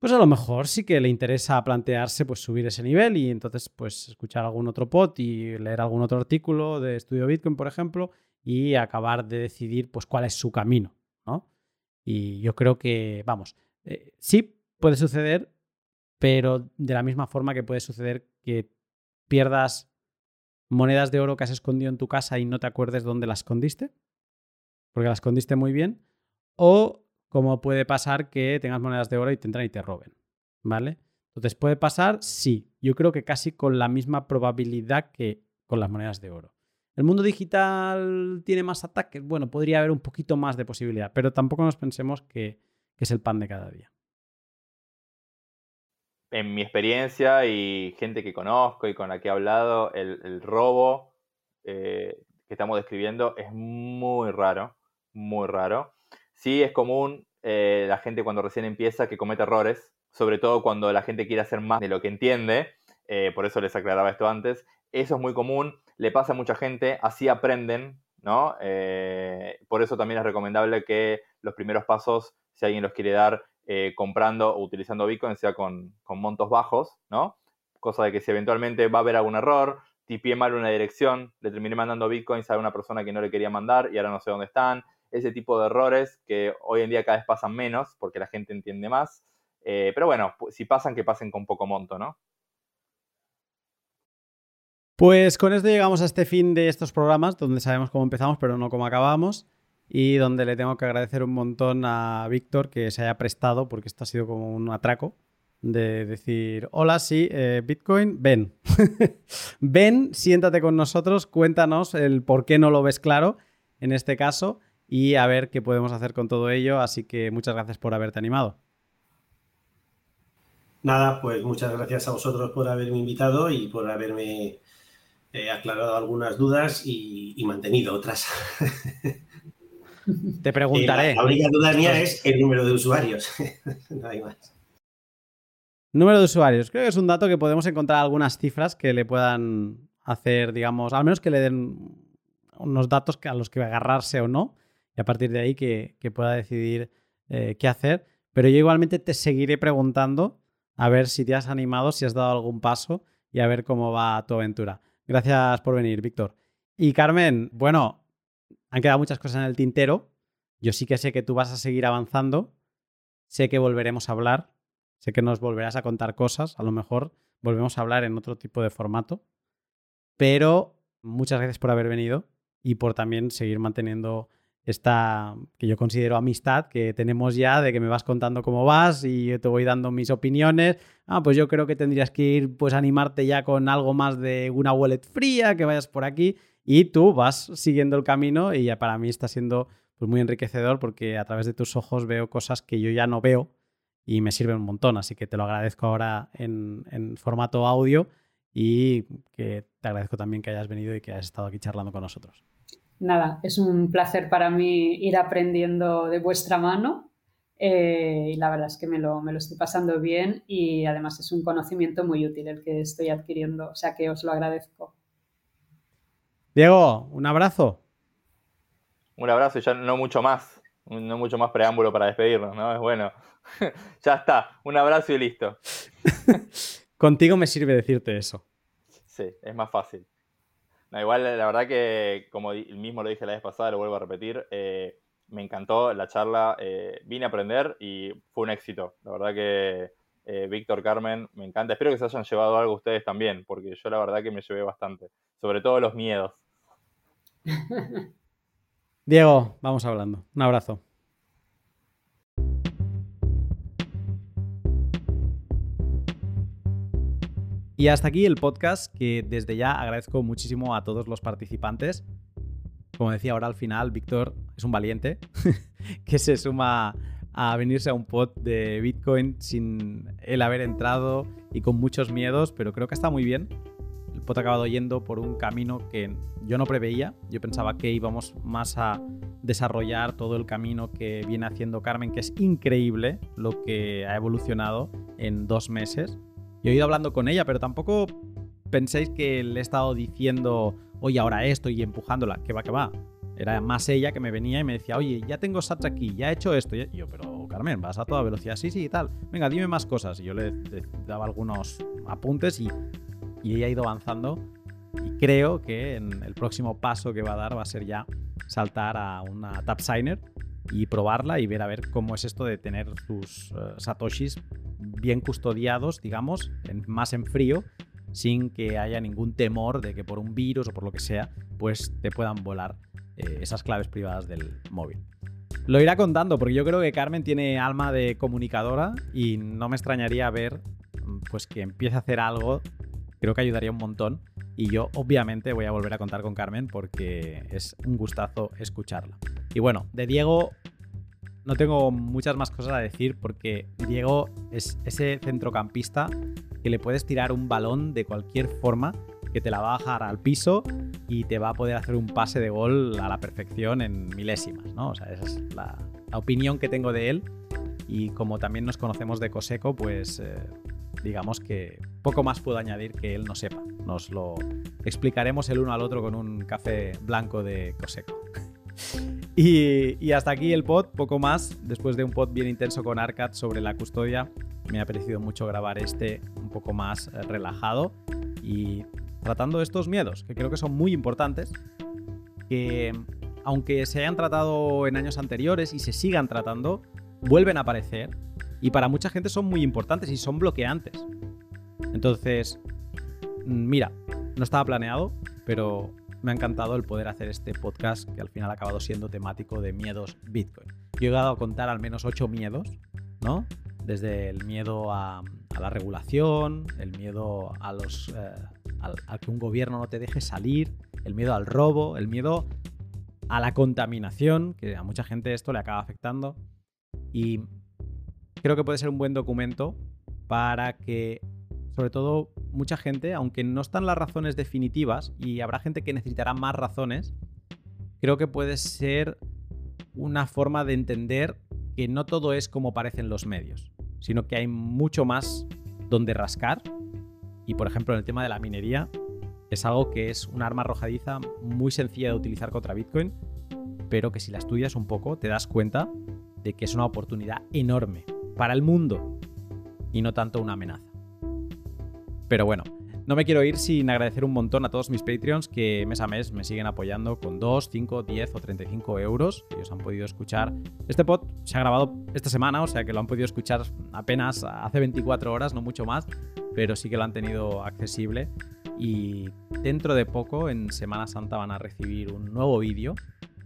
pues a lo mejor sí que le interesa plantearse pues subir ese nivel y entonces pues escuchar algún otro pod y leer algún otro artículo de estudio Bitcoin, por ejemplo, y acabar de decidir pues cuál es su camino, ¿no? Y yo creo que, vamos, eh, sí puede suceder, pero de la misma forma que puede suceder que pierdas monedas de oro que has escondido en tu casa y no te acuerdes dónde las escondiste, porque las escondiste muy bien, o como puede pasar que tengas monedas de oro y te entran y te roben, ¿vale? Entonces, ¿puede pasar? Sí, yo creo que casi con la misma probabilidad que con las monedas de oro. ¿El mundo digital tiene más ataques? Bueno, podría haber un poquito más de posibilidad, pero tampoco nos pensemos que, es el pan de cada día. En mi experiencia y gente que conozco y con la que he hablado, el, robo eh, que estamos describiendo es muy raro, muy raro. Sí es común eh, la gente cuando recién empieza que comete errores, sobre todo cuando la gente quiere hacer más de lo que entiende, eh, por eso les aclaraba esto antes. Eso es muy común, le pasa a mucha gente, así aprenden, ¿no? Eh, por eso también es recomendable que los primeros pasos, si alguien los quiere dar comprando o utilizando Bitcoin, sea con, montos bajos, ¿no? Cosa de que si eventualmente va a haber algún error, tipié mal una dirección, le terminé mandando Bitcoins a una persona que no le quería mandar y ahora no sé dónde están, ese tipo de errores que hoy en día cada vez pasan menos porque la gente entiende más. Eh, pero bueno, si pasan, que pasen con poco monto, ¿no? Pues con esto llegamos a este fin de estos programas, donde sabemos cómo empezamos, pero no cómo acabamos, y donde le tengo que agradecer un montón a Víctor que se haya prestado, porque esto ha sido como un atraco, de decir, hola, sí, eh, Bitcoin, ven. ven, siéntate con nosotros, cuéntanos el por qué no lo ves claro en este caso y a ver qué podemos hacer con todo ello. Así que muchas gracias por haberte animado. Nada, pues muchas gracias a vosotros por haberme invitado y por haberme eh, aclarado algunas dudas y, mantenido otras. Te preguntaré. la, única duda mía es el número de usuarios. no hay más. Número de usuarios. Creo que es un dato que podemos encontrar algunas cifras que le puedan hacer, digamos, al menos que le den unos datos a los que agarrarse o no, y a partir de ahí que, pueda decidir eh, qué hacer. Pero yo igualmente te seguiré preguntando a ver si te has animado, si has dado algún paso y a ver cómo va tu aventura. Gracias por venir, Víctor. Y Carmen, bueno, han quedado muchas cosas en el tintero. Yo sí que sé que tú vas a seguir avanzando. Sé que volveremos a hablar. Sé que nos volverás a contar cosas. A lo mejor volvemos a hablar en otro tipo de formato. Pero muchas gracias por haber venido y por también seguir manteniendo esta que yo considero amistad que tenemos ya de que me vas contando cómo vas y yo te voy dando mis opiniones. Ah, pues yo creo que tendrías que ir pues animarte ya con algo más de una wallet fría, que vayas por aquí y tú vas siguiendo el camino y ya para mí está siendo pues muy enriquecedor porque a través de tus ojos veo cosas que yo ya no veo y me sirven un montón, así que te lo agradezco ahora en, en formato audio y que te agradezco también que hayas venido y que hayas estado aquí charlando con nosotros nada, es un placer para mí ir aprendiendo de vuestra mano eh, y la verdad es que me lo, me lo estoy pasando bien y además es un conocimiento muy útil el que estoy adquiriendo, o sea que os lo agradezco. Diego, un abrazo. Un abrazo y ya no mucho más, no mucho más preámbulo para despedirnos, ¿no? Es bueno. ya está, un abrazo y listo. Contigo me sirve decirte eso. Sí, es más fácil igual, la verdad que, como mismo lo dije la vez pasada, lo vuelvo a repetir, eh, me encantó la charla, eh, vine a aprender y fue un éxito. La verdad que eh, Víctor, Carmen, me encanta. Espero que se hayan llevado algo ustedes también, porque yo la verdad que me llevé bastante, sobre todo los miedos. Diego, vamos hablando. Un abrazo. Y hasta aquí el podcast que desde ya agradezco muchísimo a todos los participantes. Como decía ahora al final, Víctor es un valiente que se suma a venirse a un pod de Bitcoin sin él haber entrado y con muchos miedos, pero creo que está muy bien. El pod ha acabado yendo por un camino que yo no preveía. Yo pensaba que íbamos más a desarrollar todo el camino que viene haciendo Carmen, que es increíble lo que ha evolucionado en dos meses. Yo he ido hablando con ella, pero tampoco penséis que le he estado diciendo, oye, ahora esto y empujándola, que va, que va. Era más ella que me venía y me decía, oye, ya tengo sats aquí, ya he hecho esto. Y yo, pero Carmen, vas a toda velocidad, sí, sí y tal. Venga, dime más cosas. Y yo le, daba algunos apuntes y, y ella ha ido avanzando. Y creo que en el próximo paso que va a dar va a ser ya saltar a una Tap Signer y probarla y ver a ver cómo es esto de tener tus eh, satoshis bien custodiados, digamos, más en frío, sin que haya ningún temor de que por un virus o por lo que sea, pues te puedan volar eh, esas claves privadas del móvil. Lo irá contando porque yo creo que Carmen tiene alma de comunicadora y no me extrañaría ver pues que empiece a hacer algo, creo que ayudaría un montón y yo obviamente voy a volver a contar con Carmen porque es un gustazo escucharla. Y bueno, de Diego no tengo muchas más cosas a decir porque Diego es ese centrocampista que le puedes tirar un balón de cualquier forma que te la va a bajar al piso y te va a poder hacer un pase de gol a la perfección en milésimas, ¿no? O sea, esa es la, opinión que tengo de él y como también nos conocemos de Coseco, pues eh, digamos que poco más puedo añadir que él no sepa. Nos lo explicaremos el uno al otro con un café blanco de Coseco. Y, hasta aquí el pod, poco más. Después de un pod bien intenso con Arcad sobre la custodia, me ha parecido mucho grabar este un poco más eh, relajado y tratando estos miedos, que creo que son muy importantes, que aunque se hayan tratado en años anteriores y se sigan tratando, vuelven a aparecer y para mucha gente son muy importantes y son bloqueantes. Entonces, mm, mira, no estaba planeado, pero me ha encantado el poder hacer este podcast que al final ha acabado siendo temático de miedos Bitcoin. Yo he llegado a contar al menos ocho miedos, ¿no? Desde el miedo a, la regulación, el miedo a, los, eh, a que un gobierno no te deje salir, el miedo al robo, el miedo a la contaminación, que a mucha gente esto le acaba afectando. Y creo que puede ser un buen documento para que, sobre todo, mucha gente, aunque no están las razones definitivas y habrá gente que necesitará más razones, creo que puede ser una forma de entender que no todo es como parecen los medios, sino que hay mucho más donde rascar. Y por ejemplo, en el tema de la minería, es algo que es un arma arrojadiza muy sencilla de utilizar contra Bitcoin, pero que si la estudias un poco te das cuenta de que es una oportunidad enorme para el mundo y no tanto una amenaza. Pero bueno, no me quiero ir sin agradecer un montón a todos mis Patreons que mes a mes me siguen apoyando con 2, 5, 10 o 35 euros. Ellos han podido escuchar. Este pod se ha grabado esta semana, o sea que lo han podido escuchar apenas hace 24 horas, no mucho más, pero sí que lo han tenido accesible. Y dentro de poco, en Semana Santa, van a recibir un nuevo vídeo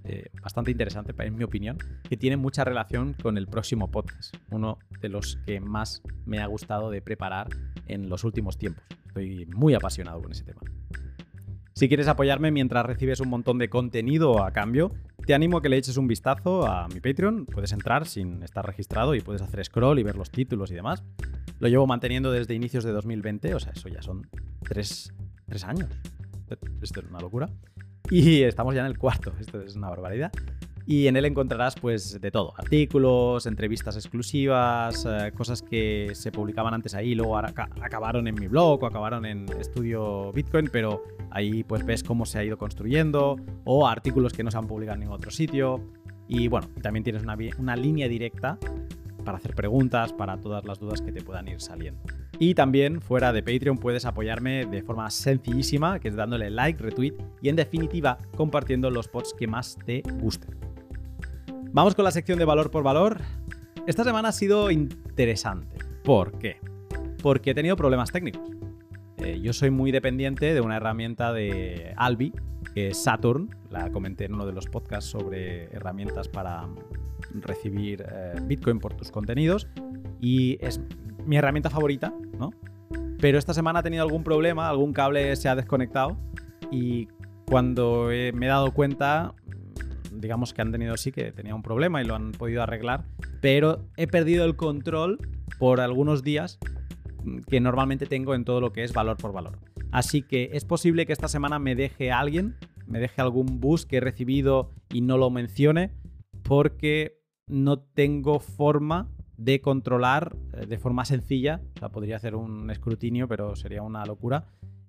eh, bastante interesante, en mi opinión, que tiene mucha relación con el próximo podcast, uno de los que más me ha gustado de preparar en los últimos tiempos. Estoy muy apasionado con ese tema. Si quieres apoyarme mientras recibes un montón de contenido a cambio, te animo a que le eches un vistazo a mi Patreon. Puedes entrar sin estar registrado y puedes hacer scroll y ver los títulos y demás. Lo llevo manteniendo desde inicios de 2020, o sea, eso ya son tres, tres años. Esto es una locura. Y estamos ya en el cuarto, esto es una barbaridad. Y en él encontrarás pues de todo, artículos, entrevistas exclusivas, eh, cosas que se publicaban antes ahí, luego acabaron en mi blog o acabaron en Estudio Bitcoin, pero ahí pues ves cómo se ha ido construyendo, o artículos que no se han publicado en ningún otro sitio. Y bueno, también tienes una, una línea directa para hacer preguntas, para todas las dudas que te puedan ir saliendo. Y también fuera de Patreon puedes apoyarme de forma sencillísima, que es dándole like, retweet y en definitiva compartiendo los posts que más te gusten. Vamos con la sección de valor por valor. Esta semana ha sido interesante. ¿Por qué? Porque he tenido problemas técnicos. Eh, yo soy muy dependiente de una herramienta de Albi, que es Saturn. La comenté en uno de los podcasts sobre herramientas para recibir eh, Bitcoin por tus contenidos. Y es mi herramienta favorita, ¿no? Pero esta semana ha tenido algún problema, algún cable se ha desconectado y cuando me he dado cuenta, digamos que han tenido sí que tenía un problema y lo han podido arreglar, pero he perdido el control por algunos días que normalmente tengo en todo lo que es valor por valor. Así que es posible que esta semana me deje alguien, me deje algún bus que he recibido y no lo mencione porque no tengo forma de controlar eh, de forma sencilla, o sea, podría hacer un escrutinio, pero sería una locura.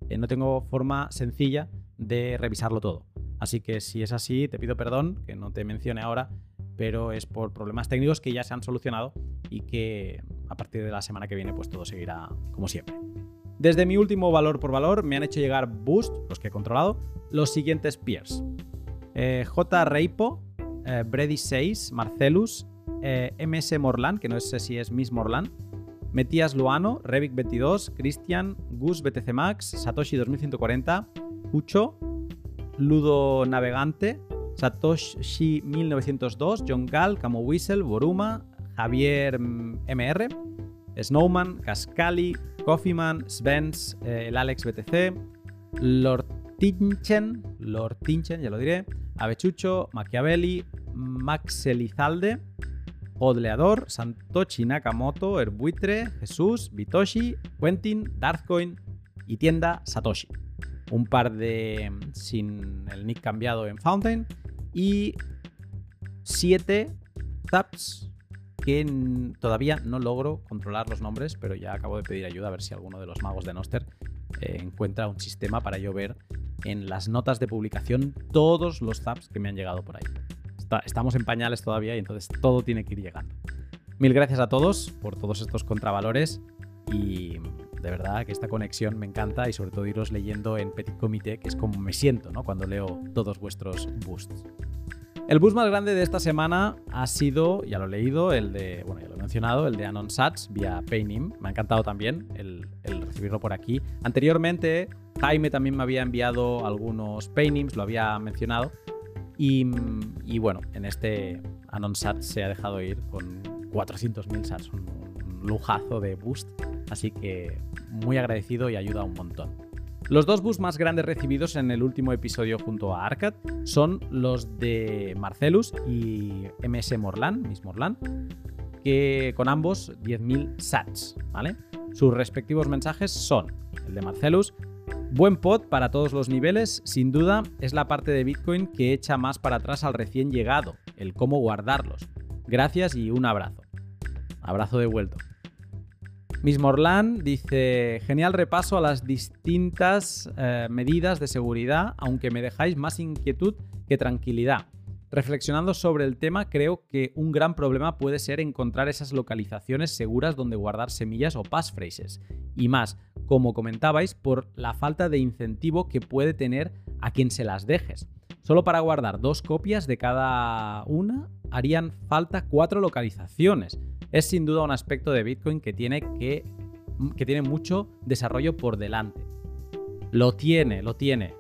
Eh, no tengo forma sencilla de revisarlo todo. Así que si es así, te pido perdón, que no te mencione ahora, pero es por problemas técnicos que ya se han solucionado y que a partir de la semana que viene pues todo seguirá como siempre. Desde mi último valor por valor me han hecho llegar Boost, los que he controlado, los siguientes peers. Eh, J. Reipo, Brady 6, Marcelus, eh, MS Morlan, que no sé si es Miss Morlan, Metías Luano, Revik 22, Christian, Gus BTC Max, Satoshi 2140, Ucho, Ludo Navegante, Satoshi 1902, John Gal, Camo Whistle, Boruma, Javier MR, Snowman, Cascali, Coffeeman, Svens, eh, el Alex BTC, Lord Tinchen, Lord Tinchen, ya lo diré, Avechucho, Machiavelli, Max Elizalde, Odleador, Santochi Nakamoto, Erbuitre, Jesús, Bitoshi, Quentin, Darthcoin y tienda Satoshi. Un par de sin el nick cambiado en Fountain y siete taps que todavía no logro controlar los nombres, pero ya acabo de pedir ayuda a ver si alguno de los magos de Noster eh, encuentra un sistema para yo ver en las notas de publicación todos los taps que me han llegado por ahí estamos en pañales todavía y entonces todo tiene que ir llegando. Mil gracias a todos por todos estos contravalores y de verdad que esta conexión me encanta y sobre todo iros leyendo en Petit Comité, que es como me siento ¿no? cuando leo todos vuestros boosts. El boost más grande de esta semana ha sido, ya lo he leído, el de, bueno, ya lo he mencionado, el de Anon Sats vía Paynim. Me ha encantado también el, recibirlo por aquí. Anteriormente, Jaime también me había enviado algunos Paynims, lo había mencionado, y, bueno, en este Anon Sat se ha dejado ir con 400.000 sats, un, lujazo de boost, así que muy agradecido y ayuda un montón. Los dos boosts más grandes recibidos en el último episodio junto a Arcad son los de Marcelus y MS Morlan, Miss Morlan, que con ambos 10.000 sats, ¿vale? Sus respectivos mensajes son el de Marcelus, Buen pod para todos los niveles, sin duda es la parte de Bitcoin que echa más para atrás al recién llegado. el cómo guardarlos. Gracias y un abrazo. Abrazo de vuelto. Miss Morlan dice, genial repaso a las distintas eh, medidas de seguridad, aunque me dejáis más inquietud que tranquilidad. Reflexionando sobre el tema, creo que un gran problema puede ser encontrar esas localizaciones seguras donde guardar semillas o passphrases. Y más, como comentabais, por la falta de incentivo que puede tener a quien se las dejes. Solo para guardar dos copias de cada una harían falta cuatro localizaciones. Es sin duda un aspecto de Bitcoin que tiene, que, tiene mucho desarrollo por delante. Lo tiene, lo tiene.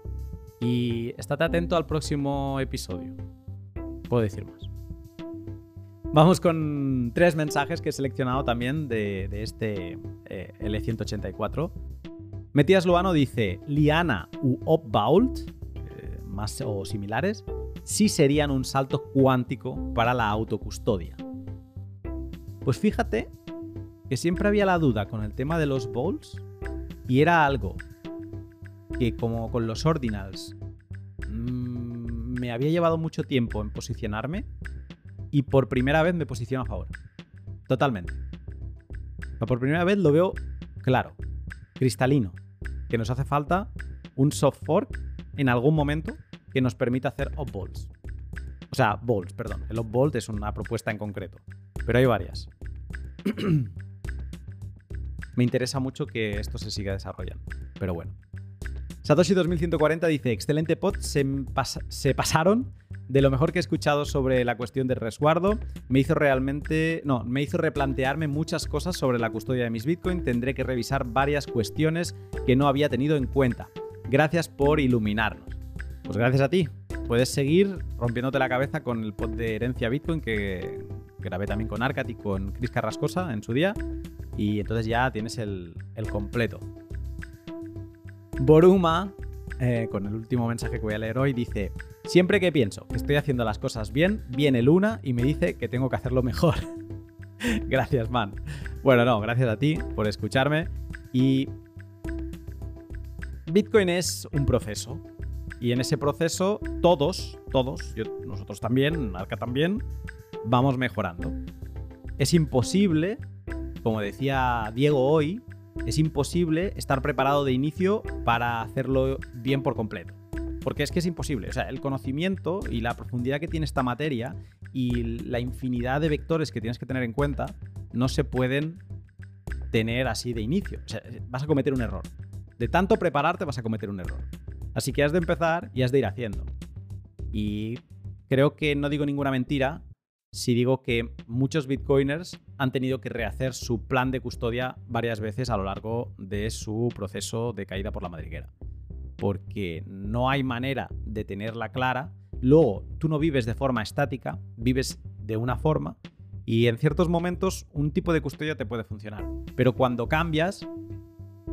Y estate atento al próximo episodio. Puedo decir más. Vamos con tres mensajes que he seleccionado también de, este eh, L184. Metías Luano dice, Liana u Opvault, eh, más o similares, sí serían un salto cuántico para la autocustodia. Pues fíjate que siempre había la duda con el tema de los bowls y era algo que como con los ordinals mm, me había llevado mucho tiempo en posicionarme y por primera vez me posiciono a favor. Totalmente. por primera vez lo veo claro, cristalino, que nos hace falta un soft fork en algún momento que nos permita hacer op balls. O sea, balls, perdón. El op bolt es una propuesta en concreto, pero hay varias. Me interesa mucho que esto se siga desarrollando, pero bueno. Satoshi 2140 dice, excelente pod, se, se pasaron de lo mejor que he escuchado sobre la cuestión del resguardo, me hizo realmente, no, me hizo replantearme muchas cosas sobre la custodia de mis Bitcoin. Tendré que revisar varias cuestiones que no había tenido en cuenta. Gracias por iluminarnos. Pues gracias a ti. Puedes seguir rompiéndote la cabeza con el pod de herencia Bitcoin que grabé también con Arcat y con Chris Carrascosa en su día. Y entonces ya tienes el, completo. Boruma eh, con el último mensaje que voy a leer hoy, dice, siempre que pienso que estoy haciendo las cosas bien, viene Luna y me dice que tengo que hacerlo mejor. gracias, man. Bueno, no, gracias a ti por escucharme. Y Bitcoin es un proceso. Y en ese proceso todos, todos, nosotros también, Arca también, vamos mejorando. Es imposible, como decía Diego hoy, es imposible estar preparado de inicio para hacerlo bien por completo. Porque es que es imposible. O sea, el conocimiento y la profundidad que tiene esta materia y la infinidad de vectores que tienes que tener en cuenta no se pueden tener así de inicio. O sea, vas a cometer un error. De tanto prepararte vas a cometer un error. Así que has de empezar y has de ir haciendo. Y creo que no digo ninguna mentira si digo que muchos bitcoiners han tenido que rehacer su plan de custodia varias veces a lo largo de su proceso de caída por la madriguera. Porque no hay manera de tenerla clara. Luego, tú no vives de forma estática, vives de una forma y en ciertos momentos un tipo de custodia te puede funcionar. Pero cuando cambias,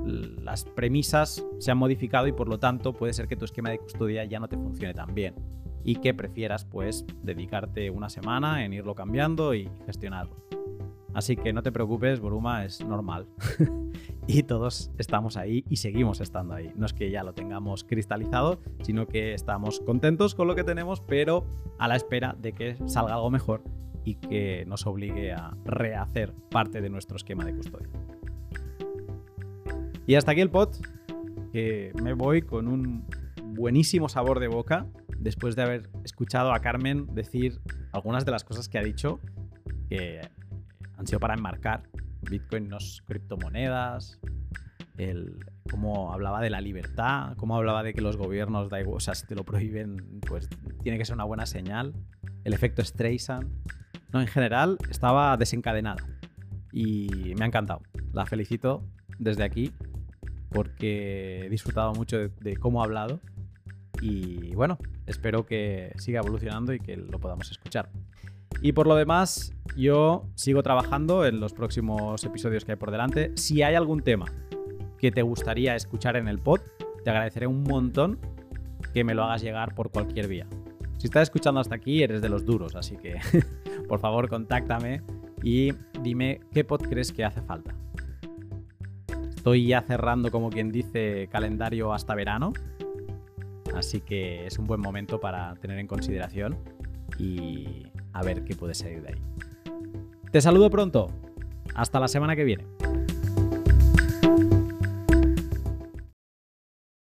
las premisas se han modificado y por lo tanto puede ser que tu esquema de custodia ya no te funcione tan bien y que prefieras pues dedicarte una semana en irlo cambiando y gestionarlo. Así que no te preocupes, Boruma es normal. y todos estamos ahí y seguimos estando ahí. No es que ya lo tengamos cristalizado, sino que estamos contentos con lo que tenemos, pero a la espera de que salga algo mejor y que nos obligue a rehacer parte de nuestro esquema de custodia. Y hasta aquí el pod, que me voy con un buenísimo sabor de boca después de haber escuchado a Carmen decir algunas de las cosas que ha dicho que han sido para enmarcar Bitcoin, no criptomonedas, el, cómo hablaba de la libertad, cómo hablaba de que los gobiernos, da igual, o si te lo prohíben, pues tiene que ser una buena señal, el efecto Streisand. No, en general estaba desencadenada y me ha encantado. La felicito desde aquí porque he disfrutado mucho de cómo ha hablado y bueno, espero que siga evolucionando y que lo podamos escuchar. Y por lo demás, yo sigo trabajando en los próximos episodios que hay por delante. Si hay algún tema que te gustaría escuchar en el pod, te agradeceré un montón que me lo hagas llegar por cualquier vía. Si estás escuchando hasta aquí, eres de los duros, así que por favor contáctame y dime qué pod crees que hace falta. Estoy ya cerrando, como quien dice, calendario hasta verano Así que es un buen momento para tener en consideración y a ver qué puede salir de ahí. Te saludo pronto. Hasta la semana que viene.